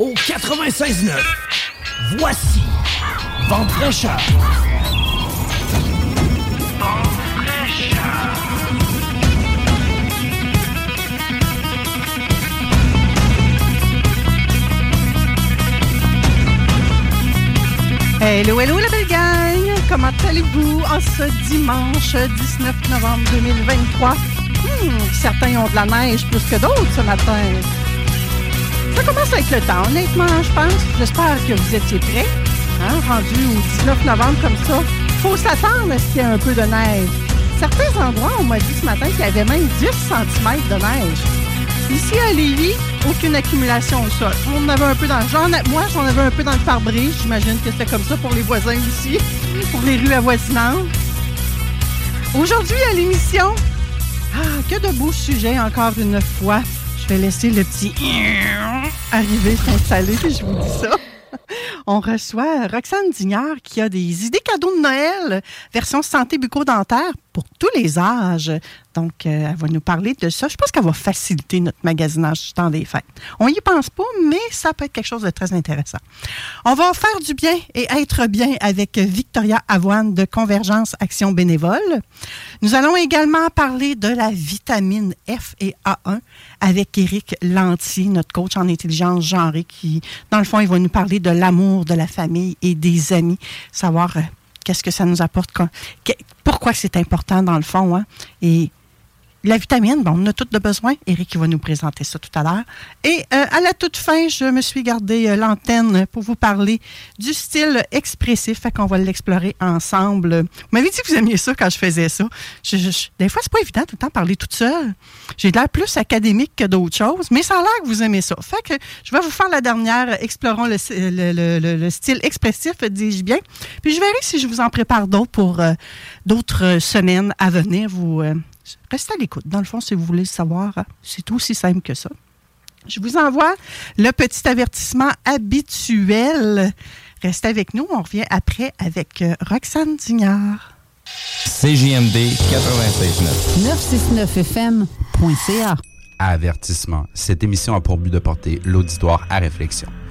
Au 96.9, voici Vente fraîcheur. Hello, hello la belle gang! Comment allez-vous en ce dimanche 19 novembre 2023? Hmm, certains ont de la neige plus que d'autres ce matin. Ça commence avec le temps, honnêtement, je pense. J'espère que vous étiez prêts. Hein, rendu au 19 novembre comme ça, faut s'attendre à ce qu'il y ait un peu de neige. Certains endroits, on m'a dit ce matin qu'il y avait même 10 cm de neige. Ici à Lévis, aucune accumulation au sol. On en avait un peu dans ai- moi, j'en avais un peu dans le pare-brise. J'imagine que c'était comme ça pour les voisins aussi, pour les rues avoisinantes. Aujourd'hui à l'émission, ah, que de beaux sujets encore une fois. Je vais laisser le petit arriver s'installer, puis je vous dis ça. On reçoit Roxane Dignard qui a des idées cadeaux de Noël, version santé bucco-dentaire pour tous les âges. Donc, euh, elle va nous parler de ça. Je pense qu'elle va faciliter notre magasinage du temps des fêtes. On n'y pense pas, mais ça peut être quelque chose de très intéressant. On va faire du bien et être bien avec Victoria Avoine de Convergence Action Bénévole. Nous allons également parler de la vitamine F et A1 avec Éric Lantier, notre coach en intelligence genrée, qui, dans le fond, il va nous parler de l'amour, de la famille et des amis, savoir euh, qu'est-ce que ça nous apporte, pourquoi c'est important dans le fond. hein. Et la vitamine, bon, on a toutes de besoin. Eric il va nous présenter ça tout à l'heure. Et euh, à la toute fin, je me suis gardé euh, l'antenne pour vous parler du style expressif. Fait qu'on va l'explorer ensemble. Vous m'avez dit que vous aimiez ça quand je faisais ça. Je- je- je- des fois, c'est pas évident tout le temps parler toute seule. J'ai l'air plus académique que d'autres choses, mais ça a l'air que vous aimez ça. Fait que je vais vous faire la dernière. Explorons le, le- le- le- le style expressif, dis-je bien. Puis je verrai si je vous en prépare d'autres pour euh, d'autres semaines à venir. Vous restez à l'écoute. Dans le fond, si vous voulez le savoir, hein, c'est aussi simple que ça. Je vous envoie le petit avertissement habituel. Restez avec nous. On revient après avec euh, Roxane Dignard. CJMD 96.9. 969fm.ca. Avertissement. Cette émission a pour but de porter l'auditoire à réflexion.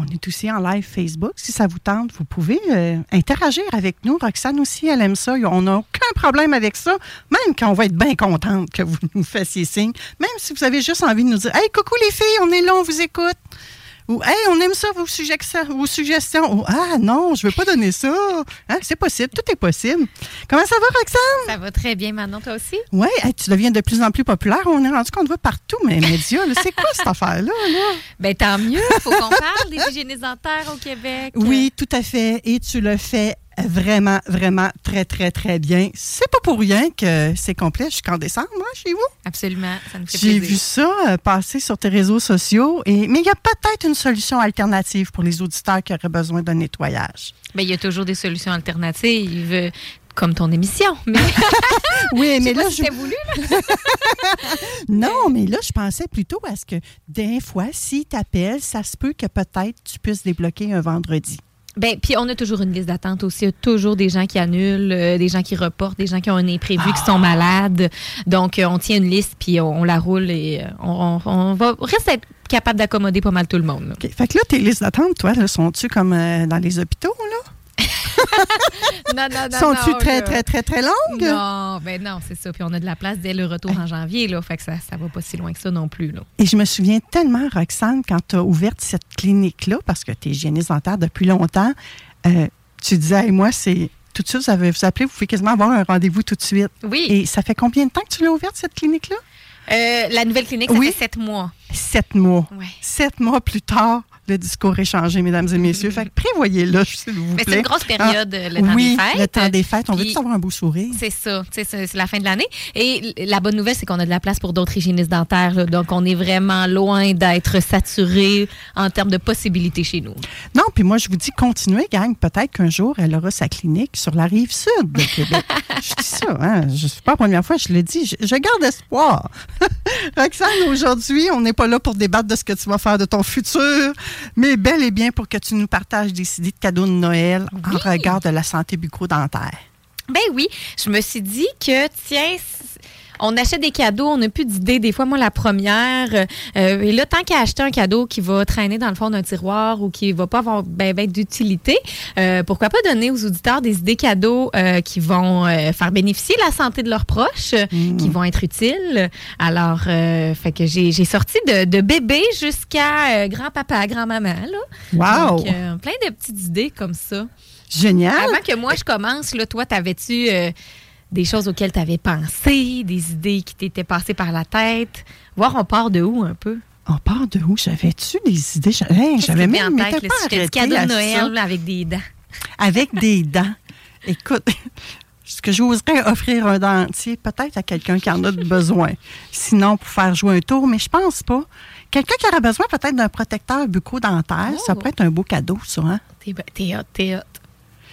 On est aussi en live Facebook. Si ça vous tente, vous pouvez euh, interagir avec nous. Roxane aussi, elle aime ça. On n'a aucun problème avec ça. Même quand on va être bien contente que vous nous fassiez signe. Même si vous avez juste envie de nous dire Hey, coucou les filles, on est là, on vous écoute. Ou Hey, on aime ça, vos suggestions. Vos suggestions. Ou Ah non, je veux pas donner ça. Hein, C'est possible, tout est possible. Comment ça va, Roxane? Ça va très bien, Manon, toi aussi? Oui, tu deviens de plus en plus populaire. On est rendu qu'on te voit partout, mais les médias. là. C'est quoi cette affaire-là? Là? Ben tant mieux, faut qu'on parle des hygiénistes dentaires au Québec. Oui, tout à fait. Et tu le fais vraiment, vraiment très, très, très bien. C'est pas pour rien que c'est complet jusqu'en décembre, hein, chez vous. Absolument, ça me fait J'ai vu ça euh, passer sur tes réseaux sociaux. Et, mais il y a peut-être une solution alternative pour les auditeurs qui auraient besoin d'un nettoyage. Ben, il y a toujours des solutions alternatives. comme ton émission. Mais Oui, mais là, si je- c'était voulu. là. non, mais là, je pensais plutôt à ce que des fois, s'ils t'appellent, ça se peut que peut-être tu puisses débloquer un vendredi. Ben, puis on a toujours une liste d'attente aussi. Il y a toujours des gens qui annulent, euh, des gens qui reportent, des gens qui ont un imprévu, qui sont malades. Donc, euh, on tient une liste, puis on, la roule et euh, on, on- on va reste être capable d'accommoder pas mal tout le monde. là. OK. Fait que là, tes listes d'attente, toi, sont-tu comme euh, dans les hôpitaux, là? Non, non, non. Sont-tu très, très, très, très longues? Non, ben non, c'est ça. Puis on a de la place dès le retour en janvier, là. Fait que ça, ça va pas si loin que ça non plus, là. Et je me souviens tellement, Roxane, quand tu as ouvert cette clinique-là, parce que tu es hygiéniste dentaire depuis longtemps, euh, tu disais, Hey, moi, c'est tout de suite, vous avez vous appelez, vous pouvez quasiment avoir un rendez-vous tout de suite. Oui. Et ça fait combien de temps que tu l'as ouverte, cette clinique-là? Euh, la nouvelle clinique, ça Oui. fait sept mois. Sept mois. Ouais. Sept mois plus tard, le discours est changé, mesdames et messieurs. Fait que prévoyez-le, s'il vous Mais c'est une grosse période, Ah, le temps oui, des fêtes. le temps des fêtes. On veut tous avoir un beau sourire. C'est ça, c'est la fin de l'année. Et la bonne nouvelle, c'est qu'on a de la place pour d'autres hygiénistes dentaires. là. donc, on est vraiment loin d'être saturé en termes de possibilités chez nous. Non, puis moi, je vous dis, continuez, gang. Peut-être qu'un jour, elle aura sa clinique sur la rive sud de Québec. je dis ça, hein. Je suis pas la première fois, je le dis. Je, je garde espoir. Roxane, aujourd'hui, on n'est pas là pour débattre de ce que tu vas faire de ton futur, mais bel et bien pour que tu nous partages des idées de cadeaux de Noël en regard de la santé bucco-dentaire. Ben oui, je me suis dit que, tiens, on achète des cadeaux, on n'a plus d'idées. Des fois, moi, la première, euh, et là, tant qu'à acheter un cadeau qui va traîner dans le fond d'un tiroir ou qui va pas avoir ben, ben d'utilité, euh, pourquoi pas donner aux auditeurs des idées cadeaux euh, qui vont faire bénéficier la santé de leurs proches, qui vont être utiles. Alors, fait que j'ai sorti de, de bébé jusqu'à grand-papa, grand-maman, là. Wow! Donc, plein de petites idées comme ça. Génial! Avant que moi je commence, là, toi, t'avais-tu des choses auxquelles tu avais pensé, des idées qui t'étaient passées par la tête? Voir, on part de où un peu? On part de où? J'avais-tu des idées? Hey, J'avais même en tête, pas cadeau de. Noël avec des dents? avec des dents. Écoute, ce que j'oserais offrir un dentier, peut-être à quelqu'un qui en a besoin. Sinon, pour faire jouer un tour, mais je pense pas. Quelqu'un qui aurait besoin peut-être d'un protecteur bucco-dentaire, ça Oh. pourrait être un beau cadeau, ça. Hein? T'es hot, t'es hot.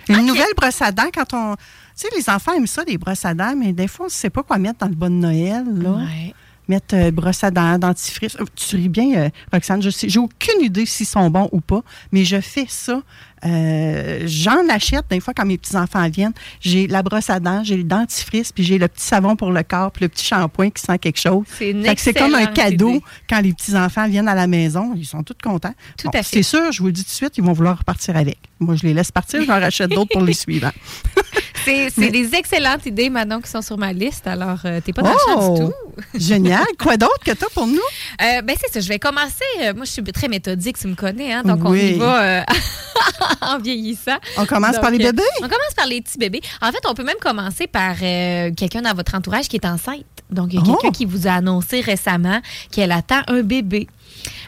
Une nouvelle brosse à dents, quand on... Tu sais, les enfants aiment ça, des brosses à dents, mais des fois, on ne sait pas quoi mettre dans le bon Noël. Là. Ouais. Mettre euh, brosse à dents, dentifrice. Tu ris bien, euh, Roxane. Je sais, j'ai aucune idée s'ils sont bons ou pas, mais je fais ça. Euh, J'en achète des fois quand mes petits-enfants viennent. J'ai la brosse à dents, j'ai le dentifrice, puis j'ai le petit savon pour le corps, puis le petit shampoing qui sent quelque chose. C'est comme un cadeau idée. quand les petits-enfants viennent à la maison. Ils sont tous contents. Tout Bon, à fait. C'est sûr, je vous le dis tout de suite, ils vont vouloir repartir avec. Moi, je les laisse partir, j'en rachète d'autres pour les suivants. C'est des excellentes idées, Manon, qui sont sur ma liste. Alors, euh, t'es pas dans Oh! du tout. Génial. Quoi d'autre que t'as pour nous? Euh, ben c'est ça, je vais commencer. euh, moi, je suis très méthodique, tu me connais, hein, donc on y va euh, en vieillissant. On commence Donc, par les bébés? On commence par les petits bébés. En fait, on peut même commencer par euh, quelqu'un dans votre entourage qui est enceinte. Donc, il y a Oh! quelqu'un qui vous a annoncé récemment qu'elle attend un bébé.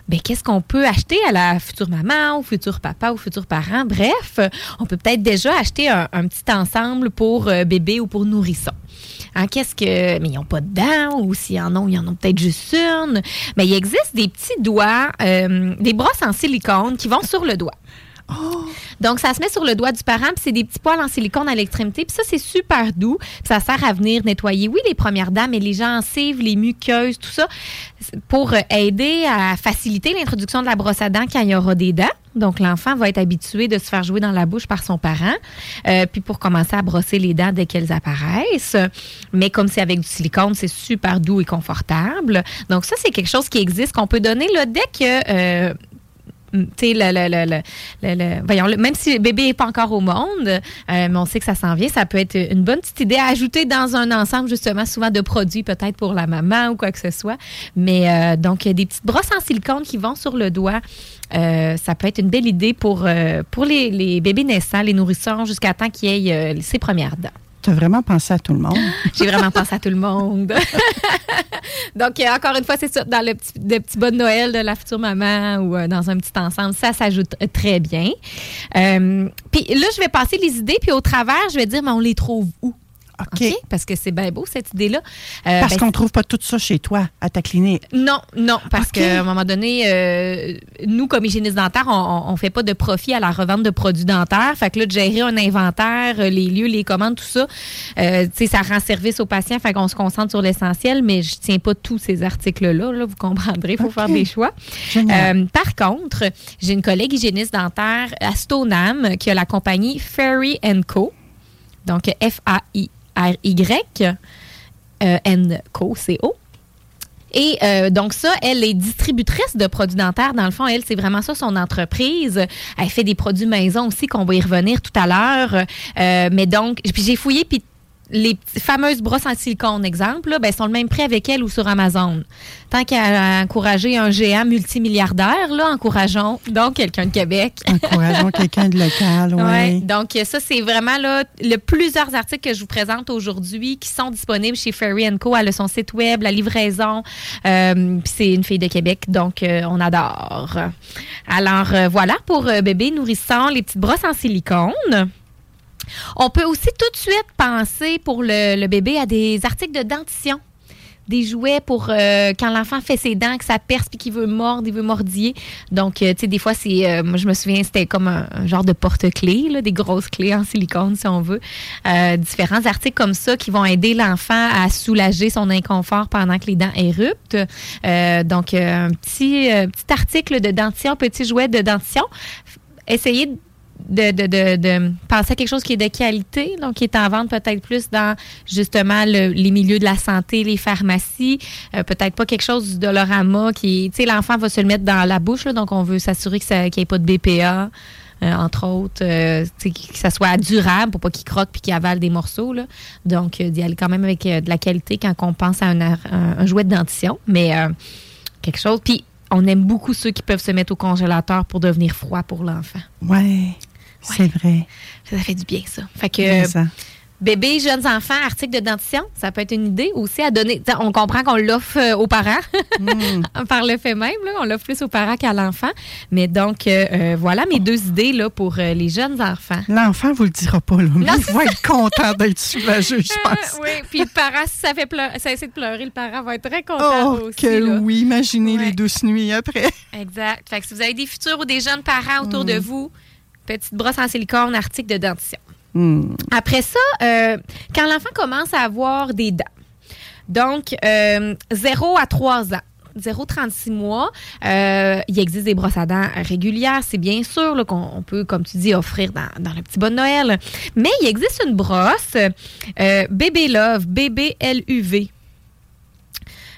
Ben, qu'est-ce qu'on peut acheter à la future maman, au futur papa, au futur parent? Bref, on peut peut-être déjà acheter un, un petit ensemble pour euh, bébé ou pour nourrisson. Hein, qu'est-ce que. Mais ils n'ont pas de dents, ou s'ils en ont, ils en ont peut-être juste une. Mais il existe des petits doigts, euh, des brosses en silicone qui vont sur le doigt. Donc, ça se met sur le doigt du parent, puis c'est des petits poils en silicone à l'extrémité. Puis ça, c'est super doux. Puis ça sert à venir nettoyer, oui, les premières dents, mais les gencives, les muqueuses, tout ça, pour aider à faciliter l'introduction de la brosse à dents quand il y aura des dents. Donc, l'enfant va être habitué de se faire jouer dans la bouche par son parent. Euh, puis pour commencer à brosser les dents dès qu'elles apparaissent. Mais comme c'est avec du silicone, c'est super doux et confortable. Donc, ça, c'est quelque chose qui existe, qu'on peut donner là, dès que... euh, même si le bébé n'est pas encore au monde, euh, mais on sait que ça s'en vient, ça peut être une bonne petite idée à ajouter dans un ensemble, justement, souvent de produits, peut-être pour la maman ou quoi que ce soit. Mais euh, donc, des petites brosses en silicone qui vont sur le doigt, euh, ça peut être une belle idée pour, les, les bébés naissants, les nourrissons, jusqu'à temps qu'ils aient ses premières dents. Tu vraiment pensé à tout le monde? J'ai vraiment pensé à tout le monde. Donc, euh, encore une fois, c'est ça, dans le petit, le Noël de la future maman ou euh, dans un petit ensemble, ça s'ajoute euh, très bien. Puis là, je vais passer les idées, puis au travers, je vais dire, mais on les trouve où? OK. OK? Parce que c'est bien beau, cette idée-là. Euh, Parce ben, qu'on trouve pas tout ça chez toi, à ta clinique. Non, non, parce qu'à un moment donné, euh, nous, comme hygiénistes dentaires, on ne fait pas de profit à la revente de produits dentaires. Fait que là, de gérer un inventaire, euh, les lieux, les commandes, tout ça, euh, tu sais, ça rend service aux patients. Fait qu'on se concentre sur l'essentiel, mais je tiens pas tous ces articles-là. Là, vous comprendrez, il faut faire des choix. Par contre, j'ai une collègue hygiéniste dentaire à Stoneham qui a la compagnie Ferry Co. Donc, F-A-I-R-Y euh, N Co, C-O. Et euh, donc ça, elle est distributrice de produits dentaires. Dans le fond, elle, c'est vraiment ça son entreprise. Elle fait des produits maison aussi, qu'on va y revenir tout à l'heure. Euh, mais donc, puis j'ai fouillé, puis les fameuses brosses en silicone, exemple, là, ben, sont le même prix avec elle ou sur Amazon. Tant qu'à encourager un géant multimilliardaire, là, encourageons donc quelqu'un de Québec. Encourageons quelqu'un de local, oui. Ouais. Donc, ça, c'est vraiment là, le plusieurs articles que je vous présente aujourd'hui qui sont disponibles chez Ferry Co. Elle a son site web, la livraison. Euh, puis c'est une fille de Québec, donc euh, on adore. Alors, euh, voilà pour bébé nourrisson, les petites brosses en silicone. On peut aussi tout de suite penser pour le, bébé à des articles de dentition. Des jouets pour euh, quand l'enfant fait ses dents, que ça perce puis qu'il veut mordre, il veut mordiller. Donc, euh, tu sais, des fois, c'est. euh, je me souviens, c'était comme un, genre de porte-clés, des grosses clés en silicone, si on veut. Différents articles comme ça qui vont aider l'enfant à soulager son inconfort pendant que les dents éruptent. Donc, un petit, petit article de dentition, petit jouet de dentition. Essayez de, de, de, penser à quelque chose qui est de qualité, donc qui est en vente peut-être plus dans justement le- les milieux de la santé, les pharmacies, Euh, peut-être pas quelque chose du Dolorama qui, tu sais, l'enfant va se le mettre dans la bouche, donc on veut s'assurer qu'il n'y ait pas de BPA. euh, entre autres, euh, que ça soit durable pour pas qu'il croque puis qu'il avale des morceaux. Donc, d'y aller quand même avec de la qualité quand on pense à un, un- jouet de dentition. Mais quelque chose. Puis, on aime beaucoup ceux qui peuvent se mettre au congélateur pour devenir froid pour l'enfant. C'est vrai. Ça fait du bien, ça. Fait que Mais euh, ça. bébé, jeunes enfants, articles de dentition, ça peut être une idée aussi à donner. T'sais, On comprend qu'on l'offre euh, aux parents Mm. par le fait même. Là, on l'offre plus aux parents qu'à l'enfant. Mais donc, euh, euh, voilà mes deux idées là, pour euh, les jeunes enfants. L'enfant vous le dira pas, là, mais Non, il va être content d'être soulagé, je pense. Euh, oui, puis le parent, si ça fait pleurer, ça essaie de pleurer, le parent va être très content Oh, aussi. que là. oui, imaginez Ouais. les douces nuits après. Exact. Fait que si vous avez des futurs ou des jeunes parents autour Mm. de vous, petite brosse en silicone, article de dentition. Hmm. Après ça, euh, quand l'enfant commence à avoir des dents, donc euh, 0 à 3 ans, 0-36 mois, euh, il existe des brosses à dents régulières, c'est bien sûr qu'on on peut, comme tu dis, offrir dans, dans le petit bon Noël. Mais il existe une brosse, euh, Bébé Love, BBLUV.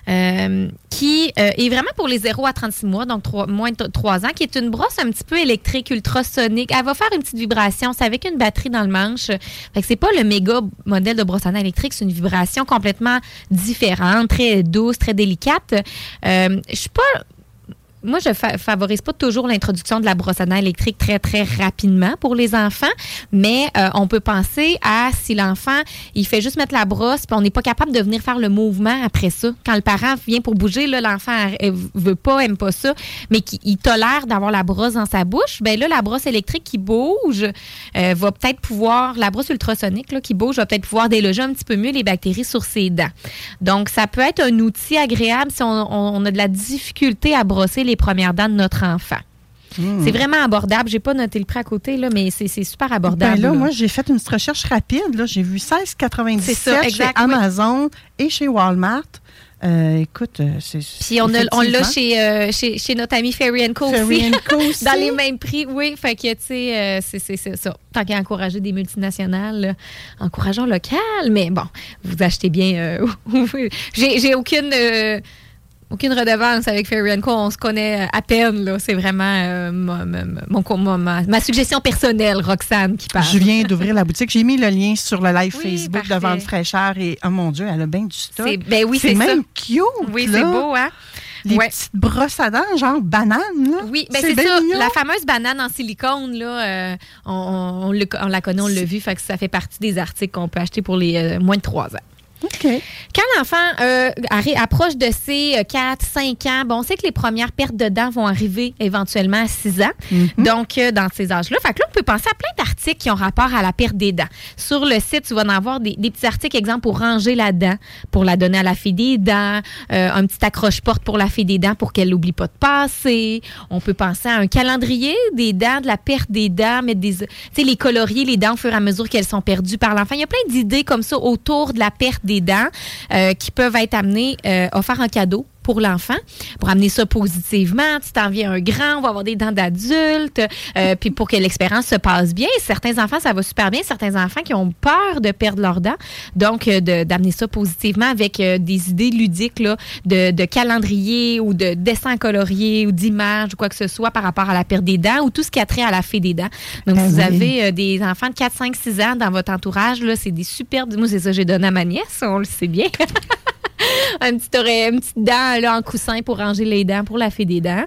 Euh, qui euh, est vraiment pour les 0 à 36 mois, donc moins de 3 ans, qui est une brosse un petit peu électrique, ultrasonique. Elle va faire une petite vibration. C'est avec une batterie dans le manche. Fait que c'est pas le méga modèle de brosse à dents électrique, c'est une vibration complètement différente, très douce, très délicate. Euh, je suis pas moi, je fa- favorise pas toujours l'introduction de la brosse à dents électrique très, très rapidement pour les enfants, mais euh, on peut penser à si l'enfant, il fait juste mettre la brosse, puis on n'est pas capable de venir faire le mouvement après ça. Quand le parent vient pour bouger, l'enfant euh, veut pas, aime pas ça, mais qu'il il tolère d'avoir la brosse dans sa bouche, ben là, la brosse électrique qui bouge euh, va peut-être pouvoir, la brosse ultrasonique là, qui bouge va peut-être pouvoir déloger un petit peu mieux les bactéries sur ses dents. Donc, ça peut être un outil agréable si on, on a de la difficulté à brosser les premières dents de notre enfant. C'est vraiment abordable. J'ai pas noté le prix à côté, là, mais c'est super abordable. Ben là, là. moi, j'ai fait une petite recherche rapide. là. J'ai vu C'est 16,97 ça, chez oui. Amazon et chez Walmart. Euh, écoute, euh, c'est. Puis on l'a chez, euh, chez, chez notre ami Ferry Co Ferry aussi. Co aussi. Dans les mêmes prix, oui. Fait que, tu sais, euh, c'est ça. Tant qu'à encourager des multinationales, là, encourageons local. Mais bon, vous achetez bien. j'ai aucune. Euh, aucune redevance avec Ferry Co. On se connaît à peine. là. C'est vraiment euh, ma, ma- mon- mon- ma- ma suggestion personnelle, Roxane, qui parle. Je viens d'ouvrir la boutique. J'ai mis le lien sur le live Oui, Facebook de. Vente Fraîcheur et, oh mon Dieu, elle a bien du stock. C'est- Ben oui, c'est c'est ça. même cute. Oui, là. c'est beau, hein? Les Ouais. petites brosses à dents, genre banane, là. Oui, ben c'est ça. mignon. La fameuse banane en silicone, là, euh, on, on- on le- on la connaît, on l'a vu, fait que ça fait partie des articles qu'on peut acheter pour les euh, moins de 3 ans. OK. Quand l'enfant euh, approche de ses 4-5 ans, bon, on sait que les premières pertes de dents vont arriver éventuellement à 6 ans. Donc, euh, dans ces âges-là. Fait que là, on peut penser à plein d'articles qui ont rapport à la perte des dents. Sur le site, tu vas en avoir des, des petits articles, exemple, pour ranger la dent, pour la donner à la fille des dents, euh, un petit accroche-porte pour la fille des dents pour qu'elle n'oublie pas de passer. On peut penser à un calendrier des dents, de la perte des dents, mettre des, tu sais, les colorier les dents au fur et à mesure qu'elles sont perdues par l'enfant. Il y a plein d'idées comme ça autour de la perte des dents euh, qui peuvent être amenées, euh, offertes en cadeau pour l'enfant, pour amener ça positivement. Tu t'en viens un grand, on va avoir des dents d'adulte, euh, puis pour que l'expérience se passe bien. Certains enfants, ça va super bien. Certains enfants qui ont peur de perdre leurs dents. Donc, euh, de- d'amener ça positivement avec euh, des idées ludiques là, de, de calendrier ou de dessins coloriés ou d'images ou quoi que ce soit par rapport à la perte des dents ou tout ce qui a trait à la fée des dents. Donc, Ben si vous oui. avez euh, des enfants de 4, 5, 6 ans dans votre entourage, là, c'est des super... Moi, c'est ça que j'ai donné à ma nièce, on le sait bien. un petit oreille, une petite dent là, en coussin pour ranger les dents pour la fée des dents.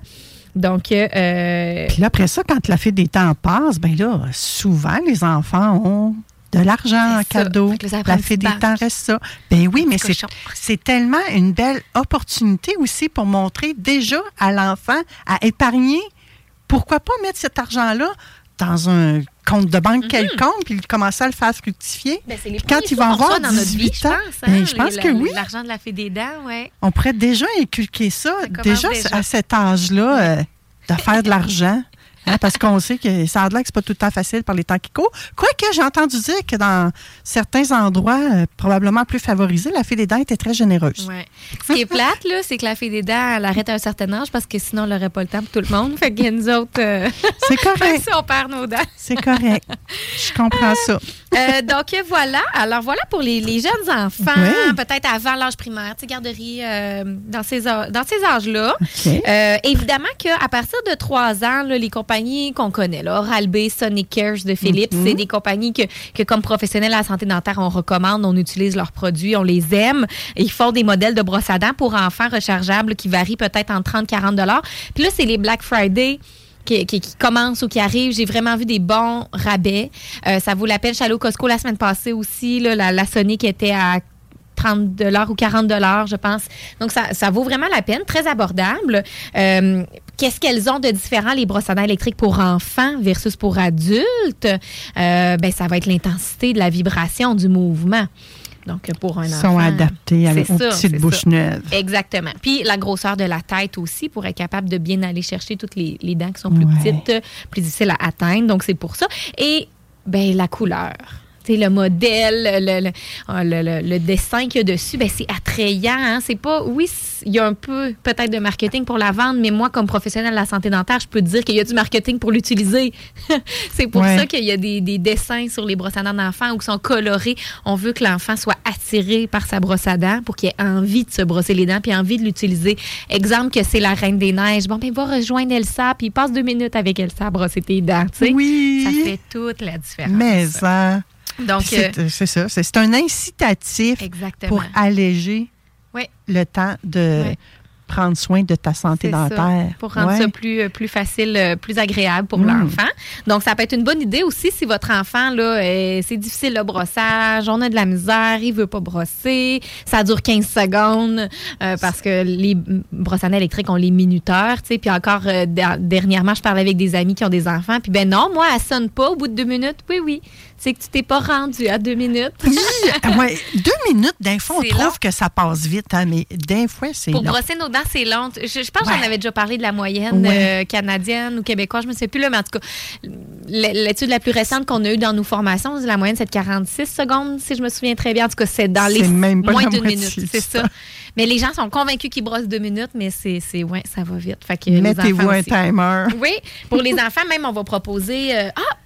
Donc, euh, euh, Puis là, après ça, quand la fée des temps passe, ben là, souvent, les enfants ont de l'argent en cadeau. La fée des temps reste ça. Ben oui, mais c'est tellement une belle opportunité aussi pour montrer déjà à l'enfant à épargner. Pourquoi pas mettre cet argent-là dans un compte de banque quelconque puis commencer à le faire fructifier? ben, les Puis quand il va avoir reçoit dans notre vie, 18 je ans, pense. hein, ben, je pense les- que oui. L'argent de la fée des dents, oui. On pourrait déjà inculquer ça, déjà, déjà. à cet âge-là, euh, de faire de l'argent. Hein, parce qu'on sait que ça a l'air que c'est pas tout le temps facile par les temps qui courent. Quoique j'ai entendu dire que dans certains endroits euh, probablement plus favorisés, la fée des dents était très généreuse. Ouais. Ce qui est plate, là, c'est que la fée des dents, elle arrête à un certain âge parce que sinon, elle n'aurait pas le temps pour tout le monde. Fait que nous autres, euh, C'est correct. si on perd nos dents. C'est correct. Je comprends ça. Euh, donc euh, voilà. Alors voilà pour les, les jeunes enfants, Oui. peut-être avant l'âge primaire, tu sais, garderie dans ces dans ces âges-là. OK. Euh, évidemment qu'à partir de 3 ans, là, les compagnies qu'on connaît, là, Oral-B, Sonic Cares de Philips, Mhm. c'est des compagnies que, que, comme professionnels à la santé dentaire, on recommande, on utilise leurs produits, on les aime. Ils font des modèles de brosse à dents pour enfants rechargeables qui varient peut-être entre 30 40 Puis là, c'est les Black Friday. Qui, qui, qui commencent ou qui arrivent. J'ai vraiment vu des bons rabais. Euh, ça vaut la peine. Au Costco la semaine passée aussi. Là, la, la Sonic était à 30 ou 40 je pense. Donc, ça, ça vaut vraiment la peine. Très abordable. Euh, Qu'est-ce qu'elles ont de différent, les brosses à dents électriques pour enfants versus pour adultes? Euh, ben, ça va être l'intensité de la vibration, du mouvement. Donc, pour un Ils enfant. sont adaptés avec c'est aux ça, petites bouches neuves. Exactement. Puis la grosseur de la tête aussi pour être capable de bien aller chercher toutes les, les dents qui sont plus Ouais. petites, plus difficiles à atteindre. Donc c'est pour ça. Et ben la couleur. Le modèle, le, le, ah, le- le- le dessin qu'il y a dessus, ben, c'est attrayant. Hein? C'est pas. Oui, il y a un peu peut-être de marketing pour la vendre, mais moi, comme professionnel de la santé dentaire, je peux te dire qu'il y a du marketing pour l'utiliser. c'est pour Ouais. ça qu'il y a des, des dessins sur les brosses à dents d'enfants ou qui sont colorés. On veut que l'enfant soit attiré par sa brosse à dents pour qu'il ait envie de se brosser les dents puis envie de l'utiliser. Exemple que c'est la Reine des Neiges. Bon, ben, va rejoindre Elsa puis passe deux minutes avec Elsa à brosser tes dents. tu sais. Oui. Ça fait toute la différence. Mais ça. Donc, c'est euh, c'est ça. C'est un incitatif exactement. pour alléger Oui. le temps de prendre soin de ta santé ça, dentaire. pour rendre Ouais. ça plus, euh, plus facile, euh, plus agréable pour Mm. l'enfant. Donc, ça peut être une bonne idée aussi si votre enfant, là, euh, c'est difficile le brossage, on a de la misère, il veut pas brosser, ça dure 15 secondes euh, parce que les brosses à électriques ont les minuteurs, tu sais. Puis encore, euh, der- dernièrement, je parlais avec des amis qui ont des enfants, puis ben non, moi, elle sonne pas au bout de deux minutes. Oui, oui, c'est que tu t'es pas rendu à deux minutes. Oui, ouais, deux minutes, d'un fois, on trouve long. que ça passe vite, hein, mais d'un fois, c'est Pour long. brosser nos dents, c'est long. Je, je pense que j'en avais déjà parlé de la moyenne Ouais. euh, canadienne ou québécoise, je ne sais plus, là, mais en tout cas, l'étude la plus récente qu'on a eue dans nos formations, la moyenne, c'est de 46 secondes, si je me souviens très bien. En tout cas, c'est dans les C'est même pas moins d'une minute. C'est ça. Mais les gens sont convaincus qu'ils brossent deux minutes, mais c'est, c'est ouais, ça va vite. Mettez-vous un timer. Oui, pour les enfants, même, on va proposer. euh, ah!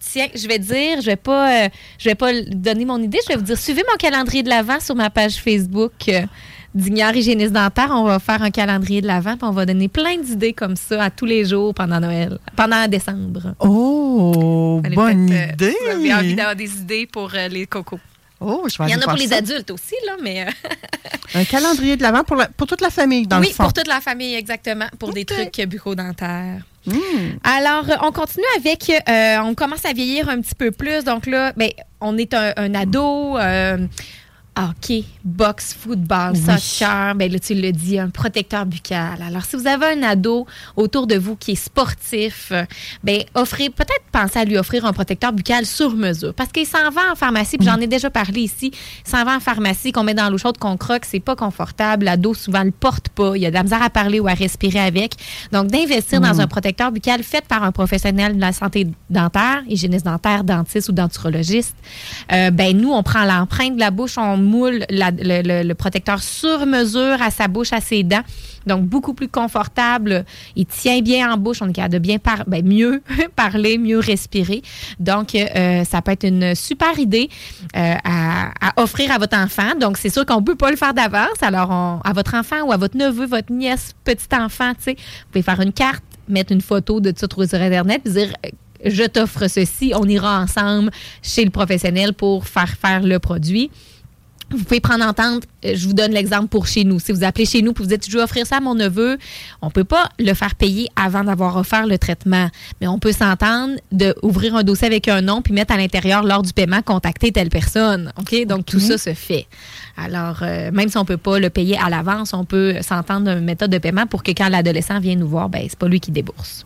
Tiens, je vais dire, je vais pas, euh, je vais pas donner mon idée. Je vais vous dire, suivez mon calendrier de l'avant sur ma page Facebook euh, d'Ignore Hygiéniste Dentaire. On va faire un calendrier de l'avant, puis on va donner plein d'idées comme ça à tous les jours pendant Noël, pendant décembre. Oh, Allez, bonne euh, idée. Vous avez envie d'avoir des idées pour euh, les cocos. Oh, je vais Il y en a pour les adultes aussi, là, mais euh, Un calendrier de l'avant pour, la- pour toute la famille, dans oui, le fond. pour toute la famille, exactement, pour des trucs bucco-dentaires. Hmm. Alors, euh, on continue avec, euh, on commence à vieillir un petit peu plus. Donc là, ben, on est un, un ado. euh, hockey, boxe, football, Oui. soccer, ben là, tu le dis, un protecteur buccal. Alors, si vous avez un ado autour de vous qui est sportif, ben offrez, peut-être pensez à lui offrir un protecteur buccal sur mesure. Parce qu'il s'en va en pharmacie, puis j'en ai déjà parlé ici, il s'en va en pharmacie, qu'on met dans l'eau chaude, qu'on croque, c'est pas confortable. L'ado, souvent, le porte pas. Il y a de la misère à parler ou à respirer avec. Donc, d'investir dans un protecteur buccal fait par un professionnel de la santé dentaire, hygiéniste dentaire, dentiste ou denturologiste, euh, ben nous, on prend l'empreinte de la bouche, on moule le, protecteur sur mesure à sa bouche, à ses dents. Donc, beaucoup plus confortable. Il tient bien en bouche. On est capable de bien ben, mieux parler, mieux respirer. Donc, euh, ça peut être une super idée euh, à, offrir à votre enfant. Donc, c'est sûr qu'on ne peut pas le faire d'avance. Alors, on- à votre enfant ou à votre neveu, votre nièce, petit enfant, tu sais, vous pouvez faire une carte, mettre une photo de ça, trouver sur Internet, puis dire euh, je t'offre ceci, on ira ensemble chez le professionnel pour faire faire le produit. Vous pouvez prendre entente. euh, Je vous donne l'exemple pour chez nous. Si vous appelez chez nous et vous dites, je veux offrir ça à mon neveu, on peut pas le faire payer avant d'avoir offert le traitement. Mais on peut s'entendre de ouvrir un dossier avec un nom puis mettre à l'intérieur, lors du paiement, contacter telle personne. OK? Donc, tout ça se fait. Alors, euh, même si on peut pas le payer à l'avance, on peut s'entendre d'une méthode de paiement pour que quand l'adolescent vient nous voir, ben, c'est pas lui qui débourse.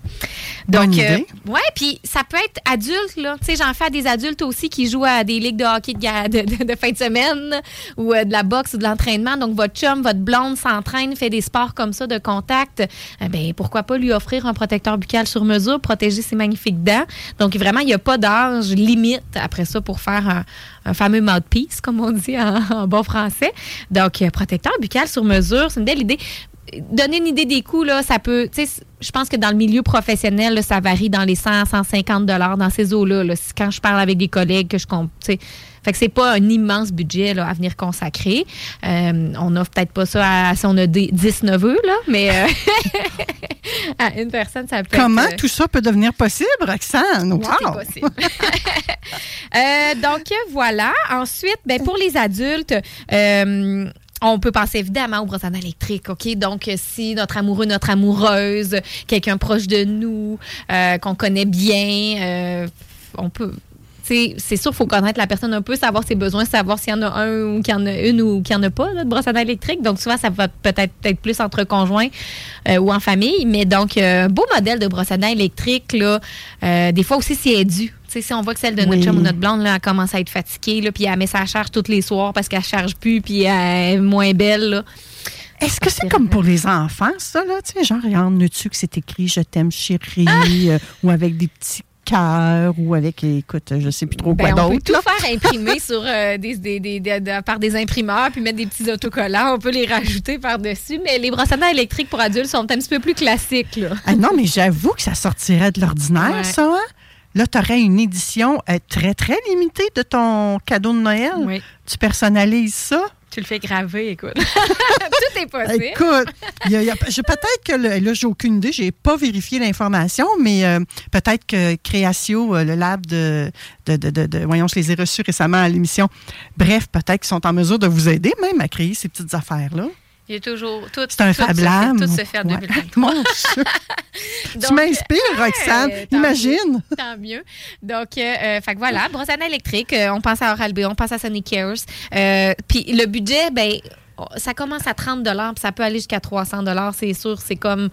Donc, idée. ouais, puis ça peut être adulte, là. Tu sais, j'en fais à des adultes aussi qui jouent à des ligues de hockey de- de- de fin de semaine ou euh, de la boxe ou de l'entraînement. Donc, votre chum, votre blonde s'entraîne, fait des sports comme ça de contact. Eh ben, pourquoi pas lui offrir un protecteur buccal sur mesure, protéger ses magnifiques dents. Donc, vraiment, il n'y a pas d'âge limite après ça pour faire un, fameux mouthpiece, comme on dit en, en bon français. Donc, euh, protecteur buccal sur mesure, c'est une belle idée donner une idée des coûts, là, ça peut. Tu sais, je pense que dans le milieu professionnel, là, ça varie dans les 100, 150 dollars dans ces eaux-là. là. Quand je parle avec des collègues, que je compte. Fait que c'est pas un immense budget là, à venir consacrer. Euh, on n'offre peut-être pas ça à, si on a des 10 neveux, là, mais euh, à une personne, ça peut Comment être. euh, tout ça peut devenir possible, Roxane? Wow! tout est possible. Euh, donc, voilà. Ensuite, ben, pour les adultes, euh, on peut penser évidemment aux brosses à électriques, OK? Donc, euh, si notre amoureux, notre amoureuse, quelqu'un proche de nous, euh, qu'on connaît bien, euh, on peut. C'est sûr, il faut connaître la personne un peu, savoir ses besoins, savoir s'il y en a un ou qu'il y en a une ou qu'il n'y en a pas là, de brosse à dents électrique. Donc, souvent, ça va peut-être être plus entre conjoints euh, ou en famille. Mais donc, euh, beau modèle de brosse à dents électrique, là, euh, des fois aussi, si elle si on voit que celle de notre Oui. chum ou notre blonde, là, elle commence à être fatiguée, là, puis elle met sa charge tous les soirs parce qu'elle ne charge plus, puis elle est moins belle. Là. Est-ce que c'est comme pour les enfants, ça, là? Tu sais, genre, a-tu que c'est écrit Je t'aime, chérie, Ah! euh, ou avec des petits cœurs, ou avec, écoute, je sais plus trop quoi Ben, on peut d'autre. tout faire imprimer sur, euh, des, des- des- des- de- par des imprimeurs, puis mettre des petits autocollants. On peut les rajouter par-dessus. Mais les brosses à dents électriques pour adultes sont un petit peu plus classiques. Là. Ah non, mais j'avoue que ça sortirait de l'ordinaire, Ouais. ça. hein? Là, tu aurais une édition euh, très, très limitée de ton cadeau de Noël. Oui. Tu personnalises ça? Tu le fais graver, écoute. tout est possible. Écoute, peut-être que le- là, j'ai aucune idée, j'ai pas vérifié l'information, mais euh, peut-être que Créatio, euh, le lab de, de, de- de- de- voyons, je les ai reçus récemment à l'émission. Bref, peut-être qu'ils sont en mesure de vous aider même à créer ces petites affaires-là. Il a toujours. Tout, C'est un tout se Fab fait- Lab. Tout se fait en Ouais. 2023. Mon Dieu. tu Donc, m'inspires, Roxane. tant Imagine. Tant mieux. Donc, euh, euh, fait que voilà, dents électrique, euh, on pense à Oral-B, on pense à Sonic Cares. Puis le budget, ben ça commence à 30 puis ça peut aller jusqu'à 300 c'est sûr. C'est comme,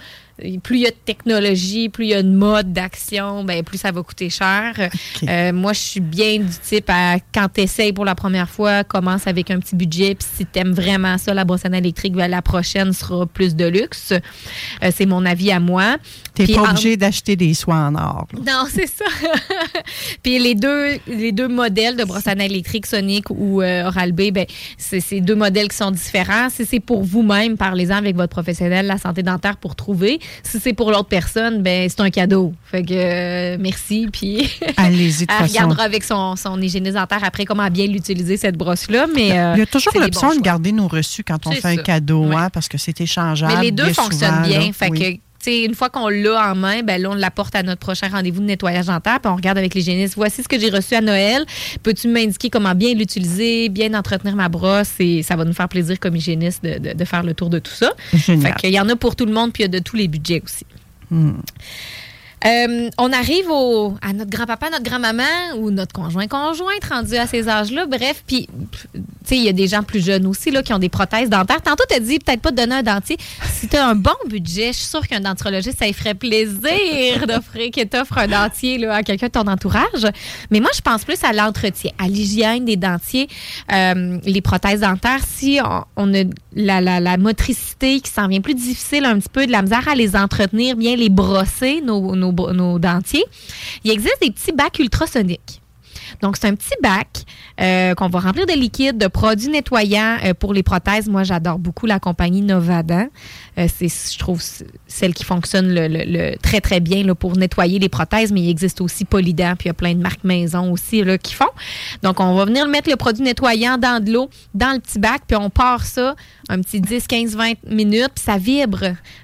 plus il y a de technologie, plus il y a de mode d'action, ben plus ça va coûter cher. Euh, moi, je suis bien du type à, quand tu essayes pour la première fois, commence avec un petit budget, puis si tu aimes vraiment ça, la brosse à électrique, ben, la prochaine sera plus de luxe. Euh, c'est mon avis à moi. T'es Puis pas en- obligé d'acheter des soins en or. là. non, c'est ça. Puis les deux, les deux modèles de brosse à électrique, Sonic ou euh, Oral-B, ben, c'est c'est deux modèles qui sont différents. Si c'est pour vous-même, parlez-en avec votre professionnel de la santé dentaire pour trouver. Si c'est pour l'autre personne, ben c'est un cadeau. Fait que euh, merci. Puis Allez-y elle façon. regardera avec son, son hygiéniste dentaire après comment bien l'utiliser, cette brosse-là. Mais, euh, Il y a toujours c'est des l'option de garder nos reçus quand on fait un cadeau, hein, parce que c'est échangeable. Mais les deux bien fonctionnent souvent, bien. là. Fait Oui. que, une fois qu'on l'a en main, ben là, on l'apporte à notre prochain rendez-vous de nettoyage dentaire, puis on regarde avec l'hygiéniste. Voici ce que j'ai reçu à Noël. Peux-tu m'indiquer comment bien l'utiliser, bien entretenir ma brosse? Et ça va nous faire plaisir comme hygiéniste de, de- de faire le tour de tout ça. Génial. Fait qu'il y en a pour tout le monde, puis il y a de tous les budgets aussi. Hmm. Euh, on arrive au, à notre grand-papa, notre grand-maman ou notre conjoint-conjointe rendu à ces âges-là. Bref, puis, tu sais, il y a des gens plus jeunes aussi là, qui ont des prothèses dentaires. Tantôt, tu as dit peut-être pas de donner un dentier. Si tu as un bon budget, je suis sûre qu'un dentrologiste, ça lui ferait plaisir d'offrir, qu'il t'offre un dentier là, à quelqu'un de ton entourage. Mais moi, je pense plus à l'entretien, à l'hygiène des dentiers, euh, les prothèses dentaires. Si on, a la, la, motricité qui s'en vient plus difficile, un petit peu de la misère à les entretenir, bien les brosser, nos, nos, dentiers, il existe des petits bacs ultrasoniques. Donc, c'est un petit bac euh, qu'on va remplir de liquide, de produits nettoyants euh, pour les prothèses. Moi, j'adore beaucoup la compagnie Novadan. Euh, c'est, je trouve, celle qui fonctionne le, très, très bien là, pour nettoyer les prothèses, mais il existe aussi Polydent, puis il y a plein de marques maison aussi là, qui font. Donc, on va venir mettre le produit nettoyant dans de l'eau, dans le petit bac, puis on part ça un petit 10, 15, 20 minutes, puis ça vibre.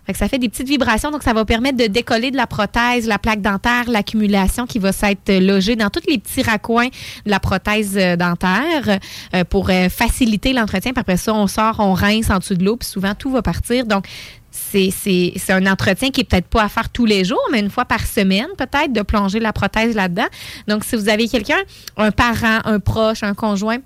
Fait que ça fait des petites vibrations, donc ça va permettre de décoller de la prothèse, la plaque dentaire, l'accumulation qui va s'être logée dans tous les petits raccoins de la prothèse euh, dentaire euh, pour euh, faciliter l'entretien. Puis après ça, on sort, on rince en dessous de l'eau, puis souvent tout va partir. Donc, c'est un entretien qui est peut-être pas à faire tous les jours, mais une fois par semaine, peut-être, de plonger la prothèse là-dedans. Donc, si vous avez quelqu'un, un parent, un proche, un conjoint,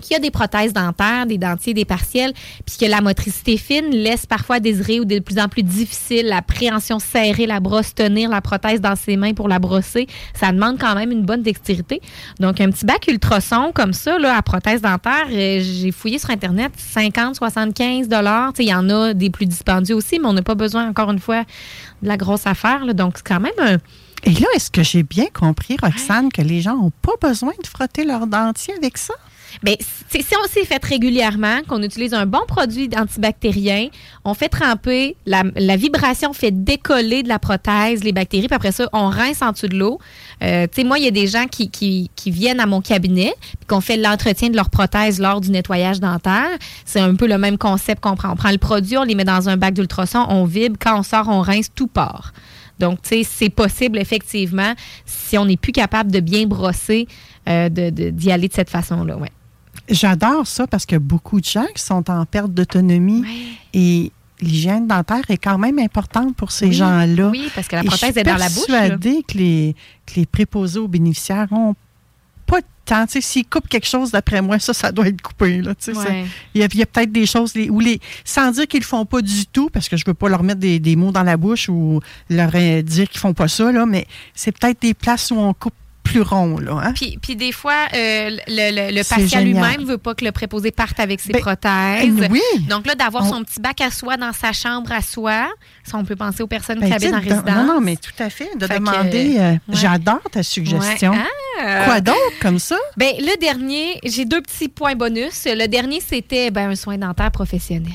qui a des prothèses dentaires, des dentiers, des partiels, puis que la motricité fine laisse parfois désirer ou de plus en plus difficile la préhension serrée, la brosse tenir la prothèse dans ses mains pour la brosser, ça demande quand même une bonne dextérité. Donc un petit bac ultrason comme ça là à prothèse dentaire, euh, j'ai fouillé sur internet 50, 75 dollars, il y en a des plus dispendieux aussi, mais on n'a pas besoin encore une fois de la grosse affaire là. donc c'est quand même un et là, est-ce que j'ai bien compris, Roxane, que les gens n'ont pas besoin de frotter leurs dentiers avec ça? Bien, si on s'est fait régulièrement, qu'on utilise un bon produit antibactérien, on fait tremper, la, vibration fait décoller de la prothèse les bactéries, puis après ça, on rince en dessous de l'eau. Euh, tu sais, moi, il y a des gens qui, qui, viennent à mon cabinet, puis qu'on fait l'entretien de leur prothèse lors du nettoyage dentaire. C'est un peu le même concept qu'on prend. On prend le produit, on les met dans un bac d'ultrasons, on vibre, quand on sort, on rince, tout part. Donc, tu sais, c'est possible, effectivement, si on n'est plus capable de bien brosser, euh, d'y aller de cette façon-là, ouais. J'adore ça parce que beaucoup de gens qui sont en perte d'autonomie et l'hygiène dentaire est quand même importante pour ces gens-là. Oui, parce que la prothèse est dans la bouche. Je suis persuadée que les, que les préposés aux bénéficiaires ont pas de temps. S'ils coupent quelque chose, d'après moi, ça, ça doit être coupé. Il y a, peut-être des choses où les, sans dire qu'ils ne le font pas du tout, parce que je ne veux pas leur mettre des, mots dans la bouche ou leur euh, dire qu'ils ne font pas ça, là, mais c'est peut-être des places où on coupe plus rond. Là, hein? puis, puis, des fois, euh, le, le, patient lui-même ne veut pas que le préposé parte avec ses ben, prothèses. Oui. Donc là, d'avoir son petit bac à soie dans sa chambre à soi, ça, on peut penser aux personnes qui ben, habitent en résidence. Non, non, mais tout à fait. De demander, euh, j'adore ta suggestion. Ah! Quoi d'autre comme ça? Ben, le dernier, j'ai deux petits points bonus. Le dernier, c'était ben, un soin dentaire professionnel.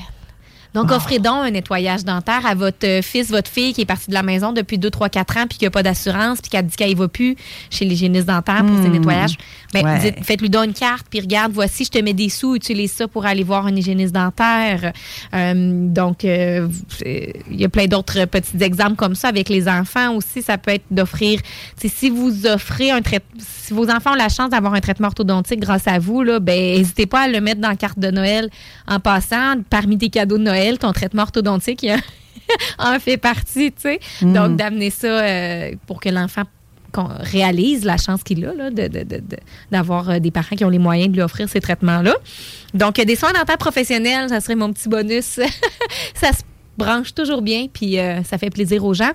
Donc, ah. offrez donc un nettoyage dentaire à votre fils, votre fille qui est partie de la maison depuis 2, 3, 4 ans puis qui n'a pas d'assurance puis qui a dit qu'elle ne va plus chez l'hygiéniste dentaire pour ses hmm. nettoyages. Ben, faites-lui donc une carte puis regarde, voici, je te mets des sous, utilise ça pour aller voir un hygiéniste dentaire. Euh, donc, euh, il y a plein d'autres petits exemples comme ça avec les enfants aussi. Ça peut être d'offrir, si vous offrez un traitement, si vos enfants ont la chance d'avoir un traitement orthodontique grâce à vous, là, ben, n'hésitez pas à le mettre dans la carte de Noël en passant parmi tes cadeaux de Noël ton traitement orthodontique en fait partie, tu sais. Mm. Donc, d'amener ça euh, pour que l'enfant réalise la chance qu'il a d'avoir euh, des parents qui ont les moyens de lui offrir ces traitements-là. Donc, des soins dentaires professionnels, ça serait mon petit bonus. ça se branche toujours bien, puis euh, ça fait plaisir aux gens.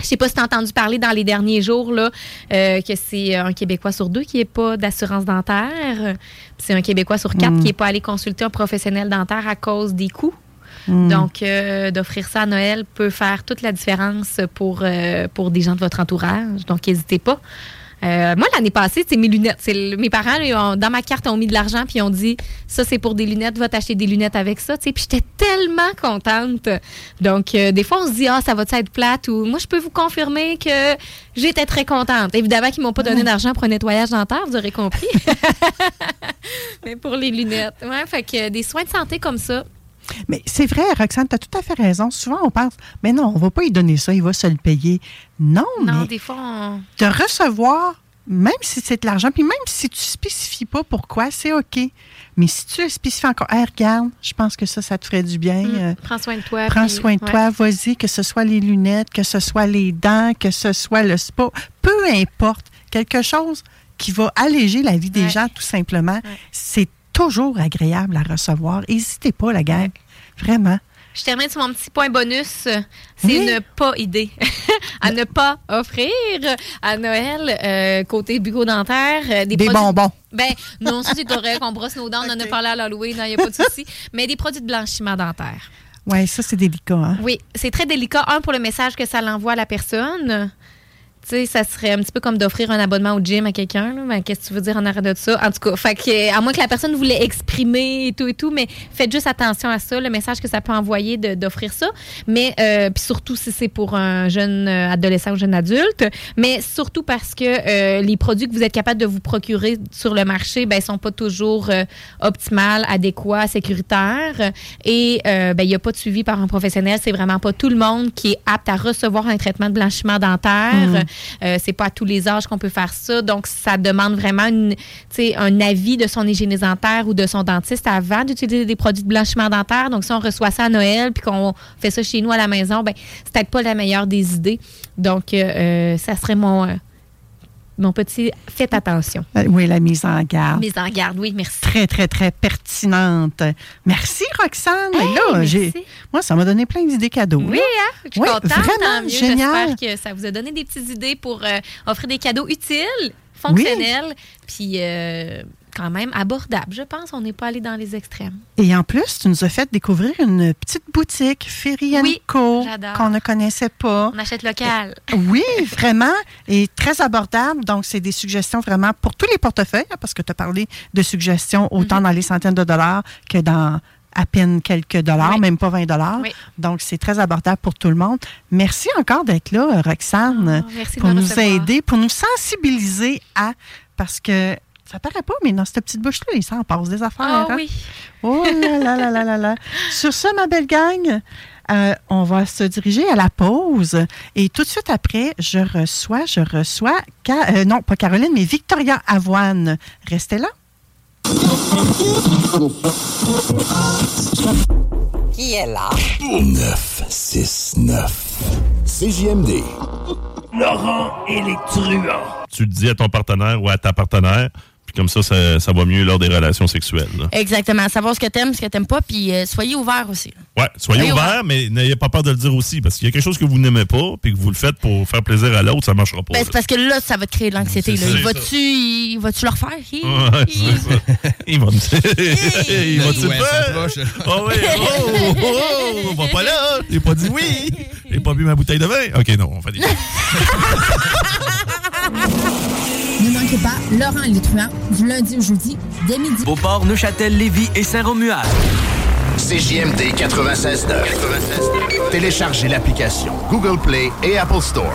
Je sais pas si tu as entendu parler dans les derniers jours là, que c'est un Québécois sur deux qui n'est pas d'assurance dentaire. C'est un Québécois sur quatre mm. qui n'est pas allé consulter un professionnel dentaire à cause des coûts. Mm. Donc, euh, d'offrir ça à Noël peut faire toute la différence pour, euh, pour des gens de votre entourage. Donc, n'hésitez pas. Euh, moi, l'année passée, c'est mes lunettes. mes parents, dans ma carte, ont mis de l'argent puis ils ont dit ça, c'est pour des lunettes, va t'acheter des lunettes avec ça. Puis j'étais tellement contente. Donc, des fois, on se dit ah, ça va être plate? Ou moi, je peux vous confirmer que j'étais très contente. Évidemment qu'ils m'ont pas donné d'argent pour un nettoyage dentaire, vous aurez compris. Mais pour les lunettes. Ouais, fait que des soins de santé comme ça, mais c'est vrai, Roxane, tu as tout à fait raison. Souvent, on pense, mais non, on ne va pas lui donner ça, il va se le payer. Non, non des fois, de recevoir, même si c'est de l'argent, puis même si tu ne spécifies pas pourquoi, c'est OK. Mais si tu le spécifies encore, regarde, je pense que ça, ça te ferait du bien. Mm, euh, prends soin de toi. Prends soin de toi, vas-y, que ce soit les lunettes, que ce soit les dents, que ce soit le spa, peu importe, quelque chose qui va alléger la vie des gens, tout simplement. C'est toujours agréable à recevoir. N'hésitez pas, la gang. Vraiment. Je termine sur mon petit point bonus. C'est Oui. ne pas idée à ne pas offrir à Noël euh, côté bucco-dentaire. euh, Des produits- bonbons. Ben, non, ça c'est correct. On brosse nos dents. On en a parlé à l'Halloween. Il n'y a pas de souci. Mais des produits de blanchiment dentaire. Oui, ça, c'est délicat. Hein? Oui, c'est très délicat. Un, pour le message que ça l'envoie à la personne. Sais, ça serait un petit peu comme d'offrir un abonnement au gym à quelqu'un. Ben, Qu'est-ce que tu veux dire en arrêt de ça? En tout cas, fait que, à moins que la personne voulait exprimer et tout et tout, mais faites juste attention à ça, le message que ça peut envoyer d'offrir ça. Mais, euh, puis surtout si c'est pour un jeune euh, adolescent ou jeune adulte, mais surtout parce que euh, les produits que vous êtes capable de vous procurer sur le marché, ben, sont pas toujours euh, optimales, adéquats, sécuritaires. Et euh, ben, il n'y a pas de suivi par un professionnel. C'est vraiment pas tout le monde qui est apte à recevoir un traitement de blanchiment dentaire. Euh, c'est pas à tous les âges qu'on peut faire ça. Donc, ça demande vraiment un avis de son hygiéniste dentaire ou de son dentiste avant d'utiliser des produits de blanchiment dentaire. Donc, si on reçoit ça à Noël puis qu'on fait ça chez nous à la maison, ben, c'est peut-être pas la meilleure des idées. Donc, euh, euh, ça serait mon, mon petit faites attention. Euh, Oui, la mise en garde. Mise en garde, oui, merci. Très, très, très pertinente. Merci, Roxane. Hey, là, j'ai, moi, ça m'a donné plein d'idées cadeaux. Oui, hein? Je suis Oui, contente, vraiment, mieux. génial. J'espère que ça vous a donné des petites idées pour euh, offrir des cadeaux utiles, fonctionnels, puis euh, quand même abordables. Je pense on n'est pas allé dans les extrêmes. Et en plus, tu nous as fait découvrir une petite boutique, Ferry Oui, Co, qu'on ne connaissait pas. On achète local. Oui, vraiment, et très abordable. Donc, c'est des suggestions vraiment pour tous les portefeuilles, hein, parce que tu as parlé de suggestions autant Mhm. dans les centaines de dollars que dans à peine quelques dollars, Oui. même pas 20 dollars. Oui. Donc, c'est très abordable pour tout le monde. Merci encore d'être là, Roxane, Oh, pour nous recevoir. aider, pour nous sensibiliser à... Parce que ça paraît pas, mais dans cette petite bouche-là, il s'en passe des affaires. Ah hein? oui. Oh là là là là là là. Sur ce, ma belle gang, euh, on va se diriger à la pause. Et tout de suite après, je reçois, je reçois, euh, non, pas Caroline, mais Victoria Avoine. Restez là. Qui est là? 969. CJMD. Laurent et les truands. tu le dis à ton partenaire ou à ta partenaire, puis comme ça, ça, ça va mieux lors des relations sexuelles. là. Exactement. Savoir ce que t'aimes, ce que t'aimes pas, puis euh, soyez ouverts aussi. Ouais, soyez Soyez ouverts, mais n'ayez pas peur de le dire aussi, parce qu'il y a quelque chose que vous n'aimez pas, puis que vous le faites pour faire plaisir à l'autre, ça marchera pas. Ben, c'est parce que là, ça va te créer de l'anxiété. Il Va-tu il va-tu le refaire? Ouais, ça. Il va me Il va te Ouais. Oh oui, oh, oh, oh, on va pas là. J'ai pas dit oui. J'ai pas bu ma bouteille de vin. OK, non, on fait des... Pas Laurent truands du lundi au jeudi dès midi. Beauport, Neuchâtel, Lévis et Saint-Romuald. CJMD 96.9. Téléchargez l'application Google Play et Apple Store.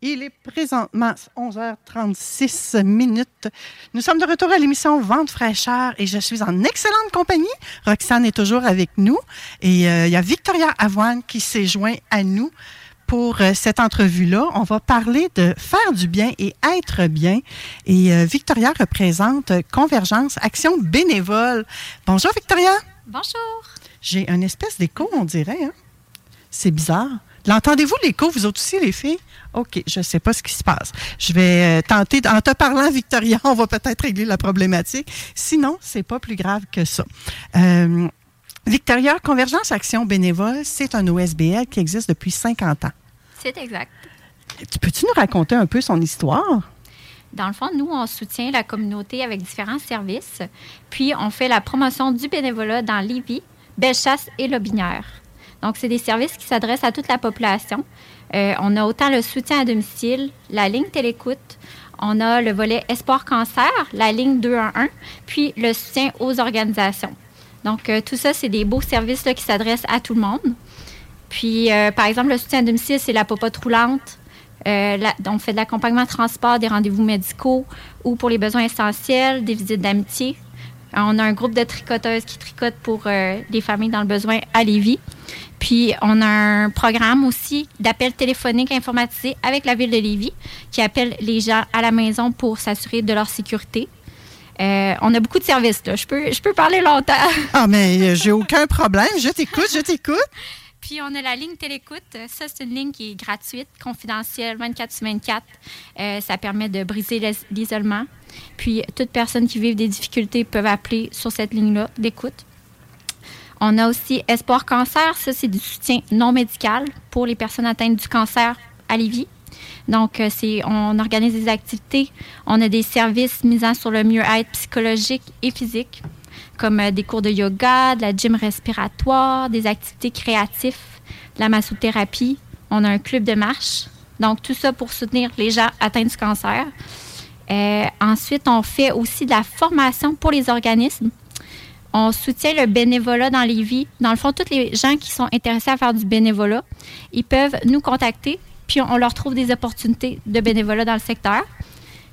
Il est présentement 11h36 minutes. Nous sommes de retour à l'émission Vente fraîcheur et je suis en excellente compagnie. Roxane est toujours avec nous et euh, il y a Victoria Avoine qui s'est joint à nous pour euh, cette entrevue-là. On va parler de faire du bien et être bien. Et euh, Victoria représente euh, Convergence Action Bénévole. Bonjour Victoria. Bonjour. J'ai un espèce d'écho, on dirait. Hein? C'est bizarre. L'entendez-vous l'écho, vous autres aussi, les filles? OK, je ne sais pas ce qui se passe. Je vais euh, tenter, en te parlant, Victoria, on va peut-être régler la problématique. Sinon, c'est pas plus grave que ça. Euh, Victoria, Convergence Action Bénévole, c'est un OSBL qui existe depuis 50 ans. C'est exact. Tu Peux-tu nous raconter un peu son histoire? Dans le fond, nous, on soutient la communauté avec différents services. Puis, on fait la promotion du bénévolat dans Lévis, Bellechasse et Lobinière. Donc, c'est des services qui s'adressent à toute la population. Euh, on a autant le soutien à domicile, la ligne télécoute, on a le volet Espoir Cancer, la ligne 211, puis le soutien aux organisations. Donc, euh, tout ça, c'est des beaux services qui s'adressent à tout le monde. Puis, euh, par exemple, le soutien à domicile, c'est la popote roulante. Euh, on fait de l'accompagnement transport, des rendez-vous médicaux ou pour les besoins essentiels, des visites d'amitié. On a un groupe de tricoteuses qui tricotent pour euh, les familles dans le besoin à Lévis. Puis, on a un programme aussi d'appel téléphonique informatisé avec la ville de Lévis qui appelle les gens à la maison pour s'assurer de leur sécurité. Euh, on a beaucoup de services. Là. Je, peux, je peux parler longtemps. Ah, mais euh, j'ai aucun problème. Je t'écoute, je t'écoute. Puis on a la ligne télécoute. Ça, c'est une ligne qui est gratuite, confidentielle, 24 sur 24. Euh, ça permet de briser l'is- l'isolement. Puis toute personne qui vit des difficultés peuvent appeler sur cette ligne-là d'écoute. On a aussi Espoir Cancer. Ça, c'est du soutien non médical pour les personnes atteintes du cancer à Lévis. Donc, euh, on organise des activités. On a des services misant sur le mieux-être psychologique et physique, comme euh, des cours de yoga, de la gym respiratoire, des activités créatives, de la massothérapie. On a un club de marche. Donc, tout ça pour soutenir les gens atteints du cancer. Euh, ensuite, on fait aussi de la formation pour les organismes. On soutient le bénévolat dans les vies. Dans le fond, tous les gens qui sont intéressés à faire du bénévolat, ils peuvent nous contacter, puis on leur trouve des opportunités de bénévolat dans le secteur.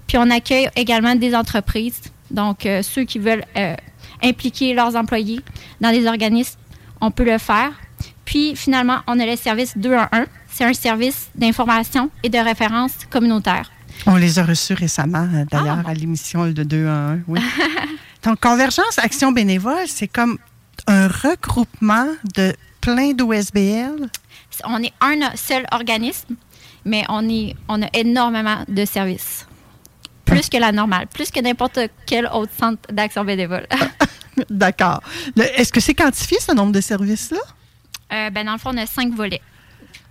Puis on accueille également des entreprises, donc euh, ceux qui veulent euh, impliquer leurs employés dans des organismes, on peut le faire. Puis finalement, on a le service 2 en 1. C'est un service d'information et de référence communautaire. On les a reçus récemment, euh, d'ailleurs, à l'émission de 2 à 1. Oui. Donc, Convergence Action Bénévole, c'est comme un regroupement de plein d'OSBL. On est un seul organisme, mais on, est, on a énormément de services. Plus que la normale, plus que n'importe quel autre centre d'action bénévole. D'accord. Est-ce que c'est quantifié, ce nombre de services-là? Euh, ben, dans le fond, on a cinq volets.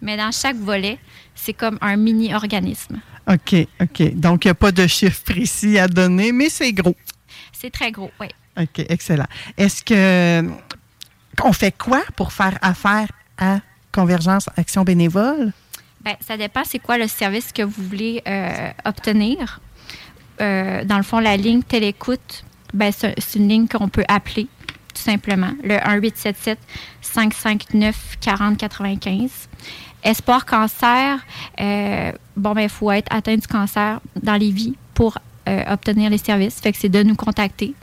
Mais dans chaque volet, c'est comme un mini-organisme. OK, OK. Donc, il n'y a pas de chiffre précis à donner, mais c'est gros. C'est très gros, oui. OK, excellent. Est-ce que. On fait quoi pour faire affaire à Convergence Action Bénévole? Ben, ça dépend c'est quoi le service que vous voulez euh, obtenir. Euh, dans le fond, la ligne télécoute, ben, c'est une ligne qu'on peut appeler, tout simplement. Le 1877-559-4095. Espoir cancer, euh, bon, ben, il faut être atteint du cancer dans les vies pour obtenir les services. Fait que c'est de nous contacter.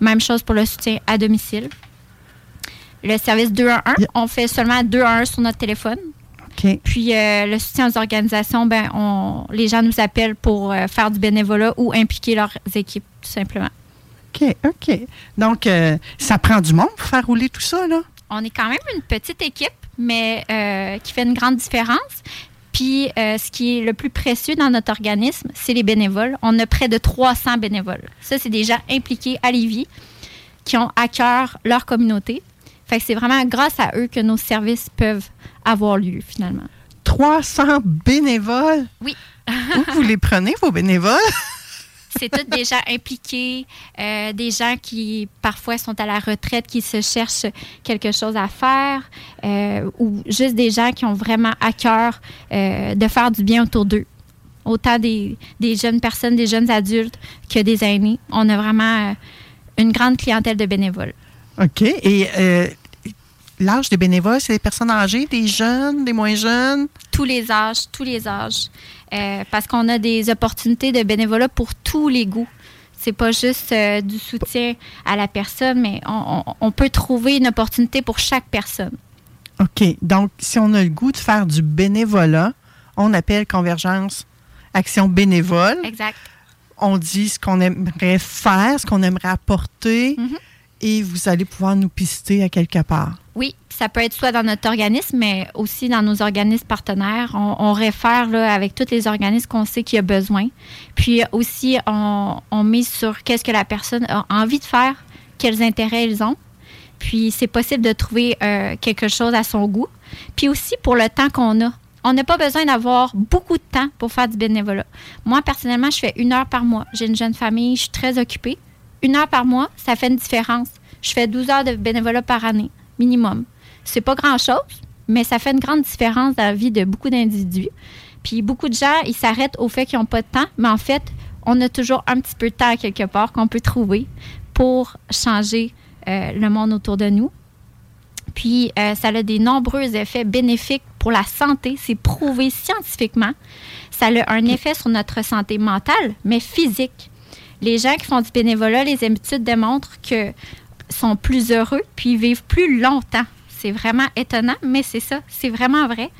Même chose pour le soutien à domicile. Le service 211, on fait seulement 211 sur notre téléphone. Puis euh, le soutien aux organisations, ben, on, les gens nous appellent pour euh, faire du bénévolat ou impliquer leurs équipes, tout simplement. OK, OK. Donc, euh, ça prend du monde pour faire rouler tout ça, là? On est quand même une petite équipe, mais qui fait une grande différence. Puis ce qui est le plus précieux dans notre organisme, c'est les bénévoles. On a près de 300 bénévoles. Ça, c'est des gens impliqués à Lévis qui ont à cœur leur communauté. Fait que c'est vraiment grâce à eux que nos services peuvent avoir lieu, finalement. 300 bénévoles? Oui. Où vous les prenez, vos bénévoles? C'est tous des gens impliqués, euh, des gens qui parfois sont à la retraite, qui se cherchent quelque chose à faire, euh, ou juste des gens qui ont vraiment à cœur euh, de faire du bien autour d'eux. Autant des, des jeunes personnes, des jeunes adultes que des aînés. On a vraiment une grande clientèle de bénévoles. OK. Et euh, l'âge des bénévoles, c'est des personnes âgées, des jeunes, des moins jeunes? Tous les âges, tous les âges. Euh, parce qu'on a des opportunités de bénévolat pour tous les goûts. C'est pas juste euh, du soutien à la personne, mais on, on- on peut trouver une opportunité pour chaque personne. OK. Donc, si on a le goût de faire du bénévolat, on appelle Convergence Action Bénévole. Exact. On dit ce qu'on aimerait faire, ce qu'on aimerait apporter, Mhm. Et vous allez pouvoir nous pister à quelque part. Oui, ça peut être soit dans notre organisme, mais aussi dans nos organismes partenaires. On, réfère là, avec tous les organismes qu'on sait qu'il y a besoin. Puis aussi, on, mise sur qu'est-ce que la personne a envie de faire, quels intérêts ils ont. Puis c'est possible de trouver euh, quelque chose à son goût. Puis aussi pour le temps qu'on a. On n'a pas besoin d'avoir beaucoup de temps pour faire du bénévolat. Moi, personnellement, je fais une heure par mois. J'ai une jeune famille, je suis très occupée. Une heure par mois, ça fait une différence. Je fais 12 heures de bénévolat par année, minimum. C'est pas grand-chose, mais ça fait une grande différence dans la vie de beaucoup d'individus. Puis beaucoup de gens, ils s'arrêtent au fait qu'ils n'ont pas de temps, mais en fait, on a toujours un petit peu de temps quelque part qu'on peut trouver pour changer euh, le monde autour de nous. Puis, euh, ça a des nombreux effets bénéfiques pour la santé. C'est prouvé scientifiquement. Ça a un effet sur notre santé mentale, mais physique. Les gens qui font du bénévolat, les études démontrent que sont plus heureux puis vivent plus longtemps. C'est vraiment étonnant, mais c'est ça. C'est vraiment vrai.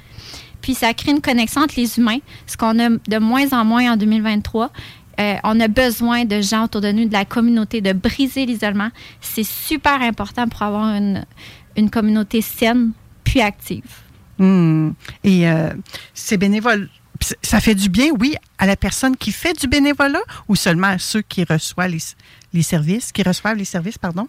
Puis ça crée une connexion entre les humains, ce qu'on a de moins en moins en 2023. Euh, on a besoin de gens autour de nous, de la communauté, de briser l'isolement. C'est super important pour avoir une, une communauté saine. Puis active. Hmm. Et euh, ces bénévoles, ça fait du bien, oui, à la personne qui fait du bénévolat ou seulement à ceux qui reçoivent les, les services, qui reçoivent les services, pardon?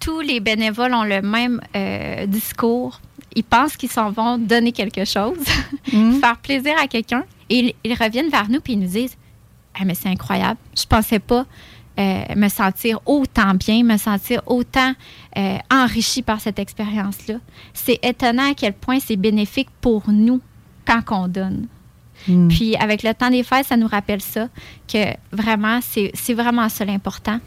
Tous les bénévoles ont le même euh, discours. Ils pensent qu'ils s'en vont donner quelque chose, faire plaisir à quelqu'un. Et ils, ils reviennent vers nous puis ils nous disent Ah, mais c'est incroyable. Je pensais pas euh, me sentir autant bien, me sentir autant euh, enrichi par cette expérience-là. C'est étonnant à quel point c'est bénéfique pour nous quand on donne. Puis avec le temps des fêtes, ça nous rappelle ça, que vraiment, c'est vraiment ça l'important.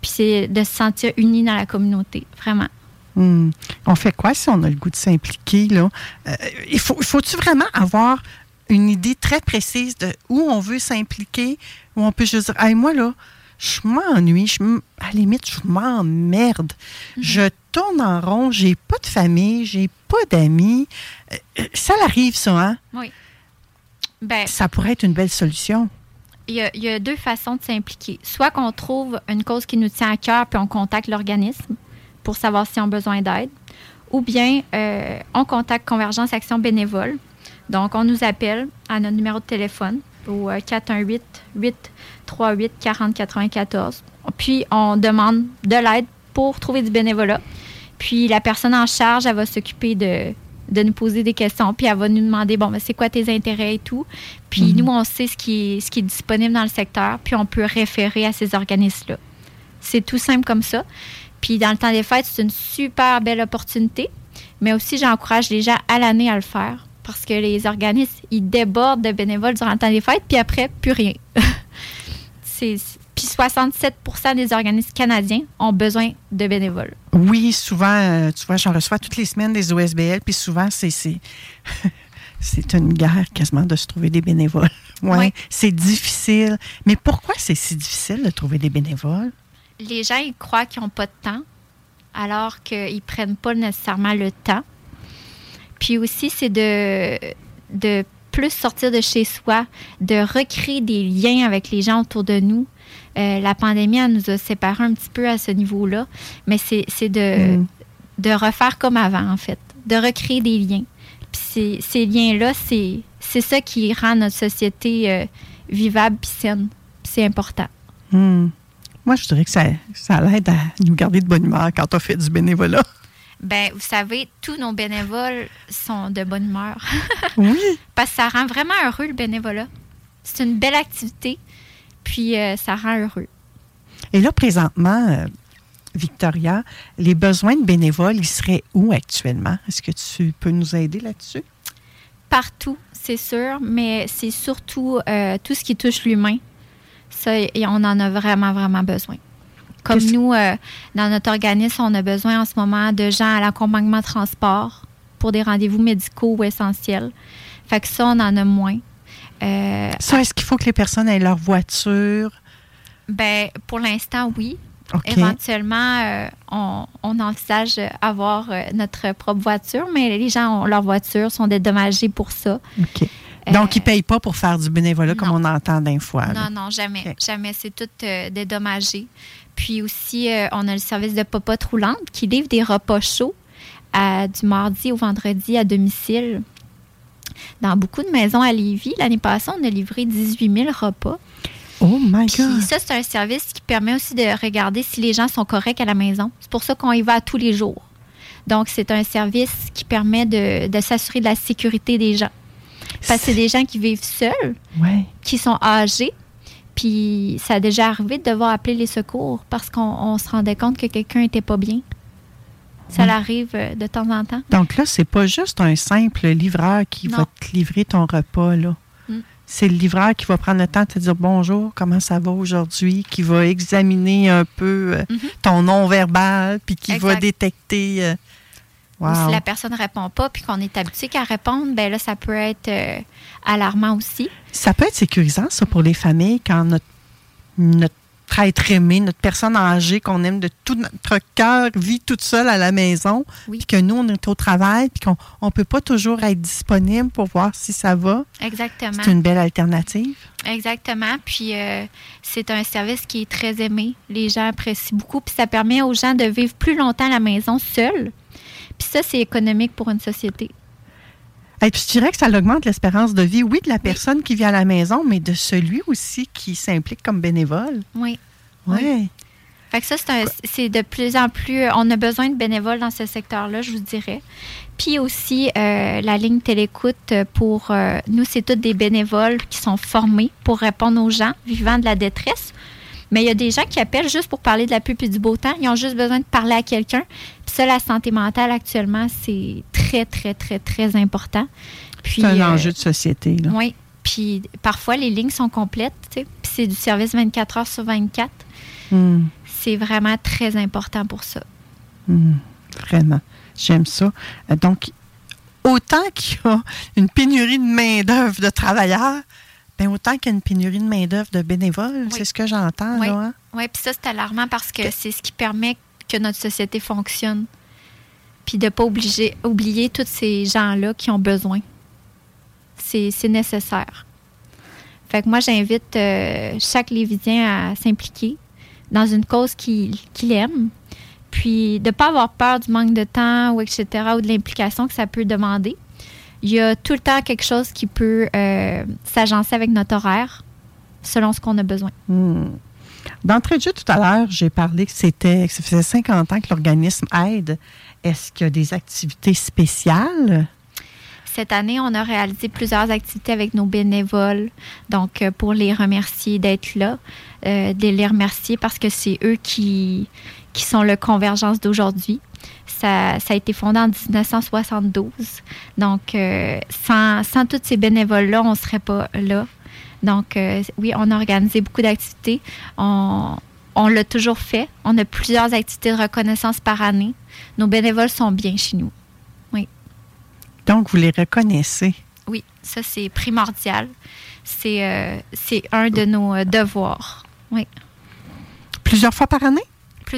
Puis c'est de se sentir unis dans la communauté, vraiment. Hmm. On fait quoi si on a le goût de s'impliquer? Là? Euh, il faut, faut-tu vraiment avoir une idée très précise de où on veut s'impliquer, où on peut juste dire, Hey, moi, là, je m'ennuie, je à la limite, je m'emmerde. Je tourne en rond, j'ai pas de famille, j'ai pas d'amis. Euh, ça l'arrive, ça, hein? Oui. Ben, Ça pourrait être une belle solution. il y, a, il y a deux façons de s'impliquer. Soit qu'on trouve une cause qui nous tient à cœur, puis on contacte l'organisme pour savoir s'ils ont besoin d'aide, ou bien euh, on contacte Convergence Action Bénévole. Donc, on nous appelle à notre numéro de téléphone au euh, 418-838-4094. Puis, on demande de l'aide pour trouver du bénévolat. Puis, la personne en charge, elle va s'occuper de, de nous poser des questions, puis elle va nous demander, bon, ben, c'est quoi tes intérêts et tout. Puis nous, on sait ce qui, est, ce qui est disponible dans le secteur, puis on peut référer à ces organismes-là. C'est tout simple comme ça. Puis dans le temps des fêtes, c'est une super belle opportunité, mais aussi j'encourage les gens à l'année à le faire parce que les organismes, ils débordent de bénévoles durant le temps des fêtes, puis après, plus rien. c'est, puis 67% des organismes canadiens ont besoin de bénévoles. Oui, souvent, euh, tu vois, j'en reçois toutes les semaines des OSBL, puis souvent, c'est. c'est C'est une guerre quasiment de se trouver des bénévoles. Ouais, Oui. C'est difficile. Mais pourquoi c'est si difficile de trouver des bénévoles? les gens, ils croient qu'ils n'ont pas de temps, alors qu'ils ne prennent pas nécessairement le temps. Puis aussi, c'est de, de plus sortir de chez soi, de recréer des liens avec les gens autour de nous. Euh, la pandémie, elle nous a séparés un petit peu à ce niveau-là, mais c'est de, Mm. de refaire comme avant, en fait, de recréer des liens. Puis ces, liens-là, c'est ça qui rend notre société euh, vivable puis saine. C'est important. Hmm. Moi, je dirais que ça, ça l'aide à nous garder de bonne humeur quand on fait du bénévolat. Ben, vous savez, tous nos bénévoles sont de bonne humeur. Oui. Parce que ça rend vraiment heureux le bénévolat. C'est une belle activité, puis euh, ça rend heureux. Et là, présentement, euh, Victoria, les besoins de bénévoles, ils seraient où actuellement? Est-ce que tu peux nous aider là-dessus? Partout, c'est sûr, mais c'est surtout euh, tout ce qui touche l'humain. Ça, et on en a vraiment, vraiment besoin. Comme nous, euh, dans notre organisme, on a besoin en ce moment de gens à l'accompagnement transport pour des rendez-vous médicaux ou essentiels. Fait que ça, on en a moins. Euh, Ça, est-ce qu'il faut que les personnes aient leur voiture? Ben, pour l'instant, oui. Éventuellement, euh, on, on envisage avoir euh, notre propre voiture, mais les gens ont leur voiture, sont dédommagés pour ça. OK. Donc, ils ne payent pas pour faire du bénévolat comme on entend d'un fois. là. Non, non, jamais. Jamais. C'est tout dédommagé. Puis aussi, on a le service de popote roulante qui livre des repas chauds à- du mardi au vendredi à domicile. Dans beaucoup de maisons à Lévis, l'année passée, on a livré 18 000 repas. Oh my Puis God! ça, c'est un service qui permet aussi de regarder si les gens sont corrects à la maison. C'est pour ça qu'on y va tous les jours. Donc, c'est un service qui permet de, de s'assurer de la sécurité des gens. Parce que c'est des gens qui vivent seuls, Ouais. qui sont âgés. Puis ça a déjà arrivé de devoir appeler les secours parce qu'on on se rendait compte que quelqu'un n'était pas bien. Ça Ouais. l'arrive euh, de temps en temps. Donc là, c'est pas juste un simple livreur qui Non. va te livrer ton repas, là. Mm. C'est le livreur qui va prendre le temps de te dire bonjour, comment ça va aujourd'hui, qui va examiner un peu euh, Mhm. ton non-verbal, puis qui va détecter. euh, Ou si la personne ne répond pas puis qu'on est habitué qu'à répondre, ben là, ça peut être euh, alarmant aussi. Ça peut être sécurisant, ça, pour les familles, quand notre, notre être aimé, notre personne âgée qu'on aime de tout notre cœur vit toute seule à la maison, Oui. puis que nous, on est au travail, puis qu'on ne peut pas toujours être disponible pour voir si ça va. Exactement. C'est une belle alternative. Exactement. Puis euh, c'est un service qui est très aimé. Les gens apprécient beaucoup. Puis ça permet aux gens de vivre plus longtemps à la maison seuls. Puis ça, c'est économique pour une société. Et puis, je dirais que ça augmente l'espérance de vie, oui, de la personne qui vit à la maison, mais de celui aussi qui s'implique comme bénévole. Oui. Oui. Fait que ça, c'est un- c'est de plus en plus. On a besoin de bénévoles dans ce secteur-là, je vous dirais. Puis aussi, euh, la ligne télécoute pour. euh, nous, c'est tous des bénévoles qui sont formés pour répondre aux gens vivant de la détresse. Mais il y a des gens qui appellent juste pour parler de la pluie et du beau temps. Ils ont juste besoin de parler à quelqu'un. Puis ça, la santé mentale actuellement, c'est très, très, très, très important. C'est un euh, enjeu de société. Là. oui. Puis parfois, les lignes sont complètes. tu sais. Puis c'est du service 24 heures sur 24. Hmm, C'est vraiment très important pour ça. hmm, vraiment. J'aime ça. Euh, Donc, autant qu'il y a une pénurie de main-d'œuvre de travailleurs, ben autant qu'il y a une pénurie de main-d'œuvre de bénévoles. C'est ce que j'entends. Oui, là, hein? Oui, puis ça, c'est alarmant parce que c'est ce qui permet que notre société fonctionne. Puis de ne pas obliger, oublier tous ces gens-là qui ont besoin. C'est nécessaire. Fait que moi, j'invite euh, chaque Lévidien à s'impliquer dans une cause qu'il qu'il aime. Puis de ne pas avoir peur du manque de temps ou etc. ou de l'implication que ça peut demander. Il y a tout le temps quelque chose qui peut euh, s'agencer avec notre horaire selon ce qu'on a besoin. Hmm. D'entrée de jeu, tout à l'heure, j'ai parlé que c'était que ça faisait 50 ans que l'organisme aide. Est-ce qu'il y a des activités spéciales? Cette année, on a réalisé plusieurs activités avec nos bénévoles. Donc, euh, pour les remercier d'être là, euh, de les remercier parce que c'est eux qui, qui sont le Convergence d'aujourd'hui. Ça, ça a été fondé en 1972. Donc, euh, sans, sans tous ces bénévoles-là, on ne serait pas là. Donc, euh, oui, on a organisé beaucoup d'activités. On, on l'a toujours fait. On a plusieurs activités de reconnaissance par année. Nos bénévoles sont bien chez nous. Oui. Donc, vous les reconnaissez? Oui, ça c'est primordial. C'est euh, un de nos devoirs. Oui. Plusieurs fois par année?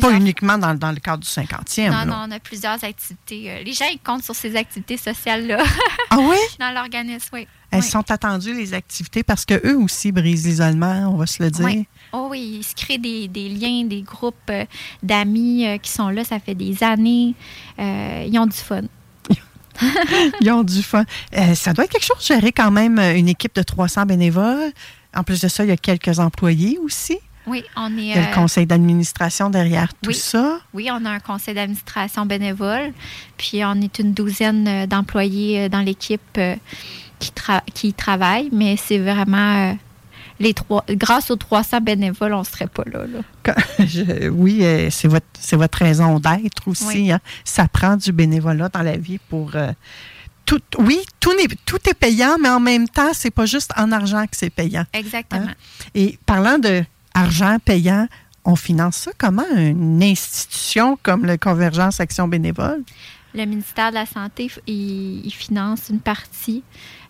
Plusieurs- Pas uniquement dans, dans le cadre du 50e. Non, là. non, on a plusieurs activités. Euh, les gens, ils comptent sur ces activités sociales-là. Ah oui? Dans l'organisme, oui. Elles Oui. sont attendues, les activités, parce qu'eux aussi brisent l'isolement, on va se le dire. Oui. Oh oui, il se crée des, des liens, des groupes euh, d'amis euh, qui sont là, ça fait des années. Euh, ils ont du fun. Ils ont du fun. Euh, ça doit être quelque chose de gérer quand même une équipe de 300 bénévoles. En plus de ça, il y a quelques employés aussi. Oui, on est. Il y a euh, le conseil d'administration derrière tout oui. ça. Oui, on a un conseil d'administration bénévole, puis on est une douzaine euh, d'employés euh, dans l'équipe euh, qui, tra- qui travaillent, mais c'est vraiment euh, les trois. Grâce aux 300 bénévoles, on ne serait pas là. là. Quand- je- oui, euh, c'est votre, c'est votre raison d'être aussi. Oui. hein. Ça prend du bénévolat dans la vie pour. euh, tout, oui, tout, n'est- tout est payant, mais en même temps, c'est pas juste en argent que c'est payant. Exactement. Hein? Et parlant de argent payant, on finance ça comment une institution comme le Convergence Action Bénévole? Le ministère de la Santé, il finance une partie.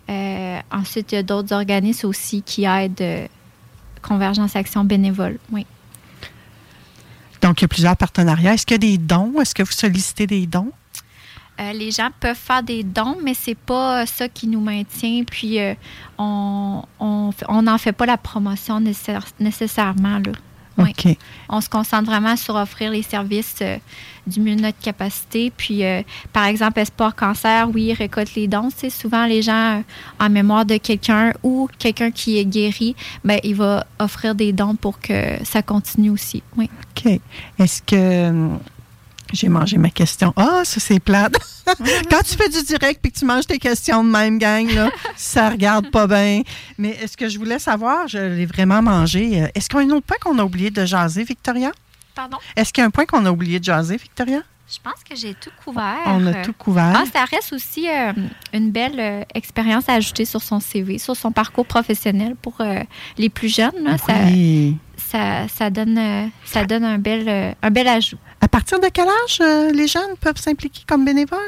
Euh, ensuite, il y a d'autres organismes aussi qui aident euh, Convergence Action bénévole. Oui. Donc, il y a plusieurs partenariats. Est-ce qu'il y a des dons? Est-ce que vous sollicitez des dons? Euh, les gens peuvent faire des dons, mais c'est pas ça qui nous maintient. Puis euh, on on f- on n'en fait pas la promotion nécessaire- nécessairement. Là. Oui. OK. On se concentre vraiment sur offrir les services euh, du mieux de notre capacité. Puis, euh, par exemple, Espoir Cancer, oui, récolte les dons. C'est souvent les gens euh, en mémoire de quelqu'un ou quelqu'un qui est guéri, ben, il va offrir des dons pour que ça continue aussi. Oui. OK. Est-ce que. J'ai mangé ma question. Ah, ça, c'est plate. Quand tu fais du direct et que tu manges tes questions de même, gang, là, ça regarde pas bien. Mais est-ce que je voulais savoir, je l'ai vraiment mangé. euh, Est-ce qu'il y a un autre point qu'on a oublié de jaser, Victoria? Pardon? Est-ce qu'il y a un point qu'on a oublié de jaser, Victoria? Je pense que j'ai tout couvert. On a tout couvert. Ah, ça reste aussi euh, une belle euh, expérience à ajouter sur son CV, sur son parcours professionnel pour euh, les plus jeunes. là. Ça- Oui. Ça, ça, donne, ça donne un bel, un bel ajout. À partir de quel âge euh, les jeunes peuvent s'impliquer comme bénévoles?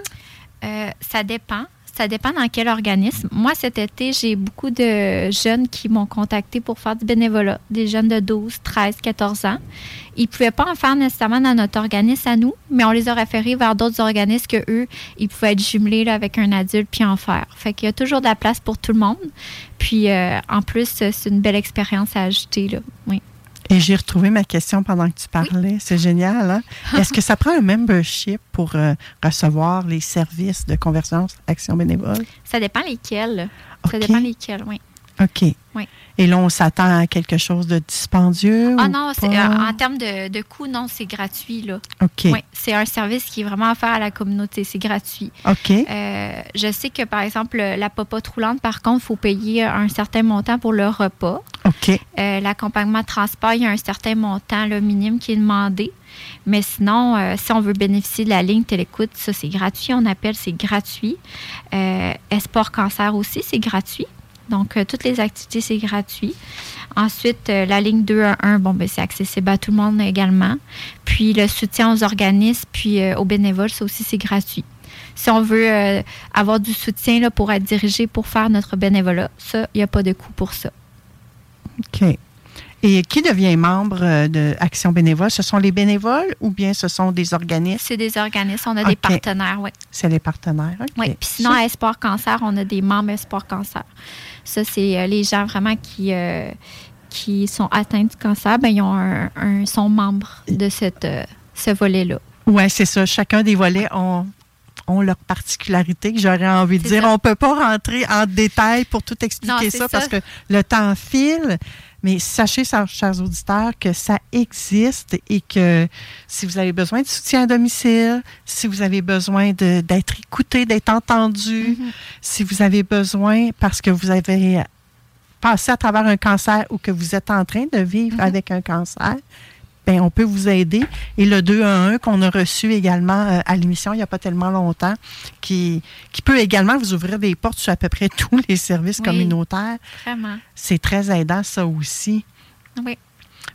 Euh, ça dépend. Ça dépend dans quel organisme. Moi, cet été, j'ai beaucoup de jeunes qui m'ont contacté pour faire du bénévolat. Des jeunes de 12, 13, 14 ans. Ils ne pouvaient pas en faire nécessairement dans notre organisme à nous, mais on les a référés vers d'autres organismes que eux, ils pouvaient être jumelés avec un adulte puis en faire. Fait qu'il y a toujours de la place pour tout le monde. Puis, euh, en plus, c'est une belle expérience à ajouter. Là. Oui. Et j'ai retrouvé ma question pendant que tu parlais. C'est génial. Hein? Est-ce que ça prend un membership pour euh, recevoir les services de convergence Action bénévole? Ça dépend lesquels. Ça dépend lesquels, oui. OK. Oui. Et là, on s'attend à quelque chose de dispendieux? Ah non, euh, en termes de, de coût, non, c'est gratuit. Là. OK. Oui, c'est un service qui est vraiment offert à la communauté. C'est gratuit. OK. Euh, je sais que, par exemple, la popote roulante, par contre, il faut payer un certain montant pour le repas. OK. Euh, L'accompagnement de transport, il y a un certain montant le minimum qui est demandé. Mais sinon, euh, si on veut bénéficier de la ligne télécoute, ça, c'est gratuit. On appelle, c'est gratuit. Euh, Esport Cancer aussi, c'est gratuit. Donc, euh, toutes les activités, c'est gratuit. Ensuite, euh, la ligne 211, bon, ben, c'est accessible à tout le monde également. Puis, le soutien aux organismes, puis euh, aux bénévoles, ça aussi, c'est gratuit. Si on veut avoir du soutien là, pour être dirigé pour faire notre bénévolat, ça, il n'y a pas de coût pour ça. OK. Et qui devient membre de Action bénévole? Ce sont les bénévoles ou bien ce sont des organismes? C'est des organismes, on a des partenaires, oui. C'est les partenaires. OK. Oui, puis sinon, à Espoir Cancer, on a des membres Espoir Cancer. Ça, c'est euh, les gens vraiment qui, euh, qui sont atteints du cancer, ben, ils un, sont membres de euh, ce volet-là. Oui, c'est ça. Chacun des volets ont, ont leur particularité. J'aurais envie de dire, ça. on ne peut pas rentrer en détail pour tout expliquer Non, ça, ça. parce que le temps file. Mais sachez, chers auditeurs, que ça existe et que si vous avez besoin de soutien à domicile, si vous avez besoin d'être écouté, d'être entendu, Mm-hmm. si vous avez besoin parce que vous avez passé à travers un cancer ou que vous êtes en train de vivre Mm-hmm. avec un cancer, ben, on peut vous aider. Et le 211 qu'on a reçu également euh, à l'émission il n'y a pas tellement longtemps, qui, qui peut également vous ouvrir des portes sur à peu près tous les services Oui. communautaires. Vraiment. C'est très aidant, ça aussi. Oui.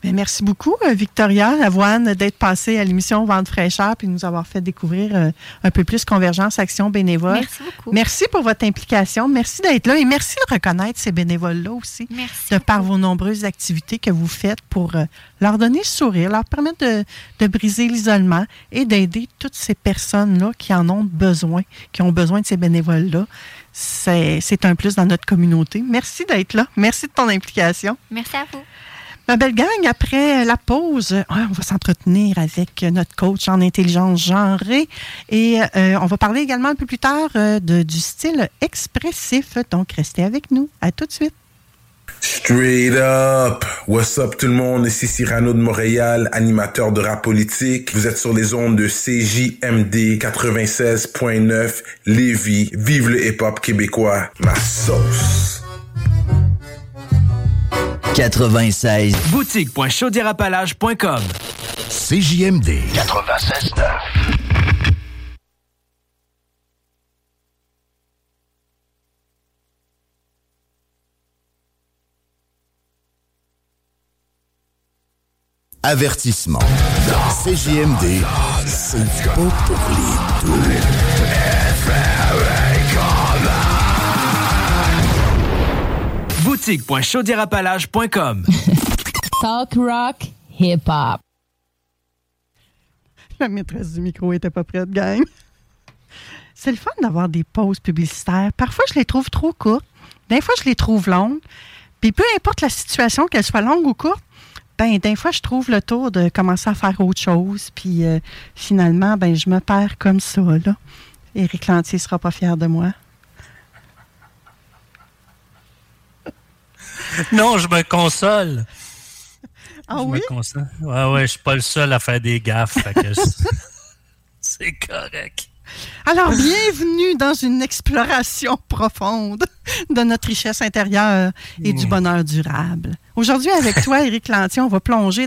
Ben, merci beaucoup, euh, Victoria Lavoine, d'être passée à l'émission Vente fraîcheur puis nous avoir fait découvrir euh, un peu plus Convergence Action Bénévole. Merci beaucoup. Merci pour votre implication. Merci d'être là et merci de reconnaître ces bénévoles-là aussi. Merci De par vos nombreuses activités que vous faites pour euh, leur donner le sourire, leur permettre de, de briser l'isolement et d'aider toutes ces personnes-là qui en ont besoin, qui ont besoin de ces bénévoles-là. C'est un plus dans notre communauté. Merci d'être là. Merci de ton implication. Merci à vous. Ma belle gang, après la pause, on va s'entretenir avec notre coach en intelligence genrée et euh, on va parler également un peu plus tard euh, de, du style expressif. Donc, restez avec nous. À tout de suite. Straight up! What's up tout le monde? Ici Cyrano de Montréal, animateur de rap politique. Vous êtes sur les ondes de CJMD 96.9 Lévis. Vive le hip-hop québécois. Ma sauce! 96. Boutique.chaudierapalage.com CJMD 96.9. Avertissement. CJMD, c'est pas pour les doux. Boutique.chaudierapalage.com Talk rock, hip hop. La maîtresse du micro était pas prête, gang. C'est le fun d'avoir des pauses publicitaires. Parfois, je les trouve trop courtes. Des fois, je les trouve longues. Puis peu importe la situation, qu'elle soit longue ou courte, ben, des fois, je trouve le tour de commencer à faire autre chose. Puis euh, finalement, ben, je me perds comme ça, là. Éric Lantier sera pas fier de moi. Non, je me console. Ah je oui? me console. Ouais, ouais, je suis pas le seul à faire des gaffes. c'est- correct. Alors, bienvenue dans une exploration profonde de notre richesse intérieure et du Mm. bonheur durable. Aujourd'hui, avec toi, Éric Lantier, on va plonger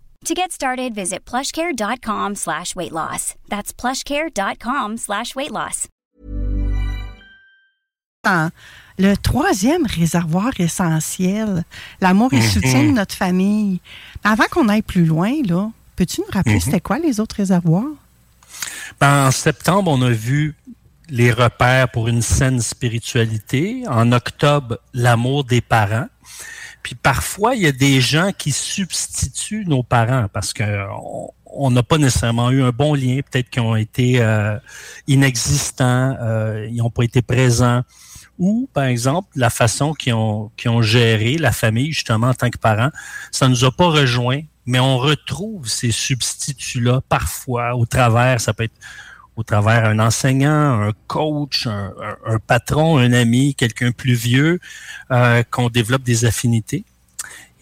To get started, visit plushcare.com slash weight loss. That's plushcare.com slash weight loss. Dans le troisième réservoir essentiel, l'amour et le soutien de notre famille. Avant qu'on aille plus loin, là, peux-tu nous rappeler Mhm. c'était quoi les autres réservoirs? Ben, en septembre, on a vu les repères pour une saine spiritualité. En octobre, l'amour des parents. Puis parfois, il y a des gens qui substituent nos parents parce que on- n'a pas nécessairement eu un bon lien, peut-être qu'ils ont été euh, inexistants, euh, ils n'ont pas été présents, ou par exemple la façon qu'ils ont, ont géré la famille justement en tant que parents, ça nous a pas rejoint, mais on retrouve ces substituts-là parfois au travers, ça peut être au travers un enseignant, un coach, un, patron, un ami, quelqu'un plus vieux, euh, qu'on développe des affinités.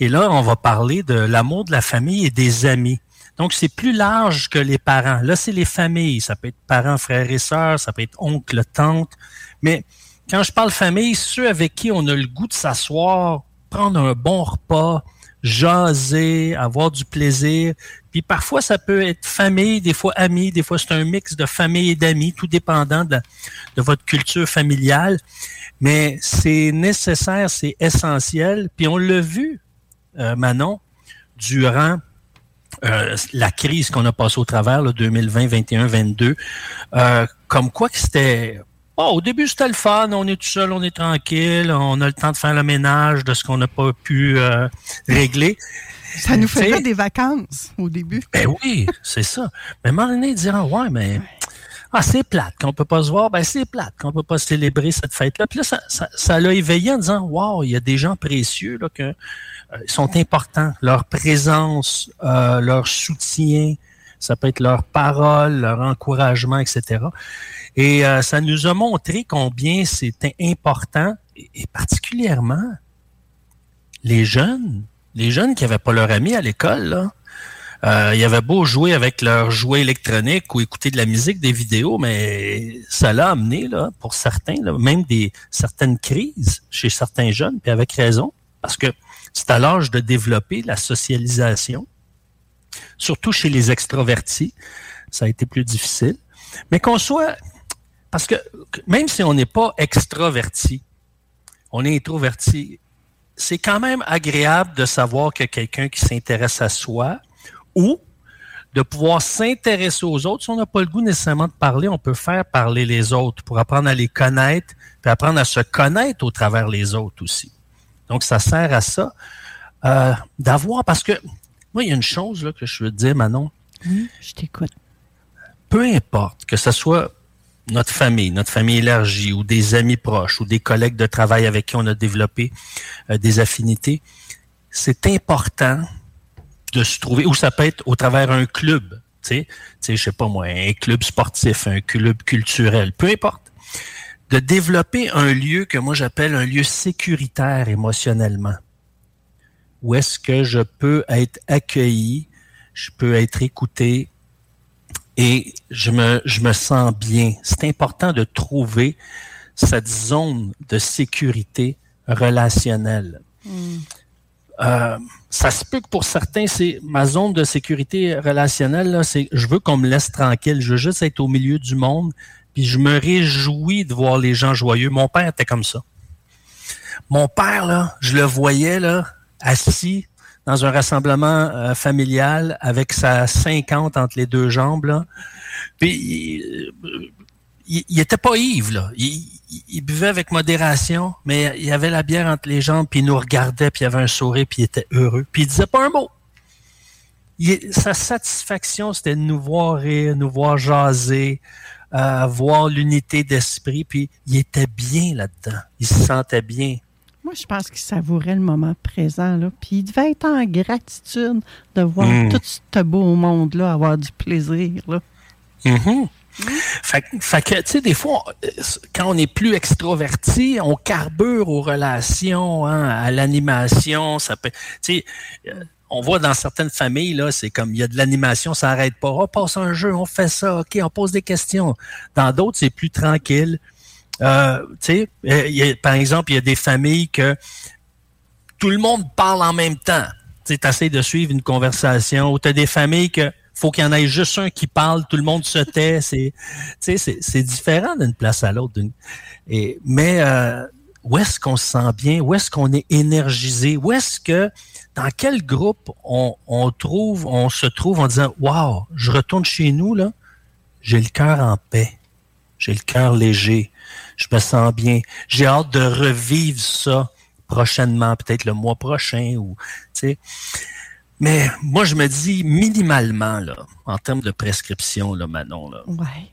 Et là, on va parler de l'amour de la famille et des amis. Donc, c'est plus large que les parents. Là, c'est les familles. Ça peut être parents, frères et sœurs, ça peut être oncle, tante. Mais quand je parle famille, ceux avec qui on a le goût de s'asseoir, prendre un bon repas, jaser, avoir du plaisir. Puis parfois, ça peut être famille, des fois amis, des fois c'est un mix de famille et d'amis, tout dépendant de, votre culture familiale. Mais c'est nécessaire, c'est essentiel. Puis on l'a vu, euh, Manon, durant euh, la crise qu'on a passée au travers, là, 2020, 21, 22, euh, comme quoi que c'était... Bon, au début, c'était le fun, on est tout seul, on est tranquille, on a le temps de faire le ménage de ce qu'on n'a pas pu euh, régler. Ça nous faisait des vacances au début. ben oui, c'est ça. Mais à un moment donné, ouais, mais ah, c'est plate qu'on peut pas se voir, ben c'est plate qu'on peut pas célébrer cette fête-là. Puis là, ça, ça, ça l'a éveillé en disant, wow, il y a des gens précieux là que euh, sont importants. Leur présence, euh, leur soutien, ça peut être leur parole, leur encouragement, etc. Et euh, ça nous a montré combien c'était important, et, particulièrement les jeunes, les jeunes qui n'avaient pas leur ami à l'école. Euh, il y avait beau jouer avec leurs jouets électroniques ou écouter de la musique, des vidéos, mais ça l'a amené, là, pour certains, là, même des certaines crises chez certains jeunes, puis avec raison, parce que c'est à l'âge de développer la socialisation, surtout chez les extrovertis, ça a été plus difficile. Mais qu'on soit, parce que même si on n'est pas extraverti, on est introverti, c'est quand même agréable de savoir que quelqu'un qui s'intéresse à soi ou de pouvoir s'intéresser aux autres. Si on n'a pas le goût nécessairement de parler, on peut faire parler les autres pour apprendre à les connaître, puis apprendre à se connaître au travers les autres aussi. Donc, ça sert à ça, euh, d'avoir, parce que moi, il y a une chose là, que je veux te dire, Manon. Oui, je t'écoute. Peu importe, que ce soit notre famille, notre famille élargie, ou des amis proches, ou des collègues de travail avec qui on a développé euh, des affinités, c'est important de se trouver, ou ça peut être au travers un club, tu sais, je sais pas moi, un club sportif, un club culturel, peu importe, de développer un lieu que moi j'appelle un lieu sécuritaire émotionnellement, où est-ce que je peux être accueilli, je peux être écouté et je me, je me sens bien. C'est important de trouver cette zone de sécurité relationnelle. Euh, ça se peut que pour certains, c'est ma zone de sécurité relationnelle, là, c'est je veux qu'on me laisse tranquille, je veux juste être au milieu du monde, puis je me réjouis de voir les gens joyeux. Mon père était comme ça. Mon père, là, je le voyais là, assis dans un rassemblement euh, familial avec sa 50 entre les deux jambes. Puis euh, il, il était pas ivre. Il, buvait avec modération, mais il avait la bière entre les jambes, puis il nous regardait, puis il avait un sourire, puis il était heureux. Puis il disait pas un mot. Sa satisfaction, c'était de nous voir rire, nous voir jaser, euh, voir l'unité d'esprit, puis il était bien là-dedans. Il se sentait bien. Moi, je pense qu'il savourait le moment présent. Là. Puis il devait être en gratitude de voir Mm. tout ce beau monde-là avoir du plaisir. Là. Mhm. Fait, que- fait que, tu sais, des fois, on- euh, quand on est plus extroverti, on carbure aux relations, hein, à l'animation. Ça peut, tu sais, euh, on voit dans certaines familles, là, c'est comme il y a de l'animation, ça n'arrête pas. On passe un jeu, on fait ça, OK, on pose des questions. Dans d'autres, c'est plus tranquille. Euh, tu sais, par exemple, il y a des familles que tout le monde parle en même temps. Tu essaies de suivre une conversation. Ou tu as des familles que faut qu'il y en ait juste un qui parle, tout le monde se tait. C'est, c'est différent d'une place à l'autre. Et, mais euh, où est-ce qu'on se sent bien? Où est-ce qu'on est énergisé? Où est-ce que, dans quel groupe on, on, trouve, on se trouve en disant, wow, je retourne chez nous, là, j'ai le cœur en paix. J'ai le cœur léger. Je me sens bien. J'ai hâte de revivre ça prochainement, peut-être le mois prochain ou, tu sais. Mais moi, je me dis minimalement, là, en termes de prescription, là, Manon, là. Ouais.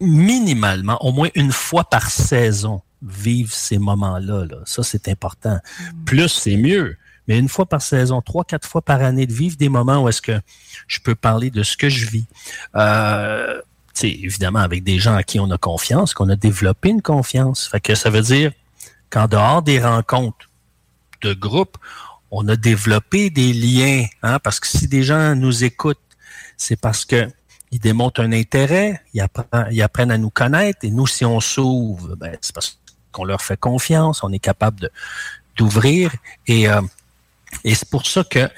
Minimalement, au moins une fois par saison, vivre ces moments-là. Là. Ça, c'est important. Mm. Plus, c'est mieux. Mais une fois par saison, trois, quatre fois par année, de vivre des moments où est-ce que je peux parler de ce que je vis. Euh, évidemment, avec des gens à qui on a confiance, qu'on a développé une confiance. Fait que ça veut dire qu'en dehors des rencontres de groupe, on a développé des liens, hein, parce que si des gens nous écoutent, c'est parce que ils démontrent un intérêt, ils apprennent, à nous connaître, et nous, si on s'ouvre, ben, c'est parce qu'on leur fait confiance, on est capable d'ouvrir, et, euh, et c'est pour ça que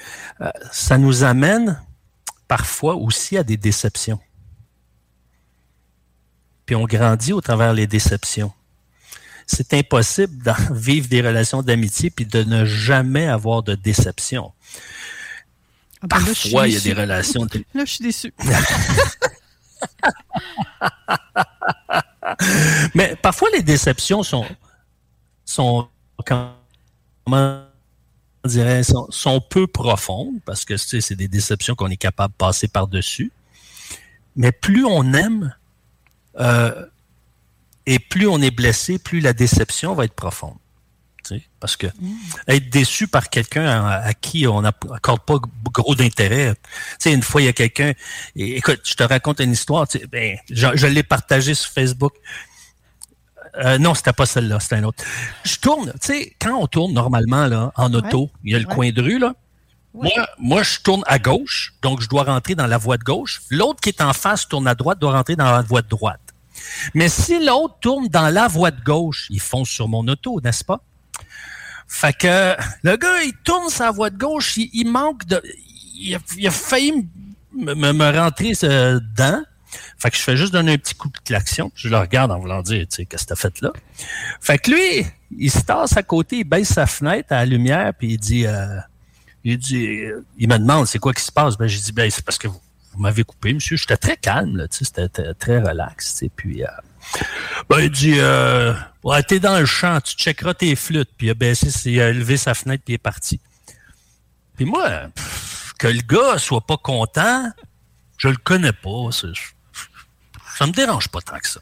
euh, ça nous amène parfois aussi à des déceptions. Puis on grandit au travers les déceptions c'est impossible de vivre des relations d'amitié puis de ne jamais avoir de déception. Ah ben Parfois, il y a des relations. De... Là, je suis déçu. Mais parfois, les déceptions sont, sont comment dirais, sont, sont peu profondes parce que c'est des déceptions qu'on est capable de passer par-dessus. Mais plus on aime, euh, et plus on est blessé, plus la déception va être profonde. Parce que mm. être déçu par quelqu'un à, qui on n'accorde pas gros d'intérêt. Tu une fois, il y a quelqu'un. Écoute, je te raconte une histoire. Ben, je, l'ai partagé sur Facebook. Euh, non, c'était pas celle-là, c'était un autre. Je tourne, tu sais, quand on tourne normalement là, en auto, il y a le coin de rue, là. Moi, moi, je tourne à gauche, donc je dois rentrer dans la voie de gauche. L'autre qui est en face tourne à droite, doit rentrer dans la voie de droite. Mais si l'autre tourne dans la voie de gauche, il fonce sur mon auto, n'est-ce pas? Fait que le gars, il tourne sa voie de gauche, il, manque de. Il a, failli me, rentrer dedans. Fait que je fais juste donner un petit coup de klaxon. Je le regarde en voulant dire, tu sais, qu'est-ce que t'as fait là? Fait que lui, il se tasse à côté, il baisse sa fenêtre à la lumière, puis il dit, euh, il il me demande c'est quoi qui se passe? Ben, j'ai dit, ben, c'est parce que vous, vous m'avez coupé, monsieur. J'étais très calme, là, tu sais, c'était très relax, tu Puis, euh, ben, il dit, euh, ouais, t'es dans le champ, tu checkeras tes flûtes. Puis il a il a levé sa fenêtre, puis il est parti. Puis moi, que le gars soit pas content, je le connais pas. Ça me dérange pas tant que ça.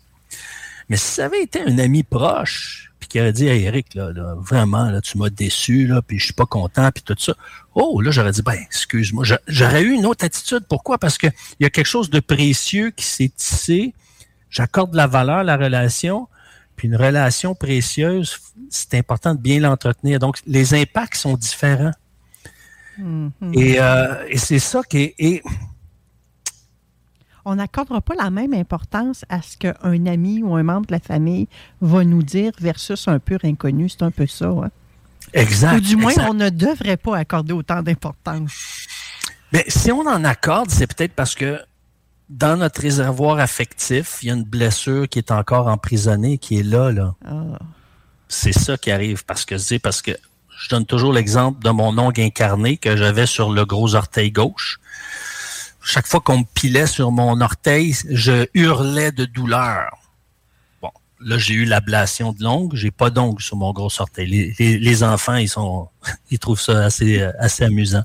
Mais si ça avait été un ami proche, qui aurait dit à Eric, là, vraiment, là, tu m'as déçu, là, puis je suis pas content, puis tout ça. Oh, là, j'aurais dit, ben, excuse-moi. J'aurais eu une autre attitude. Pourquoi? Parce qu'il y a quelque chose de précieux qui s'est tissé. J'accorde la valeur à la relation. Puis une relation précieuse, c'est important de bien l'entretenir. Donc, les impacts sont différents. Mm-hmm. Et, euh, et c'est ça qui est on n'accordera pas la même importance à ce qu'un ami ou un membre de la famille va nous dire versus un pur inconnu. C'est un peu ça. Hein? Exact. Ou du moins, on ne devrait pas accorder autant d'importance. Mais si on en accorde, c'est peut-être parce que dans notre réservoir affectif, il y a une blessure qui est encore emprisonnée, qui est là. là. Ah. C'est ça qui arrive. Parce que c'est parce que je donne toujours l'exemple de mon ongle incarné que j'avais sur le gros orteil gauche chaque fois qu'on me pilait sur mon orteil, je hurlais de douleur. Bon, là, j'ai eu l'ablation de l'ongle. J'ai pas d'ongle sur mon gros orteil. Les, enfants, ils sont, ils trouvent ça assez, assez amusant.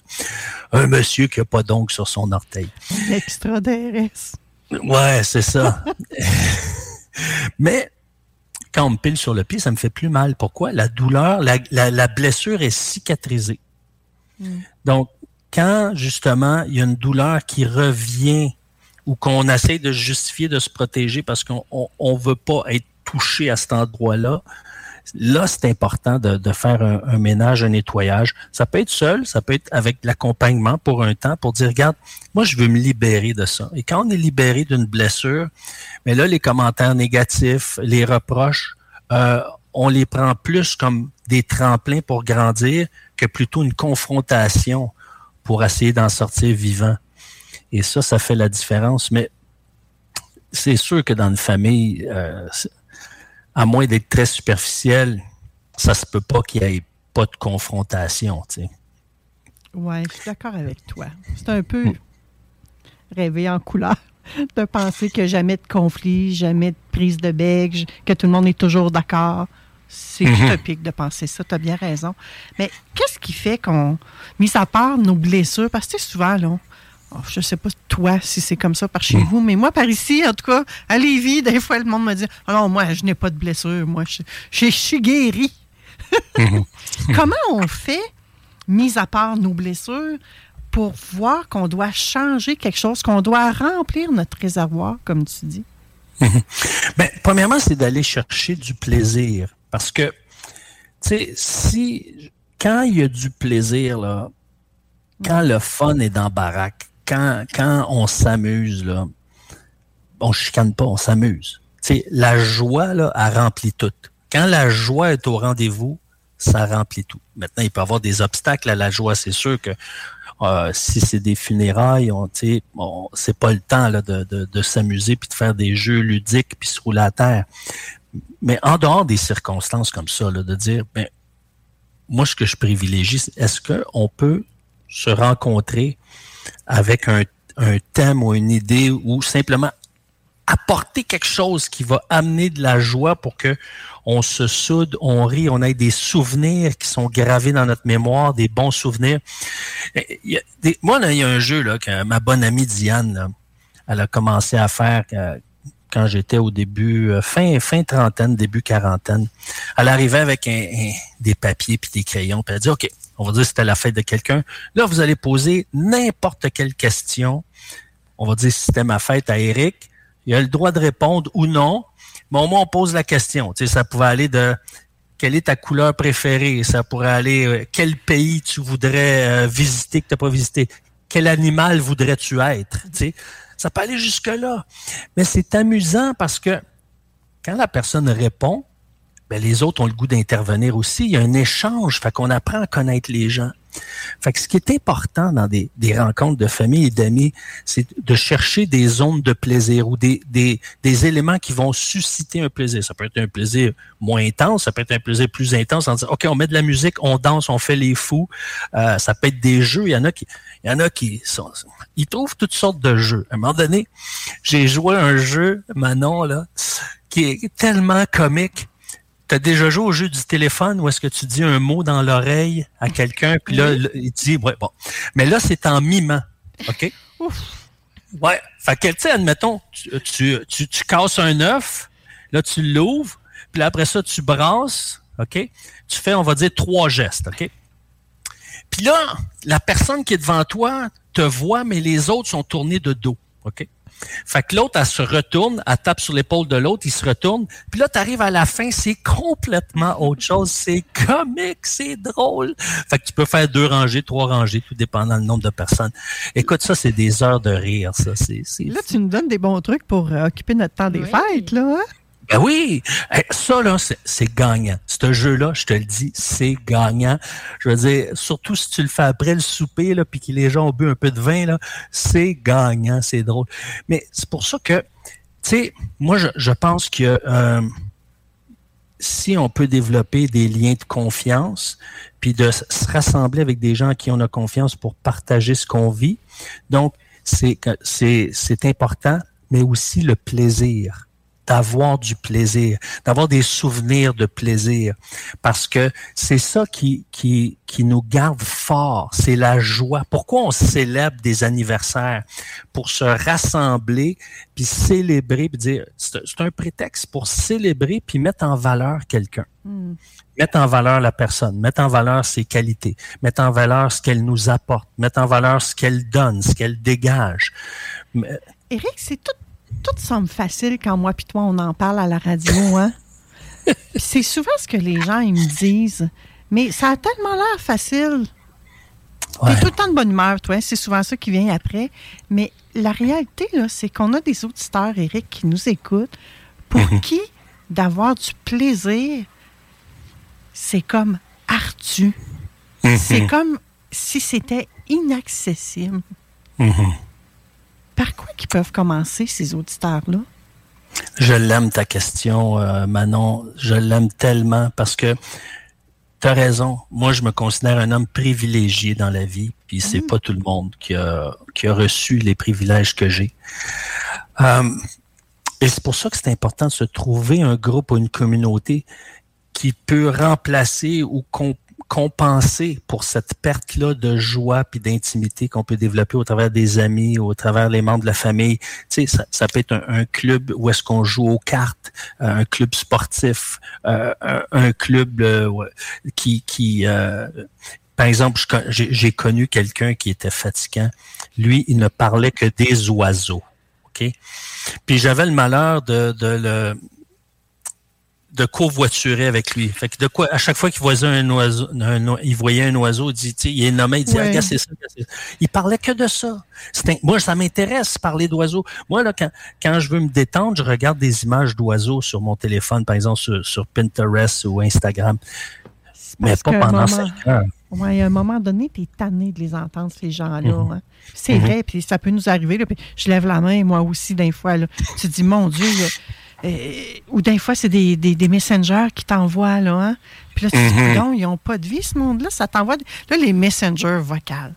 Un monsieur qui a pas d'ongle sur son orteil. Extra DRS. Ouais, c'est ça. Mais quand on me pile sur le pied, ça me fait plus mal. Pourquoi? La douleur, la, blessure est cicatrisée. Hmm. Donc, quand justement il y a une douleur qui revient ou qu'on essaie de justifier de se protéger parce qu'on ne veut pas être touché à cet endroit-là, là, c'est important de, de faire un, ménage, un nettoyage. Ça peut être seul, ça peut être avec l'accompagnement pour un temps, pour dire, regarde, moi, je veux me libérer de ça. Et quand on est libéré d'une blessure, mais là, les commentaires négatifs, les reproches, euh, on les prend plus comme des tremplins pour grandir que plutôt une confrontation pour essayer d'en sortir vivant. Et ça, ça fait la différence. Mais c'est sûr que dans une famille, euh, à moins d'être très superficiel, ça se peut pas qu'il n'y ait pas de confrontation. Tu sais. Oui, je suis d'accord avec toi. C'est un peu mm. rêver en couleur de penser que jamais de conflit, jamais de prise de bec, que tout le monde est toujours d'accord. C'est mm -hmm. utopique de penser ça, tu as bien raison. Mais qu'est-ce qui fait qu'on, mis à part nos blessures, parce que souvent, là, oh, je ne sais pas toi si c'est comme ça par chez vous, mais moi, par ici, en tout cas, à Lévis, des fois, le monde me dit non, moi, je n'ai pas de blessure, moi, je, je, je suis guéri. Mhm. Comment on fait, mis à part nos blessures, pour voir qu'on doit changer quelque chose, qu'on doit remplir notre réservoir, comme tu dis? Bien, premièrement, c'est d'aller chercher du plaisir. Parce que, tu sais, si, quand il y a du plaisir, là, quand le fun est dans baraque, quand, quand on s'amuse, là, on chicane pas, on s'amuse. Tu sais, la joie, là, elle remplit tout. Quand la joie est au rendez-vous, ça remplit tout. Maintenant, il peut y avoir des obstacles à la joie. C'est sûr que euh, si c'est des funérailles, on, bon, c'est pas le temps là, de, de, de s'amuser puis de faire des jeux ludiques puis se rouler à terre. Mais en dehors des circonstances comme ça, là, de dire, ben, moi, ce que je privilégie, est-ce qu'on peut se rencontrer avec un, un thème ou une idée ou simplement apporter quelque chose qui va amener de la joie pour que on se soude, on rit, on ait des souvenirs qui sont gravés dans notre mémoire, des bons souvenirs? Moi, là, il y a un jeu là, que ma bonne amie Diane, là, elle a commencé à faire quand j'étais au début, euh, fin, fin trentaine, début quarantaine. Elle arrivait avec des papiers puis des crayons, puis elle dit, OK, on va dire que c'était la fête de quelqu'un. Là, vous allez poser n'importe quelle question. On va dire si c'était ma fête à Eric il a le droit de répondre ou non, mais au moins on pose la question. Tu ça pouvait aller de quelle est ta couleur préférée, ça pourrait aller euh, quel pays tu voudrais euh, visiter que tu n'as pas visité, quel animal voudrais-tu être? Tu ça peut aller jusque-là. Mais c'est amusant parce que quand la personne répond, ben les autres ont le goût d'intervenir aussi. Il y a un échange, fait qu'on apprend à connaître les gens. Fait que ce qui est important dans des, des rencontres de famille et d'amis, c'est de chercher des zones de plaisir ou des, des, des, éléments qui vont susciter un plaisir. Ça peut être un plaisir moins intense, ça peut être un plaisir plus intense en disant, OK, on met de la musique, on danse, on fait les fous. Euh, ça peut être des jeux. Il y en a qui, il y en a qui sont, ils trouvent toutes sortes de jeux. À un moment donné, j'ai joué un jeu, Manon, là, qui est tellement comique tu as déjà joué au jeu du téléphone où est-ce que tu dis un mot dans l'oreille à quelqu'un, puis là, il dit, ouais, bon. Mais là, c'est en mimant. OK? Ouf. Ouais. Fait que, tu sais, admettons, tu, tu, tu, tu, casses un œuf, là, tu l'ouvres, puis là, après ça, tu brasses, OK? Tu fais, on va dire, trois gestes, OK? Puis là, la personne qui est devant toi te voit, mais les autres sont tournés de dos, OK? Fait que l'autre, elle se retourne, elle tape sur l'épaule de l'autre, il se retourne. Puis là, tu arrives à la fin, c'est complètement autre chose. C'est comique, c'est drôle. Fait que tu peux faire deux rangées, trois rangées, tout dépendant du nombre de personnes. Écoute, ça, c'est des heures de rire, ça. C'est, là, tu nous donnes des bons trucs pour euh, occuper notre temps des oui. fêtes, là. Hein? Ben oui, ça là, c'est gagnant. Ce jeu-là, je te le dis, c'est gagnant. Je veux dire, surtout si tu le fais après le souper, là, puis que les gens ont bu un peu de vin, là, c'est gagnant, c'est drôle. Mais c'est pour ça que, tu sais, moi, je, je, pense que euh, si on peut développer des liens de confiance, puis de se rassembler avec des gens à qui on a confiance pour partager ce qu'on vit, donc c'est c'est important, mais aussi le plaisir d'avoir du plaisir, d'avoir des souvenirs de plaisir, parce que c'est ça qui, qui, qui nous garde fort, c'est la joie. Pourquoi on célèbre des anniversaires? Pour se rassembler, puis célébrer, puis dire, c'est un prétexte pour célébrer, puis mettre en valeur quelqu'un. Mm. Mettre en valeur la personne, mettre en valeur ses qualités, mettre en valeur ce qu'elle nous apporte, mettre en valeur ce qu'elle donne, ce qu'elle dégage. Éric, c'est tout tout semble facile quand moi puis toi, on en parle à la radio, hein? c'est souvent ce que les gens ils me disent. Mais ça a tellement l'air facile. T'es tout le temps de bonne humeur, toi. C'est souvent ça qui vient après. Mais la réalité, là, c'est qu'on a des auditeurs, Eric, qui nous écoutent, pour Mhm. qui d'avoir du plaisir, c'est comme ardu. Mhm. C'est comme si c'était inaccessible. Par quoi qu'ils peuvent commencer, ces auditeurs-là? Je l'aime ta question, euh, Manon. Je l'aime tellement parce que tu as raison. Moi, je me considère un homme privilégié dans la vie, puis c'est pas tout le monde qui a, qui a reçu les privilèges que j'ai. Euh, et c'est pour ça que c'est important de se trouver un groupe ou une communauté qui peut remplacer ou com- compenser pour cette perte-là de joie puis d'intimité qu'on peut développer au travers des amis, au travers les membres de la famille. Tu sais, ça, ça peut être un, club où est-ce qu'on joue aux cartes, euh, un club sportif, euh, un, club euh, qui, qui par exemple, j'ai connu quelqu'un qui était fatigant. Lui, il ne parlait que des oiseaux. Puis j'avais le malheur de, de le de covoiturer avec lui. Fait que de quoi, à chaque fois qu'il voyait un oiseau, un il voyait un oiseau, il dit, il est nommé, il dit, Ouais. Ah, c'est ça. Il parlait que de ça. Un- moi, ça m'intéresse, parler d'oiseaux. Moi, là, quand, quand je veux me détendre, je regarde des images d'oiseaux sur mon téléphone, par exemple, sur, sur Pinterest ou Instagram. Mais Parce pas pendant cinq heures. Oui, à un moment donné, tu es tanné de les entendre, ces gens-là. Mhm. hein. C'est Mhm. vrai, puis ça peut nous arriver. là, puis je lève la main, moi aussi, d'un fois. Là. Tu te dis, mon Dieu, là, ou d'un fois, c'est des, des, des messengers qui t'envoient. Là, hein. Puis là, tu te dis, Mhm. non, ils n'ont pas de vie, ce monde-là. Ça t'envoie. de- Là, les messengers vocales.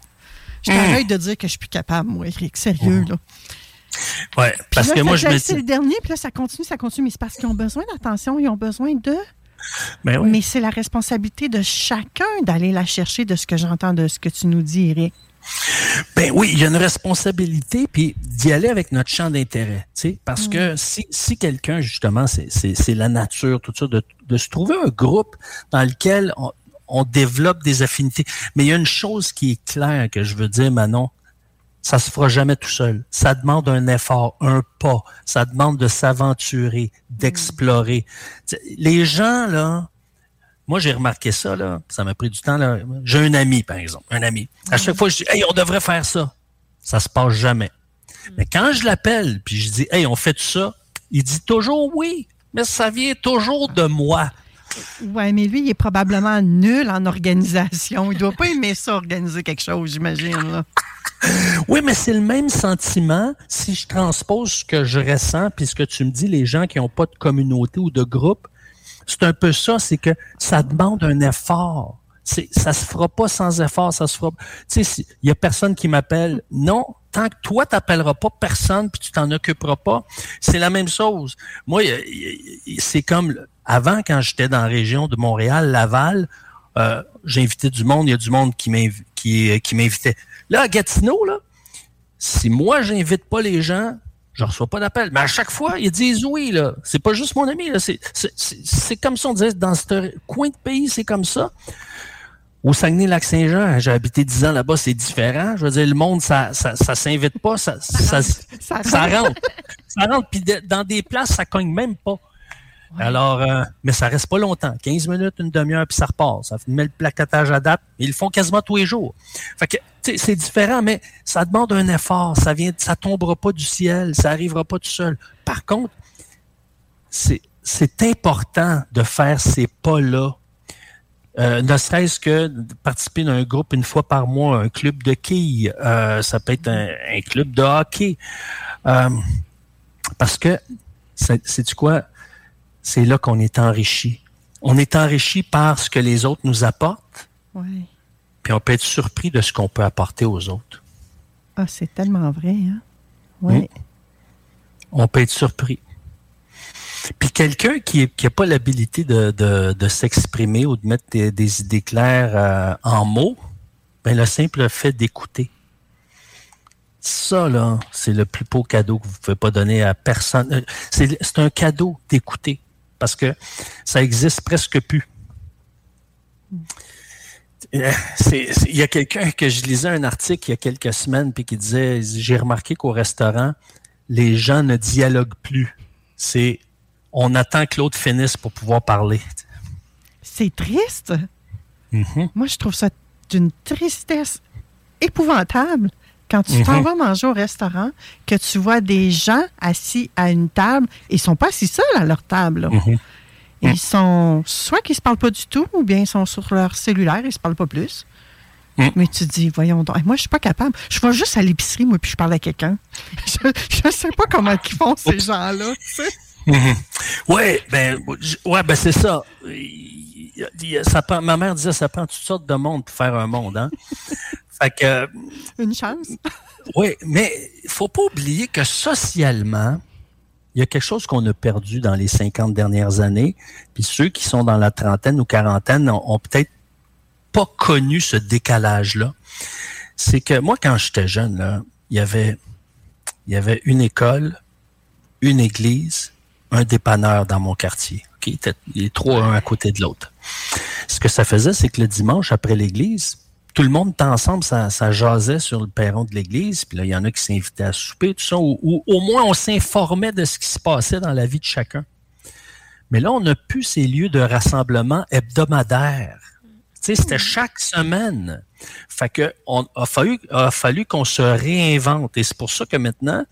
Je t'arrête de dire que je suis plus capable, moi, Eric. Sérieux, là. Ouais, parce là, que moi, je me C'est le dernier, puis là, ça continue, ça continue. Mais c'est parce qu'ils ont besoin d'attention, ils ont besoin de. Ben oui. Mais c'est la responsabilité de chacun d'aller la chercher de ce que j'entends de ce que tu nous dis, Eric. Ben oui, il y a une responsabilité, puis d'y aller avec notre champ d'intérêt. tu sais, Parce que si, si quelqu'un, justement, c'est- c'est c'est la nature, tout ça, de, de se trouver un groupe dans lequel on, on développe des affinités. Mais il y a une chose qui est claire que je veux dire, Manon, ça se fera jamais tout seul. Ça demande un effort, un pas. Ça demande de s'aventurer, d'explorer. Sais, Les gens, là, moi, j'ai remarqué ça, là. Ça m'a pris du temps, là. J'ai un ami, par exemple. Un ami. À chaque fois, je dis, hey, on devrait faire ça. Ça se passe jamais. Mais quand je l'appelle, puis je dis, hey, on fait tout ça, il dit toujours oui. Mais ça vient toujours de moi. Oui, mais lui, il est probablement nul en organisation. Il doit pas aimer ça, organiser quelque chose, j'imagine. Oui, mais c'est le même sentiment si je transpose ce que je ressens, puis ce que tu me dis, les gens qui n'ont pas de communauté ou de groupe, c'est un peu ça, c'est que ça demande un effort. C'est, ça se fera pas sans effort, ça se fera. Tu sais, il y a personne qui m'appelle. Non, tant que toi t'appelleras pas personne puis tu t'en occuperas pas, c'est la même chose. Moi, c'est comme avant quand j'étais dans la région de Montréal, Laval, euh, j'invitais du monde, il y a du monde qui qui, qui m'invitait. Là, à Gatineau, là, si moi j'invite pas les gens, je reçois pas d'appel. Mais à chaque fois, ils disent oui, là. C'est pas juste mon ami, là. C'est, c'est, c'est- c'est comme ça, on disait, dans ce coin de pays, c'est comme ça. Au Saguenay-Lac-Saint-Jean, j'ai habité 10 ans là-bas, c'est différent. Je veux dire, le monde, ça, ça, ça s'invite pas, ça, ça, ça, rentre. Ça rentre, puis dans des places, ça cogne même pas. Alors, euh, mais ça reste pas longtemps. 15 minutes, une demi-heure, puis ça repart. Ça met le plaquettage à date. Ils le font quasiment tous les jours. Fait que, c'est différent, mais ça demande un effort. Ça vient, ça tombera pas du ciel. Ça arrivera pas tout seul. Par contre, c'est, c'est important de faire ces pas-là. Euh, ne serait-ce que de participer d'un groupe une fois par mois, un club de quilles, euh, ça peut être un, club de hockey. Euh, parce que, c'est tu quoi? C'est là qu'on est enrichi. On est enrichi par ce que les autres nous apportent, Ouais. puis on peut être surpris de ce qu'on peut apporter aux autres. Ah, c'est tellement vrai, hein? Oui. On peut être surpris. Puis quelqu'un qui n'a pas l'habilité de, de- de s'exprimer ou de mettre des, des idées claires euh, en mots, ben le simple fait d'écouter. Ça, là, c'est le plus beau cadeau que vous ne pouvez pas donner à personne. Euh, c'est un cadeau d'écouter parce que ça existe presque plus. Il y a quelqu'un que je lisais un article il y a quelques semaines puis qui disait j'ai remarqué qu'au restaurant, les gens ne dialoguent plus. C'est on attend que l'autre finisse pour pouvoir parler. C'est triste. Mhm. Moi, je trouve ça d'une tristesse épouvantable quand tu t'en Mhm. vas manger au restaurant, que tu vois des gens assis à une table, ils sont pas assis seuls à leur table. là. Mhm. Ils sont soit qu'ils se parlent pas du tout, ou bien ils sont sur leur cellulaire, ils se parlent pas plus. Mhm. Mais tu te dis, voyons donc, moi, je suis pas capable. Je vais juste à l'épicerie, moi, puis je parle à quelqu'un. Je, ne sais pas comment ils font, ces gens-là. tu sais. Mhm. Ouais, ben, ouais, ben c'est ça. Il- il- ça prend- ma mère disait ça prend toutes sortes de monde pour faire un monde, hein. Fait que, Une chance. oui, mais il faut pas oublier que socialement, il y a quelque chose qu'on a perdu dans les 50 dernières années. Puis ceux qui sont dans la trentaine ou quarantaine ont, ont peut-être pas connu ce décalage-là. C'est que moi, quand j'étais jeune, là, il y avait, il y avait une école, une église, un dépanneur dans mon quartier. OK? Il était- Les trois, un à côté de l'autre. Ce que ça faisait, c'est que le dimanche, après l'église, tout le monde était ensemble, ça, jasait sur le perron de l'église, puis là, il y en a qui s'invitaient à souper, tout ça, ou, au moins on s'informait de ce qui se passait dans la vie de chacun. Mais là, on n'a plus ces lieux de rassemblement hebdomadaires. Tu sais, c'était chaque semaine. Fait que on a fallu, a fallu qu'on se réinvente. Et c'est pour ça que maintenant,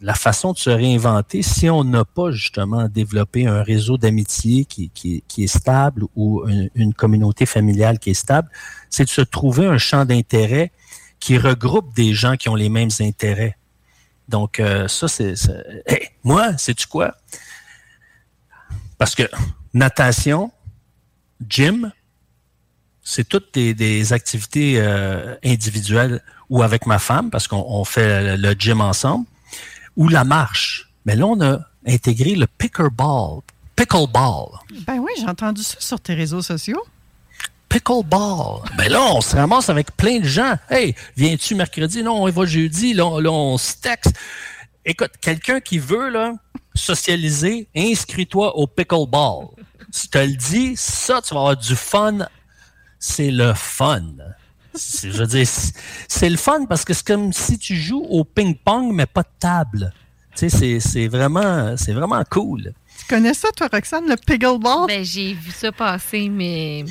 la façon de se réinventer, si on n'a pas justement développé un réseau d'amitié qui, est stable ou une, communauté familiale qui est stable, c'est de se trouver un champ d'intérêt qui regroupe des gens qui ont les mêmes intérêts. Donc, euh, ça, c'est... moi, sais-tu quoi? Parce que natation, gym, c'est toutes des, activités euh, individuelles ou avec ma femme, parce qu'on on fait le gym ensemble, ou la marche. Mais là, on a intégré le pickleball. Pickleball. Ben oui, j'ai entendu ça sur tes réseaux sociaux. Pickleball. Ben là, on se ramasse avec plein de gens. Hey, viens-tu mercredi? Non, on y va jeudi. Là, on- là, on se texte. Écoute, quelqu'un qui veut là, socialiser, inscris-toi au pickleball. Si tu le dis, ça, tu vas avoir du fun. C'est le fun. C'est- Je veux dire, c'est- le fun parce que c'est comme si tu joues au ping-pong, mais pas de table. Tu sais, c'est- vraiment, c'est vraiment cool. Tu connais ça, toi, Roxane, le pickleball? Ben, j'ai vu ça passer, mais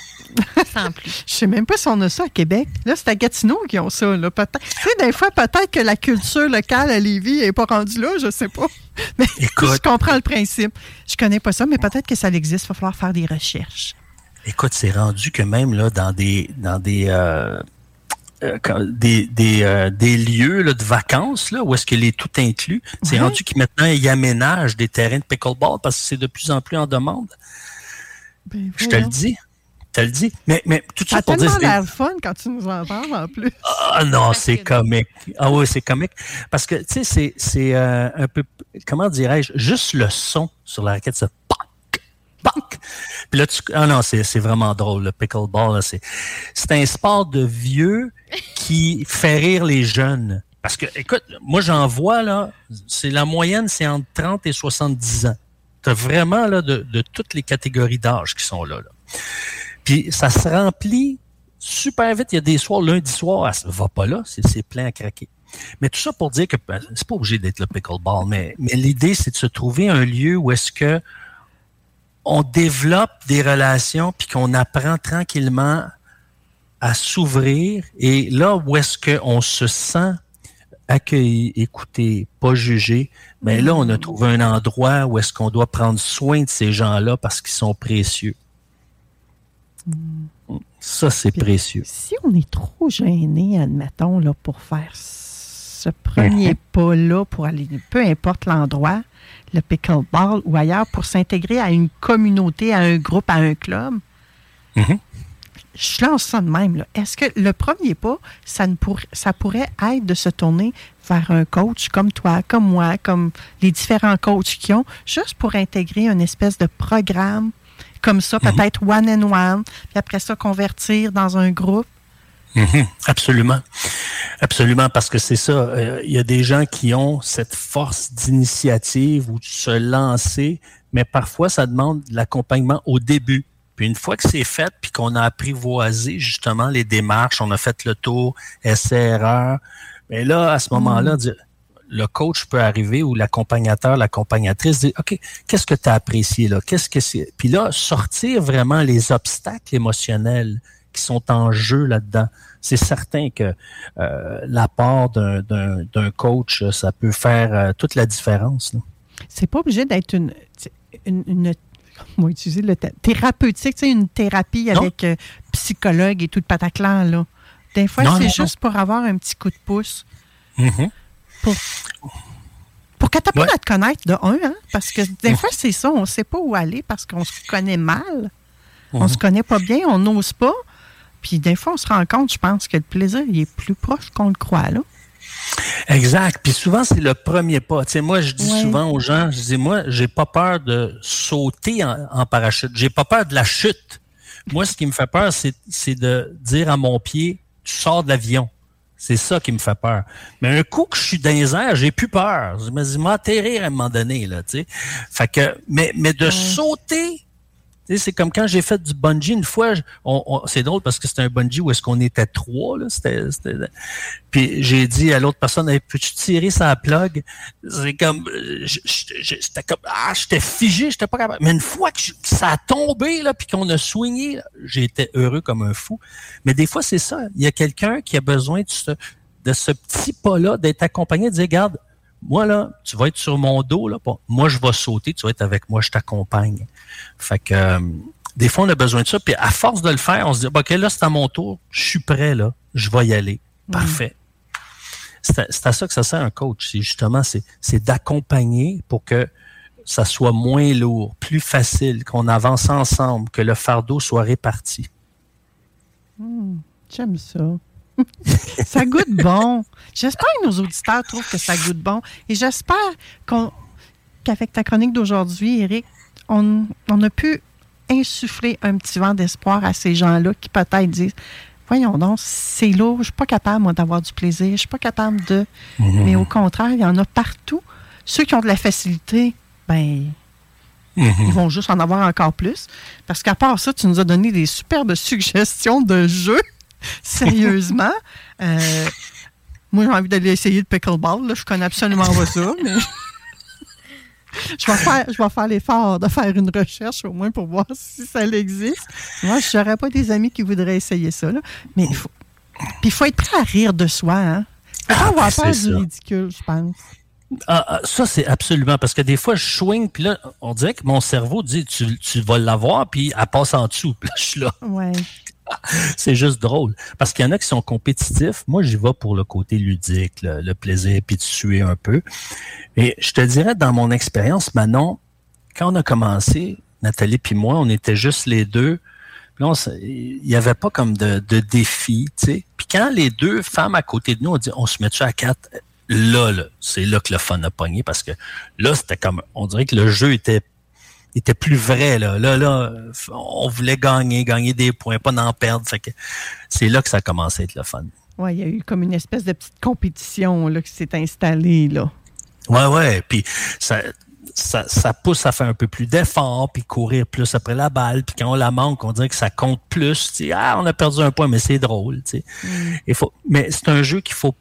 sans plus. Je sais même pas si on a ça à Québec. Là, c'est à Gatineau qui ont ça. Là. Peut-être- Tu sais, des fois, peut-être que la culture locale à Lévis n'est pas rendue là, je sais pas. Mais je comprends le principe. Je connais pas ça, mais peut-être que ça existe. Il va falloir faire des recherches. Écoute, c'est rendu que même là, dans des dans des euh, des, des, euh, des lieux là, de vacances là, où est-ce qu'il est tout inclus, c'est Ouais. rendu qu'ils maintenant ils aménagent des terrains de pickleball parce que c'est de plus en plus en demande. Ben, Je te le dis. Je te le dis. Mais, mais tout Ça pour dire. tellement l'air fun quand tu nous en parles en plus. Ah non, c'est comique. Ah oui, c'est comique. Parce que, tu sais, c'est, c'est euh, un peu, comment dirais-je, juste le son sur la raquette, ça PAC, PAC. Là, tu, ah non, c'est, vraiment drôle, le pickleball. C'est, un sport de vieux qui fait rire les jeunes. Parce que, écoute, moi, j'en vois, là, c'est la moyenne, c'est entre 30 et 70 ans. T'as vraiment, là, de, de toutes les catégories d'âge qui sont là, là. Puis ça se remplit super vite. Il y a des soirs, lundi soir, ça va pas là, c'est c'est plein à craquer. Mais tout ça pour dire que ben, c'est pas obligé d'être le pickleball, mais, mais l'idée, c'est de se trouver un lieu où est-ce que on développe des relations puis qu'on apprend tranquillement à s'ouvrir et là où est-ce qu'on se sent accueilli, écouté, pas jugé, mais là, on a trouvé un endroit où est-ce qu'on doit prendre soin de ces gens-là parce qu'ils sont précieux. Ça, c'est précieux. Si on est trop gêné, admettons, là, pour faire ce premier pas-là, pour aller, peu importe l'endroit, le pickleball ou ailleurs, pour s'intégrer à une communauté, à un groupe, à un club, Mhm. je lance ça de même. Est-ce que le premier pas, ça, ne pourrait, ça pourrait être de se tourner vers un coach comme toi, comme moi, comme les différents coachs qui ont, juste pour intégrer une espèce de programme comme ça, peut-être one and one, puis après ça, convertir dans un groupe? Mhm, Absolument. Absolument, parce que c'est ça. euh, Il y a des gens qui ont cette force d'initiative ou de se lancer, mais parfois, ça demande de l'accompagnement au début. Puis une fois que c'est fait, puis qu'on a apprivoisé justement les démarches, on a fait le tour, essai, erreur, mais là, à ce moment-là, dire, le coach peut arriver ou l'accompagnateur, l'accompagnatrice dire OK, qu'est-ce que tu as apprécié là? Qu'est-ce que c'est? Puis là sortir vraiment les obstacles émotionnels qui sont en jeu là-dedans. C'est certain que euh, l'apport d'un coach, ça peut faire euh, toute la différence. C'est pas obligé d'être une, une, utiliser le thérapeutique, une thérapie avec euh, psychologue et tout le pataclan, là. Des fois, c'est juste pour avoir un petit coup de pouce. Mm-hmm. Pour, pour qu'elle à te connaître de un, hein? parce que des fois, c'est ça, on ne sait pas où aller parce qu'on se connaît mal. On se mm-hmm. connaît pas bien, on n'ose pas. Puis des fois, on se rend compte, je pense, que le plaisir, il est plus proche qu'on le croit, là. Exact. Puis souvent, c'est le premier pas. Tu sais, moi, je dis souvent aux gens, je dis, moi, j'ai pas peur de sauter en, en parachute. J'ai pas peur de la chute. Moi, ce qui me fait peur, c'est de dire à mon pied, tu sors de l'avion. C'est ça qui me fait peur. Mais un coup que je suis dans les airs, j'ai plus peur. Je me dis, m'atterrir à un moment donné, là, tu sais. Fait que, mais, mais de sauter, c'est comme quand j'ai fait du bungee une fois. c'est drôle parce que c'était un bungee où est-ce qu'on était trois. Là, puis j'ai dit à l'autre personne, peux-tu tirer sa plug? C'est comme, j'étais comme, ah, j'étais figé, j'étais pas capable. Mais une fois que ça a tombé là, puis qu'on a j'ai été heureux comme un fou. Mais des fois c'est ça. Il y a quelqu'un qui a besoin de ce, de ce petit pas-là, d'être accompagné, de dire, regarde, moi, là, tu vas être sur mon dos, là. Moi, je vais sauter, tu vas être avec moi, je t'accompagne. Fait que euh, des fois, on a besoin de ça. Puis à force de le faire, on se dit OK, là, c'est à mon tour, je suis prêt, là, je vais y aller. Mm. Parfait. C'est à, ça que ça sert un coach. C'est justement, c'est d'accompagner pour que ça soit moins lourd, plus facile, qu'on avance ensemble, que le fardeau soit réparti. Mm. J'aime ça. ça goûte bon. J'espère que nos auditeurs trouvent que ça goûte bon. Et j'espère qu'avec ta chronique d'aujourd'hui, Eric, on, a pu insuffler un petit vent d'espoir à ces gens-là qui peut-être disent Voyons donc, c'est lourd, je ne suis pas capable, moi, d'avoir du plaisir, je ne suis pas capable de. Mhm. Mais au contraire, il y en a partout. Ceux qui ont de la facilité, ben, mhm. ils vont juste en avoir encore plus. Parce qu'à part ça, tu nous as donné des superbes suggestions de jeux. Sérieusement? Euh, moi, j'ai envie d'aller essayer le pickleball. Là. Je connais absolument pas ça, mais je vais faire, je vais faire l'effort de faire une recherche au moins pour voir si ça existe. Moi, je n'aurais pas des amis qui voudraient essayer ça. Là. Mais il faut, puis il faut être prêt à rire de soi. Hein? Il faut pas avoir peur du ridicule, je pense. Ah, ah, ça, c'est absolument. Parce que des fois, je swing, puis là, on dirait que mon cerveau dit tu, tu vas l'avoir, puis elle passe en dessous. Puis là, je suis là. Ouais. c'est juste drôle. Parce qu'il y en a qui sont compétitifs. Moi, j'y vais pour le côté ludique, le, plaisir, puis de suer un peu. Et je te dirais, dans mon expérience, Manon, quand on a commencé, Nathalie puis moi, on était juste les deux. il n'y avait pas comme de, défi, tu sais. Puis quand les deux femmes à côté de nous ont dit, on se met à quatre, là, là c'est là que le fun a pogné parce que là, c'était comme, on dirait que le jeu était était plus vrai. Là. là, là, on voulait gagner, gagner des points, pas n'en perdre. c'est là que ça a commencé à être le fun. Oui, il y a eu comme une espèce de petite compétition là, qui s'est installée. Là. Ouais, ouais. Puis ça, ça, pousse à faire un peu plus d'effort, puis courir plus après la balle. Puis quand on la manque, on dirait que ça compte plus. Ah, on a perdu un point, mais c'est drôle. Mm. Il faut, mais c'est un jeu qu'il faut.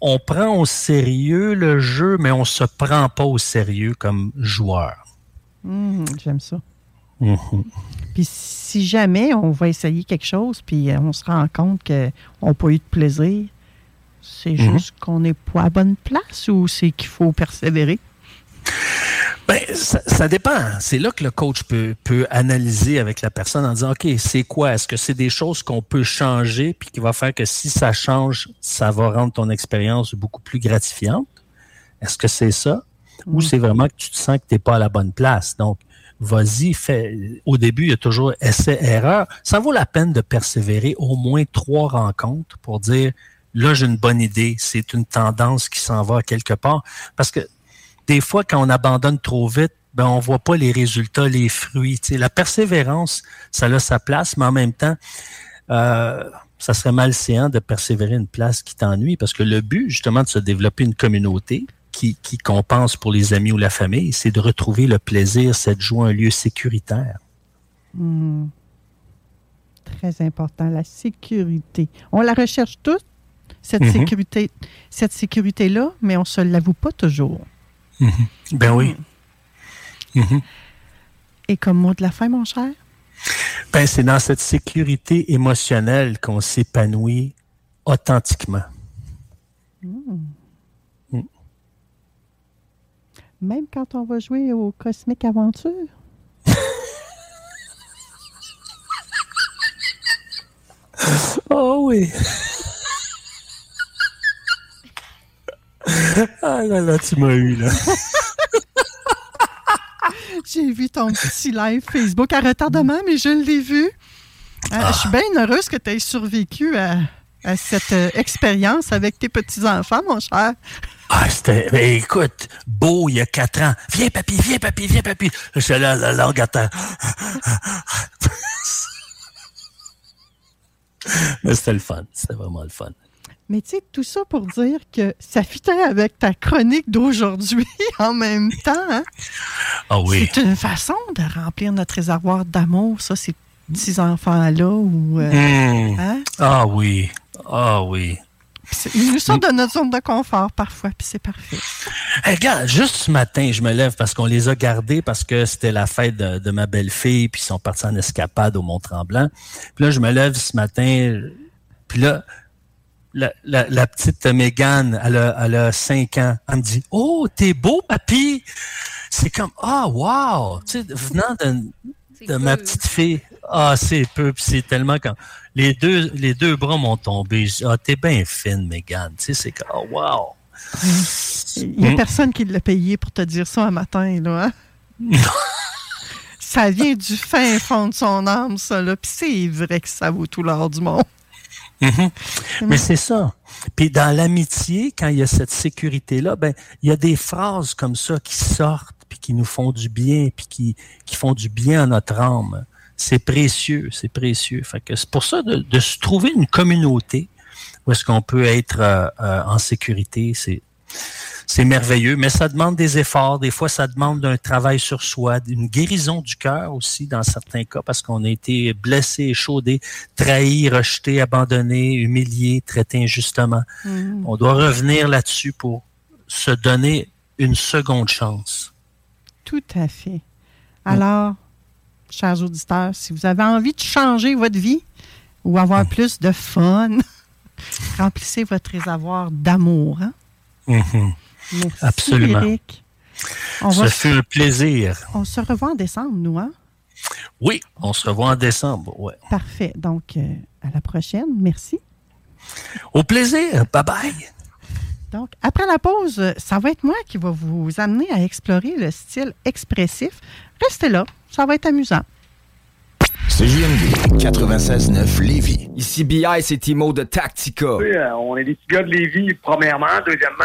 On prend au sérieux le jeu, mais on se prend pas au sérieux comme joueur. Mmh, j'aime ça. Mmh. Puis si jamais on va essayer quelque chose, puis euh, on se rend compte qu'on n'a pas eu de plaisir, c'est mmh. juste qu'on n'est pas à bonne place ou c'est qu'il faut persévérer? Ben, ça, dépend. C'est là que le coach peut, peut analyser avec la personne en disant, OK, c'est quoi? Est-ce que c'est des choses qu'on peut changer puis qui va faire que si ça change, ça va rendre ton expérience beaucoup plus gratifiante? Est-ce que c'est ça? ou c'est vraiment que tu te sens que tu n'es pas à la bonne place? Donc, vas-y, fais. Au début, il y a toujours essai-erreur. Ça vaut la peine de persévérer au moins trois rencontres pour dire là, j'ai une bonne idée, c'est une tendance qui s'en va quelque part. Parce que des fois, quand on abandonne trop vite, ben, on voit pas les résultats, les fruits. la persévérance, ça a sa place, mais en même temps, euh, ça serait malséant de persévérer une place qui t'ennuie parce que le but, justement, de se développer une communauté, qui, compense pour les amis ou la famille, c'est de retrouver le plaisir, c'est de jouer un lieu sécuritaire. Hmm. Très important, la sécurité. On la recherche tous. cette Mhm. sécurité, cette sécurité-là, mais on ne se l'avoue pas toujours. Mhm. Ben oui. Mhm. Et comme mot de la fin, mon cher? Ben, c'est dans cette sécurité émotionnelle qu'on s'épanouit authentiquement. Hmm. Même quand on va jouer au Cosmic Aventure? Oh oui. Ah là là, tu m'as eu là. J'ai vu ton petit live Facebook à retardement, mais je l'ai vu. Euh, Je suis bien heureuse que tu aies survécu à, à cette euh, expérience avec tes petits-enfants, mon cher. Ah, c'était. ben, écoute, beau, il y a quatre ans. Viens, papy, viens, papy, viens, papy. J'étais là, la langue à terre. Mais c'était le fun. C'était vraiment le fun. Mais tu sais, tout ça pour dire que ça fitait avec ta chronique d'aujourd'hui en même temps. hein? Ah oui. C'est une façon de remplir notre réservoir d'amour, ça, ces petits-enfants-là. Ou, euh, Hmm. hein? Ah oui. Ah oui. Ils nous sortent de notre zone de confort parfois, puis c'est parfait. Hey, regarde, juste ce matin, je me lève parce qu'on les a gardés parce que c'était la fête de, de ma belle-fille, puis ils sont partis en escapade au Mont-Tremblant. Puis là, je me lève ce matin, puis là, la, la, la petite Mégane, elle a, elle a 5 ans. Elle me dit Oh, t'es beau, papy! C'est comme Ah, wow! Tu sais, venant de, de ma petite fille. Ah, c'est peu, puis c'est tellement quand. Les deux, les deux bras m'ont tombé. Je dis, Ah, t'es bien fine, Mégane. Tu sais, c'est comme Oh, wow! Il n'y a Mm. personne qui l'a payé pour te dire ça un matin, là. hein? ça vient du fin fond de son âme, ça, là. Puis c'est vrai que ça vaut tout l'or du monde. Mhm. Mais c'est ça. Puis dans l'amitié, quand il y a cette sécurité-là, ben il y a des phrases comme ça qui sortent, puis qui nous font du bien, puis qui, qui font du bien à notre âme. C'est précieux, c'est précieux. Fait que c'est pour ça de, de se trouver une communauté où est-ce qu'on peut être euh, euh, en sécurité, c'est c'est merveilleux, mais ça demande des efforts. Des fois, ça demande un travail sur soi, une guérison du cœur aussi dans certains cas, parce qu'on a été blessé, échaudé, trahi, rejeté, abandonné, humilié, traité injustement. Mhm. On doit revenir là-dessus pour se donner une seconde chance. Tout à fait. Alors, chers auditeurs, si vous avez envie de changer votre vie ou avoir plus de fun, remplissez votre réservoir d'amour. Hein? Merci, Absolument. Eric. On, fut un plaisir. on se revoit en décembre, nous, hein? Oui, on se revoit en décembre. Ouais. Parfait. Donc, euh, à la prochaine. Merci. Au plaisir. Bye bye. Donc, après la pause, ça va être moi qui va vous amener à explorer le style expressif. Restez là, ça va être amusant. CJMD 96.9 Lévis. Ici BI, c'est Timo de Tactica. Oui, euh, on est des petits gars de Lévis, premièrement. Deuxièmement,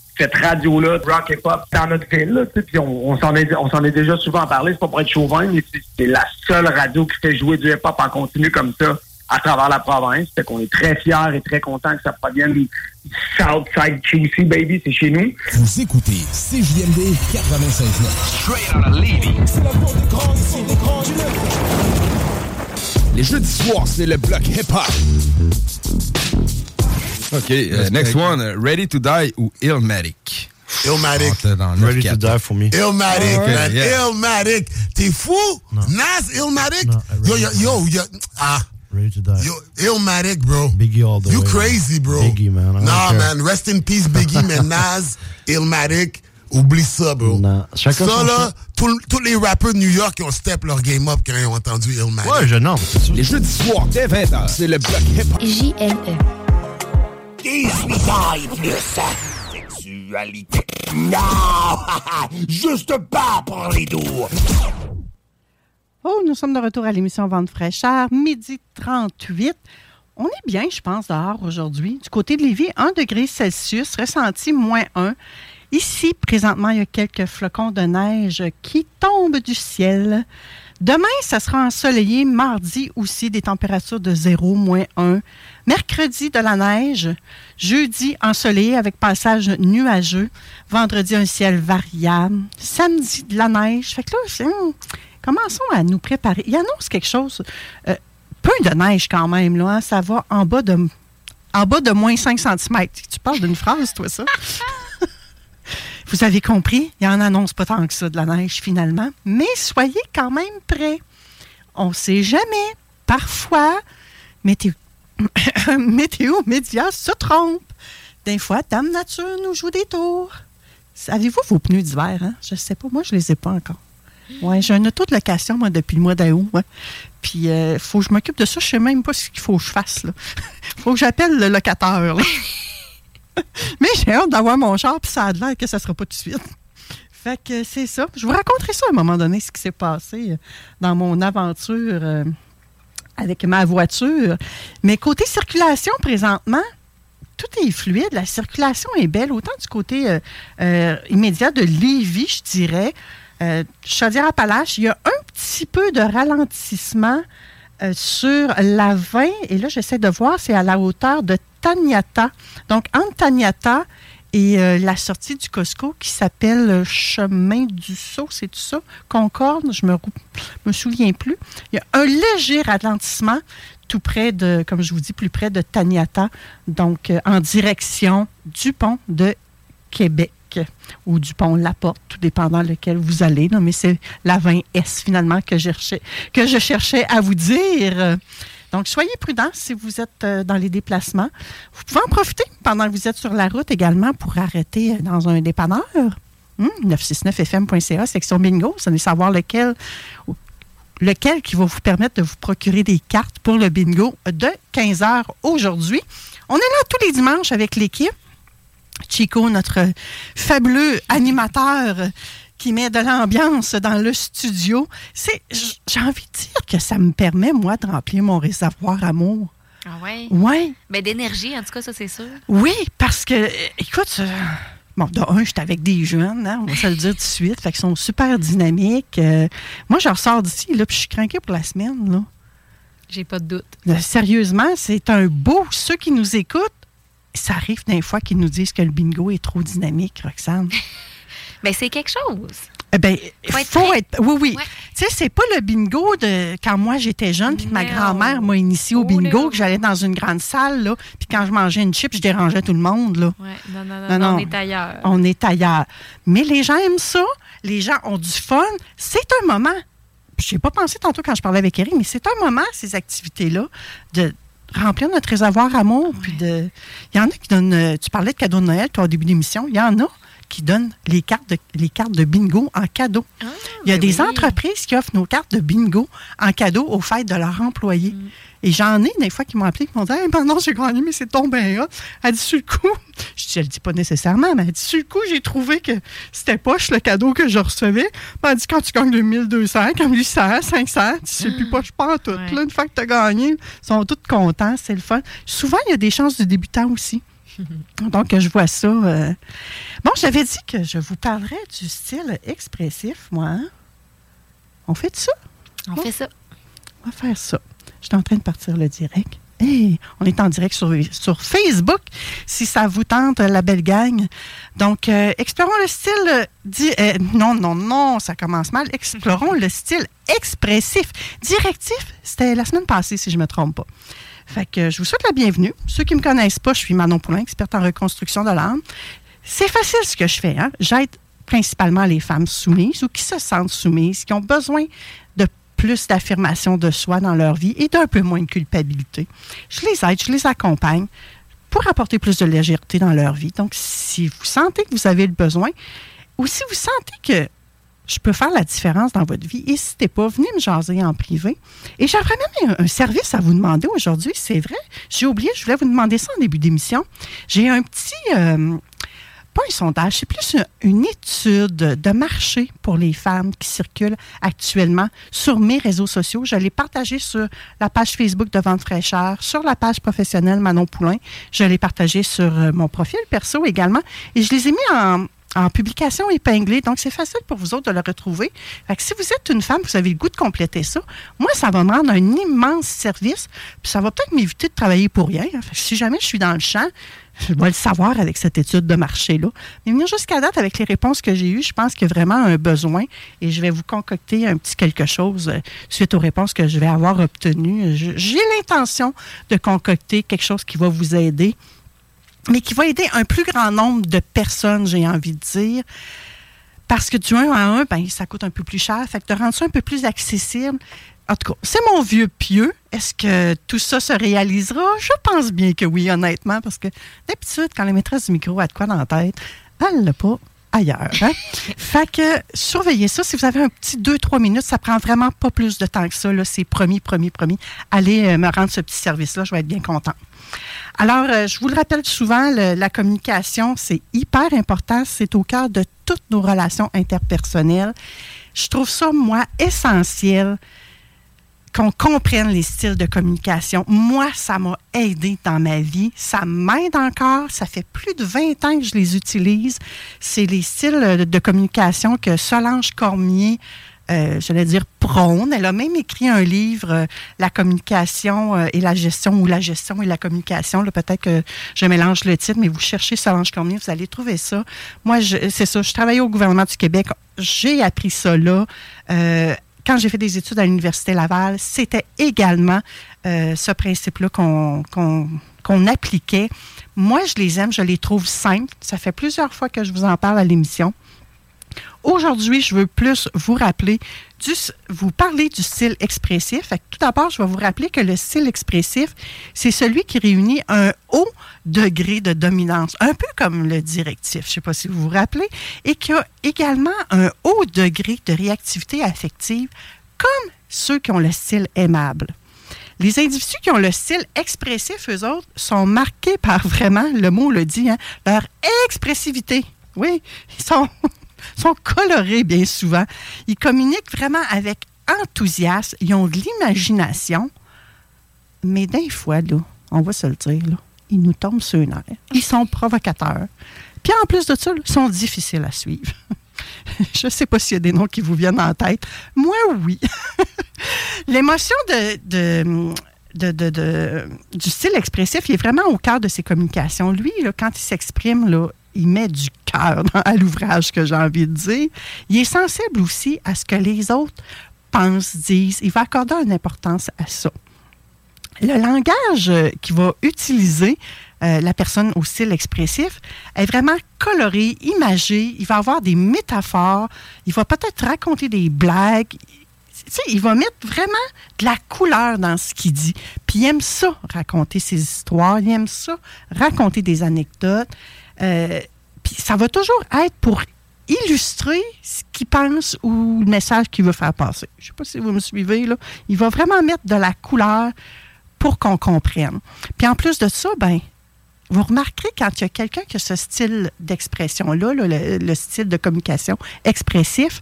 cette radio-là, de rock et pop, dans notre ville. là, tu sais, Puis on, on s'en est, on s'en est déjà souvent parlé, c'est pas pour être chauvin, mais c'est- c'est la seule radio qui fait jouer du hip-hop en continu comme ça à travers la province. Fait qu'on est très fiers et très contents que ça provienne du Southside QC, baby, c'est chez nous. Vous écoutez CJMD 96.9. Straight out of Lévis. Les jeudis soirs, c'est le bloc hip-hop. OK, euh, next one, uh, Ready to Die ou Illmatic? Illmatic. Ready to Die for me. Illmatic, Okay, man. yeah. Illmatic. T'es fou? Nas Illmatic? yo, yo, yo, yo. Ah. Ready to die. Yo, Illmatic, bro. Biggie all the You way. crazy, bro. Biggie, man. I don't Nah, man. Rest in peace, Biggie, man. Nas, Illmatic. Oublie ça, bro. Chacun ça, son là, tous les rappeurs de New York ils ont step leur game up quand ils ont entendu Illmatic. Ouais, je non. Les jeudis soirs, dès 20h, c'est le bloc hip-hop. JLE. 18 ans et plus. Sexualité. Non! Juste pas pour les doux. Oh, nous sommes de retour à l'émission Vente fraîcheur, midi 38. On est bien, je pense, dehors aujourd'hui. Du côté de Lévis, 1 degré Celsius, ressenti moins 1. Ici, présentement, il y a quelques flocons de neige qui tombent du ciel. Demain, ça sera ensoleillé. Mardi aussi, des températures de 0, moins 1. Mercredi, de la neige. Jeudi, ensoleillé avec passage nuageux. Vendredi, un ciel variable. Samedi, de la neige. Fait que là, hum, commençons à nous préparer. Il annonce quelque chose. euh, peu de neige quand même, là. hein. Ça va en bas de, en bas de moins 5 cm. Tu parles d'une phrase, toi, ça? Vous avez compris, il en annonce pas tant que ça de la neige finalement, mais soyez quand même prêts. On ne sait jamais. Parfois, météo, météo média se trompe. Des fois, Dame Nature nous joue des tours. Avez-vous vos pneus d'hiver? Hein? Je ne sais pas. Moi, je ne les ai pas encore. Ouais, j'ai un auto de location, moi, depuis le mois d'août. Puis, il faut que je m'occupe de ça. Je ne sais même pas ce qu'il faut que je fasse. Il faut que j'appelle le locateur. là. Mais j'ai hâte d'avoir mon char, ça a l'air que ça ne sera pas tout de suite. Fait que c'est ça. Je vous raconterai ça à un moment donné, ce qui s'est passé euh, dans mon aventure euh, avec ma voiture. Mais côté circulation, présentement, tout est fluide. La circulation est belle, autant du côté euh, euh, immédiat de Lévis, je dirais. Euh, Chaudière-Appalaches, il y a un petit peu de ralentissement euh, sur la 20. Et là, j'essaie de voir, c'est à la hauteur de Taniata. Donc, entre Taniata et euh, la sortie du Costco qui s'appelle euh, Chemin du Saut, c'est tout ça? Concorde, je me, me souviens plus. Il y a un léger ralentissement tout près de, comme je vous dis, plus près de Taniata, donc euh, en direction du pont de Québec ou du pont La Porte, tout dépendant lequel vous allez. là, mais c'est la 20S finalement que, que je cherchais à vous dire. Donc, soyez prudents si vous êtes euh, dans les déplacements. Vous pouvez en profiter pendant que vous êtes sur la route également pour arrêter euh, dans un dépanneur. Hum, 969fm.ca, section bingo. Vous allez savoir lequel, lequel qui va vous permettre de vous procurer des cartes pour le bingo de 15 heures aujourd'hui. On est là tous les dimanches avec l'équipe. Chico, notre fabuleux animateur qui met de l'ambiance dans le studio. C'est, j'ai envie de dire que ça me permet, moi, de remplir mon réservoir amour. Ah ouais? Ouais. Ben, d'énergie, en tout cas, ça, c'est sûr. Oui, parce que, euh, écoute, euh, bon, de un, j'étais avec des jeunes, hein, on va se le dire tout de suite, fait qu'ils sont super dynamiques. Euh, moi, je ressors d'ici, là, puis je suis craquée pour la semaine, là. J'ai pas de doute. Sérieusement, c'est un beau. Ceux qui nous écoutent, ça arrive des fois qu'ils nous disent que le bingo est trop dynamique, Roxane. Ben, c'est quelque chose. Eh ben, Faut être faut prêt. être. Oui, oui. Tu sais, c'est pas le bingo de quand moi j'étais jeune, puis que ma grand-mère m'a initié au bingo, que j'allais dans une grande salle, là, puis quand je mangeais une chip, je dérangeais tout le monde, là. Ouais, non, non, non, Non, on est ailleurs. On est ailleurs. Mais les gens aiment ça. Les gens ont du fun. C'est un moment. Je n'ai pas pensé tantôt quand je parlais avec Eric, mais c'est un moment, ces activités-là, de remplir notre réservoir amour. Puis de. Il y en a qui donnent. euh, Tu parlais de cadeaux de Noël, toi, au début de l'émission. Il y en a qui donnent les cartes de, les cartes de bingo en cadeau. Il y a ben des oui. entreprises qui offrent nos cartes de bingo en cadeau aux fêtes de leurs employés. Mm. Et j'en ai des fois qui m'ont appelé qui m'ont dit hey, ben non, j'ai gagné, mais c'est tombé hot. Elle dit sur le coup, je dis, elle le dit pas nécessairement, mais elle dit sur le coup, j'ai trouvé que c'était poche le cadeau que je recevais. Puis elle dit quand tu gagnes 2200, comme 800, 500, c'est plus poche pas en tout. Là, une fois que tu as gagné, ils sont tous contents, c'est le fun. Souvent, il y a des chances de débutants aussi. Donc, je vois ça. euh. Bon, j'avais dit que je vous parlerais du style expressif, moi. hein? On fait ça? On fait ça. On va faire ça. Je suis en train de partir le direct. Hey, on est en direct sur, sur Facebook, si ça vous tente, la belle gang. Donc, euh, explorons le style... di- euh, non, non, non, ça commence mal. Explorons le style expressif. Directif, c'était la semaine passée, si je ne me trompe pas. Fait que je vous souhaite la bienvenue. Ceux qui ne me connaissent pas, je suis Manon Poulin, experte en reconstruction de l'âme. C'est facile ce que je fais. Hein? J'aide principalement les femmes soumises ou qui se sentent soumises, qui ont besoin de plus d'affirmation de soi dans leur vie et d'un peu moins de culpabilité. Je les aide, je les accompagne pour apporter plus de légèreté dans leur vie. Donc, si vous sentez que vous avez le besoin ou si vous sentez que je peux faire la différence dans votre vie, n'hésitez pas, venez me jaser en privé. Et j'aurais même un, service à vous demander aujourd'hui, c'est vrai. J'ai oublié, je voulais vous demander ça en début d'émission. J'ai un petit, euh, pas un sondage, c'est plus une, une étude de marché pour les femmes qui circulent actuellement sur mes réseaux sociaux. Je l'ai partagé sur la page Facebook de Vente Fraîcheur, sur la page professionnelle Manon Poulain. Je l'ai partagé sur euh, mon profil perso également. Et je les ai mis en, en publication épinglée. Donc, c'est facile pour vous autres de le retrouver. Fait que si vous êtes une femme, vous avez le goût de compléter ça, moi, ça va me rendre un immense service. Puis ça va peut-être m'éviter de travailler pour rien. Que si jamais je suis dans le champ, je dois le savoir avec cette étude de marché-là. Mais venir jusqu'à date avec les réponses que j'ai eues, je pense qu'il y a vraiment un besoin et je vais vous concocter un petit quelque chose euh, suite aux réponses que je vais avoir obtenues. J'ai l'intention de concocter quelque chose qui va vous aider, mais qui va aider un plus grand nombre de personnes, j'ai envie de dire. Parce que du 1 à 1, ben, ça coûte un peu plus cher. Fait que de rendre ça un peu plus accessible? En tout cas, c'est mon vieux pieux. Est-ce que tout ça se réalisera? Je pense bien que oui, honnêtement, parce que d'habitude, quand la maîtresse du micro a de quoi dans la tête, elle l'a pas ailleurs. hein? fait que surveillez ça. Si vous avez un petit 2-3 minutes, ça prend vraiment pas plus de temps que ça. C'est promis, promis, promis. Allez euh, me rendre ce petit service-là, je vais être bien content. Alors, euh, je vous le rappelle souvent, la communication, c'est hyper important. C'est au cœur de toutes nos relations interpersonnelles. Je trouve ça, moi, essentiel qu'on comprenne les styles de communication. Moi, ça m'a aidé dans ma vie. Ça m'aide encore. Ça fait plus de 20 ans que je les utilise. C'est les styles euh, de communication que Solange Cormier, euh, j'allais dire, prône. Elle a même écrit un livre, euh, La communication euh, et la gestion, ou La gestion et la communication. Peut-être que je mélange le titre, mais vous cherchez Solange Cormier, vous allez trouver ça. Moi, c'est ça. Je travaillais au gouvernement du Québec. J'ai appris ça là. Quand j'ai fait des études à l'Université Laval, c'était également ce principe-là qu'on appliquait. Moi, je les aime, je les trouve simples. Ça fait plusieurs fois que je vous en parle à l'émission. Aujourd'hui, je veux plus vous rappeler, du, vous parler du style expressif. Tout d'abord, je vais vous rappeler que le style expressif, c'est celui qui réunit un haut degré de dominance, un peu comme le directif, je ne sais pas si vous vous rappelez, et qui a également un haut degré de réactivité affective, comme ceux qui ont le style aimable. Les individus qui ont le style expressif, eux autres, sont marqués par vraiment, le mot le dit, hein, leur expressivité. Oui, ils sont, sont colorés bien souvent. Ils communiquent vraiment avec enthousiasme. Ils ont de l'imagination. Mais d'un fois, on va se le dire, ils nous tombent sur les nerfs. Ils sont provocateurs. Puis en plus de ça, ils sont difficiles à suivre. Je ne sais pas s'il y a des noms qui vous viennent en tête. Moi, oui. L'émotion de, du style expressif, est vraiment au cœur de ses communications. Lui, quand il s'exprime, il met du cœur à l'ouvrage, que j'ai envie de dire. Il est sensible aussi à ce que les autres pensent, disent. Il va accorder une importance à ça. Le langage euh, qu'il va utiliser, euh, la personne au style expressif, est vraiment coloré, imagé. Il va avoir des métaphores. Il va peut-être raconter des blagues. Il va mettre vraiment de la couleur dans ce qu'il dit. Puis il aime ça, raconter ses histoires. Il aime ça, raconter des anecdotes. Euh, ça va toujours être pour illustrer ce qu'il pense ou le message qu'il veut faire passer. Je ne sais pas si vous me suivez, là. Il va vraiment mettre de la couleur pour qu'on comprenne. Puis en plus de ça, ben, vous remarquerez quand il y a quelqu'un qui a ce style d'expression-là, là, le, le style de communication expressif,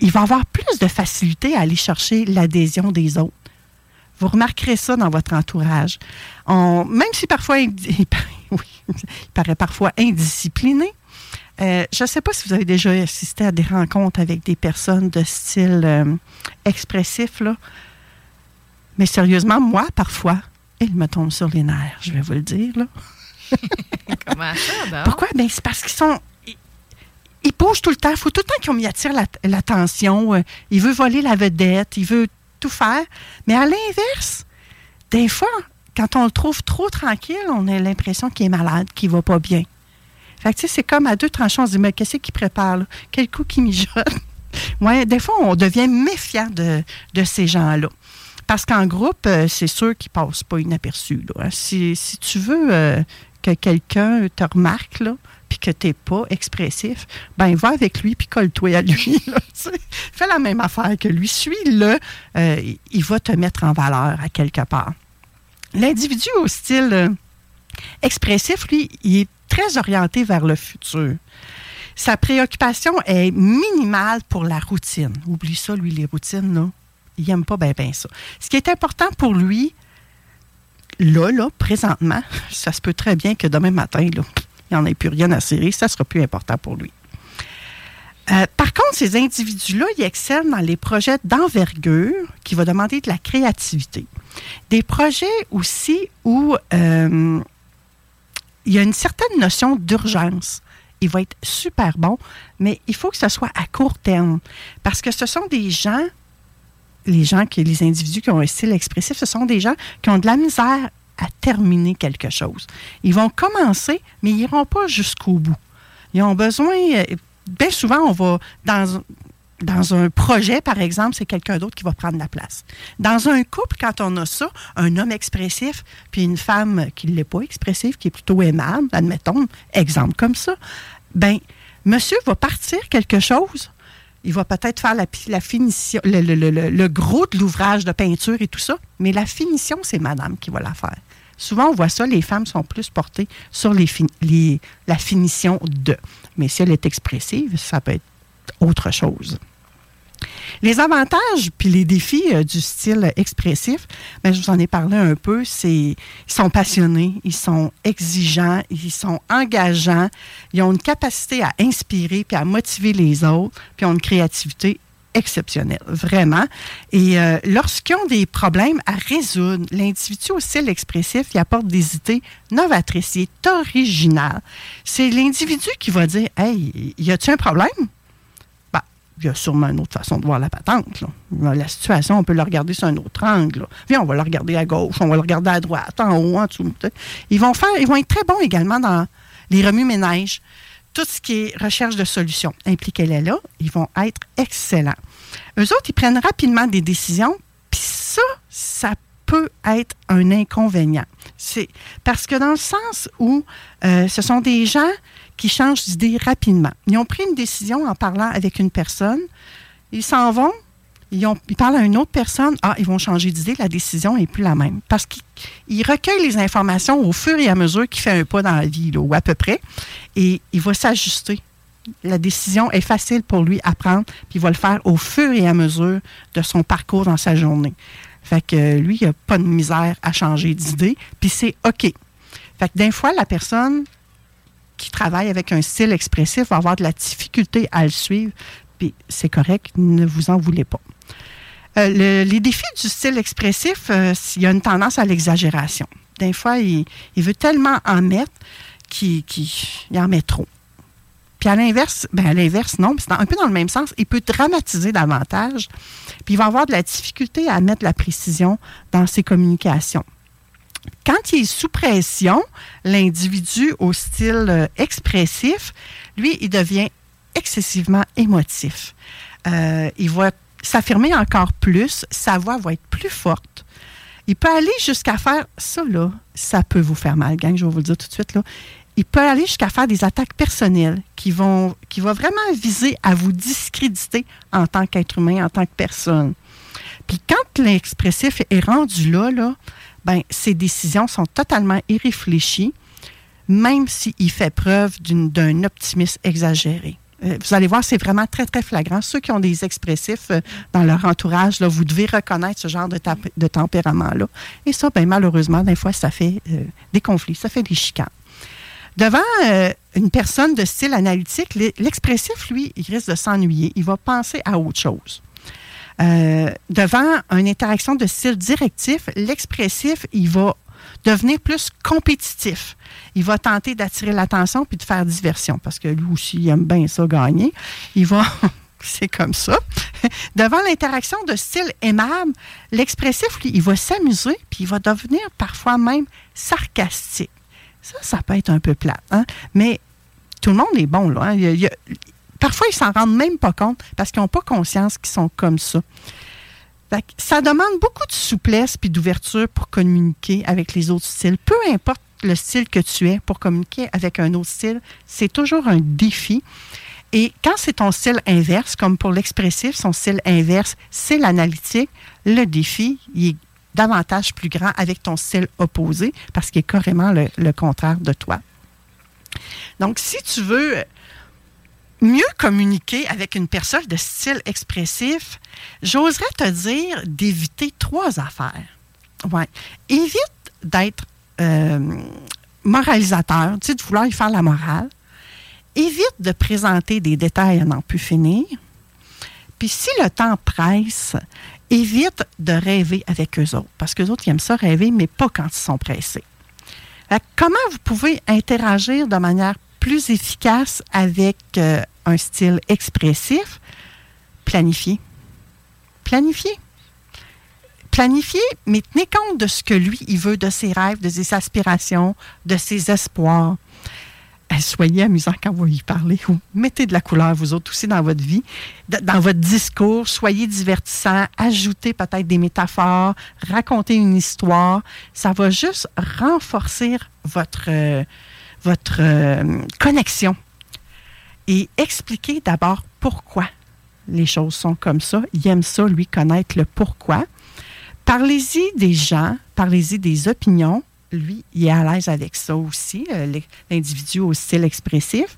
il va avoir plus de facilité à aller chercher l'adhésion des autres. Vous remarquerez ça dans votre entourage. Même si parfois il, il oui, il paraît parfois indiscipliné, euh, je ne sais pas si vous avez déjà assisté à des rencontres avec des personnes de style euh, expressif, là. mais sérieusement, moi, parfois, il me tombe sur les nerfs, je vais vous le dire. Là. Comment ça, ben? Pourquoi? Ben, c'est parce qu'ils sont. Ils, ils bougent tout le temps. Il faut tout le temps qu'on y attire la- l'attention. Euh, il veut voler la vedette. Il veut tout faire. Mais à l'inverse, des fois, quand on le trouve trop tranquille, on a l'impression qu'il est malade, qu'il va pas bien. Fait que, c'est comme à deux tranchants. On se dit, mais qu'est-ce qu'il prépare? Quel coup qui mijote? ouais, des fois, on devient méfiant de, ces gens-là. Parce qu'en groupe, euh, c'est sûr qu'ils ne passent pas inaperçus. hein. Si, tu veux euh, que quelqu'un te remarque, puis que tu n'es pas expressif, ben va avec lui puis colle-toi à lui. Fais la même affaire que lui. Suis-le. euh, il va te mettre en valeur à quelque part. L'individu au style euh, expressif, lui, il est très orienté vers le futur. Sa préoccupation est minimale pour la routine. Oublie ça, lui, les routines, là. Il n'aime pas bien ça. Ce qui est important pour lui, là, là, présentement, ça se peut très bien que demain matin, là, il n'y en a plus rien à serrer, ça sera plus important pour lui. Euh, par contre, ces individus-là, ils excellent dans les projets d'envergure qui vont demander de la créativité. Des projets aussi où euh, il y a une certaine notion d'urgence. Il va être super bon, mais il faut que ce soit à court terme. Parce que ce sont des gens, les gens qui, les individus qui ont un style expressif, ce sont des gens qui ont de la misère à terminer quelque chose. Ils vont commencer, mais ils n'iront pas jusqu'au bout. Ils ont besoin, euh, bien souvent, on va dans, un projet, par exemple, c'est quelqu'un d'autre qui va prendre la place. Dans un couple, quand on a ça, un homme expressif, puis une femme qui ne l'est pas expressive, qui est plutôt aimable, admettons, exemple comme ça, ben, monsieur va partir quelque chose. Il va peut-être faire la, finition, le gros de l'ouvrage de peinture et tout ça, mais la finition, c'est madame qui va la faire. Souvent, on voit ça, les femmes sont plus portées sur les, les, la finition de. Mais si elle est expressive, ça peut être autre chose. Les avantages puis les défis euh, du style expressif, ben, je vous en ai parlé un peu, c'est ils sont passionnés, ils sont exigeants, ils sont engageants, ils ont une capacité à inspirer puis à motiver les autres, puis ont une créativité exceptionnelle, vraiment. Et euh, lorsqu'ils ont des problèmes à résoudre, l'individu au style expressif, il apporte des idées novatrices, il est original. C'est l'individu qui va dire Hey, y a-t-il un problème? il y a sûrement une autre façon de voir la patente. La situation, on peut la regarder sur un autre angle. Viens, on va la regarder à gauche, on va la regarder à droite, en haut, en dessous. Ils vont, faire, ils vont être très bons également dans les remue-ménages. Tout ce qui est recherche de solutions. Impliquez-les là, ils vont être excellents. Eux autres, ils prennent rapidement des décisions, puis ça, ça peut être un inconvénient. C'est parce que dans le sens où euh, ce sont des gens qui changent d'idée rapidement. Ils ont pris une décision en parlant avec une personne. Ils s'en vont. Ils, ont, ils, parlent à une autre personne. Ah, ils vont changer d'idée. La décision n'est plus la même. Parce qu'ils recueillent les informations au fur et à mesure qu'il fait un pas dans la vie, ou à peu près. Et il va s'ajuster. La décision est facile pour lui à prendre, puis il va le faire au fur et à mesure de son parcours dans sa journée. Fait que lui, il n'a pas de misère à changer d'idée, puis c'est OK. Fait que d'un fois, la personne qui travaille avec un style expressif va avoir de la difficulté à le suivre. C'est correct, ne vous en voulez pas. Euh, les défis du style expressif, euh, il y a une tendance à l'exagération. Des fois, il, veut tellement en mettre qu'il en met trop. Puis à l'inverse, ben à l'inverse, non, c'est un peu dans le même sens. Il peut dramatiser davantage, puis il va avoir de la difficulté à mettre la précision dans ses communications quand il est sous pression, l'individu au style euh, expressif, lui, il devient excessivement émotif. Euh, il va s'affirmer encore plus, sa voix va être plus forte. Il peut aller jusqu'à faire ça, là, ça peut vous faire mal, gang, je vais vous le dire tout de suite, là. Il peut aller jusqu'à faire des attaques personnelles qui vont, qui vont vraiment viser à vous discréditer en tant qu'être humain, en tant que personne. Puis quand l'expressif est rendu là, là, ben, ses décisions sont totalement irréfléchies, même s'il fait preuve d'un optimisme exagéré. Euh, vous allez voir, c'est vraiment très, très flagrant. Ceux qui ont des expressifs euh, dans leur entourage, là, vous devez reconnaître ce genre de, de tempérament-là. Et ça, ben, malheureusement, des fois, ça fait euh, des conflits, ça fait des chicanes. Devant une personne de style analytique, l'expressif, lui, il risque de s'ennuyer. Il va penser à autre chose. Devant une interaction de style directif, l'expressif, il va devenir plus compétitif. Il va tenter d'attirer l'attention puis de faire diversion parce que lui aussi, il aime bien ça gagner. Il va. C'est comme ça. Devant l'interaction de style aimable, l'expressif, lui, il va s'amuser puis il va devenir parfois même sarcastique. Ça, ça peut être un peu plat. Hein? Mais tout le monde est bon, là. Hein? Parfois, ils s'en rendent même pas compte parce qu'ils n'ont pas conscience qu'ils sont comme ça. Ça demande beaucoup de souplesse puis d'ouverture pour communiquer avec les autres styles. Peu importe le style que tu es pour communiquer avec un autre style, c'est toujours un défi. Et quand c'est ton style inverse, comme pour l'expressif, son style inverse, c'est l'analytique, le défi, est davantage plus grand avec ton style opposé parce qu'il est carrément le contraire de toi. Donc, si tu veux mieux communiquer avec une personne de style expressif, j'oserais te dire d'éviter trois affaires. Ouais. Évite d'être euh, moralisateur, tu sais, de vouloir y faire la morale. Évite de présenter des détails à n'en plus finir. Puis si le temps presse, évite de rêver avec eux autres, parce qu'eux autres, ils aiment ça rêver, mais pas quand ils sont pressés. Comment vous pouvez interagir de manière plus efficace avec euh, un style expressif? Planifier. Planifier. Planifier, mais tenez compte de ce que lui, il veut, de ses rêves, de ses aspirations, de ses espoirs. Euh, Soyez amusant quand vous y parlez. Ou mettez de la couleur, vous autres aussi, dans votre vie, dans votre discours. Soyez divertissant. Ajoutez peut-être des métaphores. Racontez une histoire. Ça va juste renforcer votre, euh, votre euh, connexion. Et expliquez d'abord pourquoi les choses sont comme ça. Il aime ça, lui, connaître le pourquoi. Parlez-y des gens, parlez-y des opinions. Lui, il est à l'aise avec ça aussi, euh, l'individu au style expressif.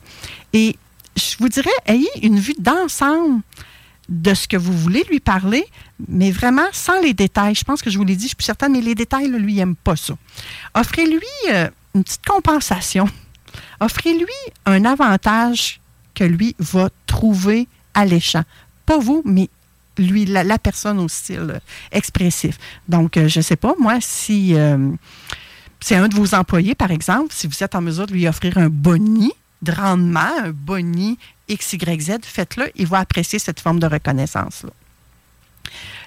Et je vous dirais, ayez une vue d'ensemble de ce que vous voulez lui parler, mais vraiment sans les détails. Je pense que je vous l'ai dit, je suis plus certaine, mais les détails, lui, il n'aime pas ça. Offrez-lui euh, une petite compensation. Offrez-lui un avantage que lui va trouver alléchant. Pas vous, mais lui, la, personne au style euh, expressif. Donc, euh, je ne sais pas, moi, si euh, c'est un de vos employés, par exemple, si vous êtes en mesure de lui offrir un boni de rendement, un boni XYZ, faites-le, il va apprécier cette forme de reconnaissance-là.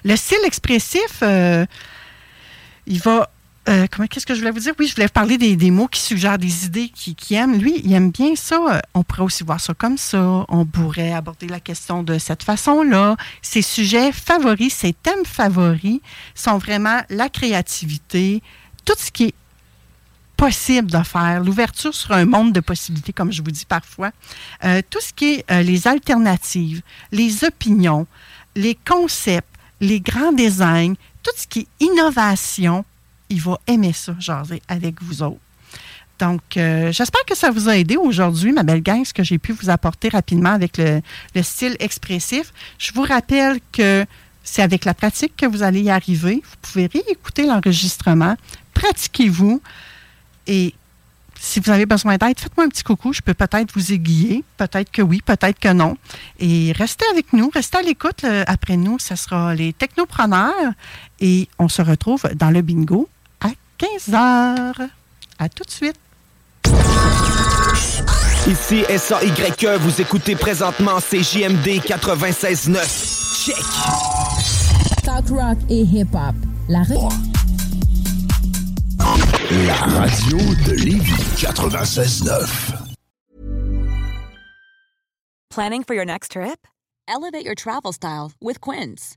Le style expressif, euh, il va. Euh, comment qu'est-ce que je voulais vous dire? Oui, je voulais vous parler des, mots qui suggèrent des idées qui, qui aiment. Lui, il aime bien ça. On pourrait aussi voir ça comme ça. On pourrait aborder la question de cette façon-là. Ses sujets favoris, ses thèmes favoris sont vraiment la créativité, tout ce qui est possible de faire, l'ouverture sur un monde de possibilités, comme je vous dis parfois, Euh, tout ce qui est euh, les alternatives, les opinions, les concepts, les grands designs, tout ce qui est innovation, il va aimer ça, jaser avec vous autres. Donc, euh, j'espère que ça vous a aidé aujourd'hui, ma belle gang, ce que j'ai pu vous apporter rapidement avec le, le style expressif. Je vous rappelle que c'est avec la pratique que vous allez y arriver. Vous pouvez réécouter l'enregistrement. Pratiquez-vous. Et si vous avez besoin d'aide, faites-moi un petit coucou. Je peux peut-être vous aiguiller. Peut-être que oui, peut-être que non. Et restez avec nous, restez à l'écoute. Le- Après nous, ce sera les technopreneurs. Et on se retrouve dans le bingo à 15 heures. À tout de suite. Ici SAYE, vous écoutez présentement CJMD 96.9. Check. Talk rock et hip-hop. La radio. La radio de Lévis 96.9. Planning for your next trip? Elevate your travel style with Quince.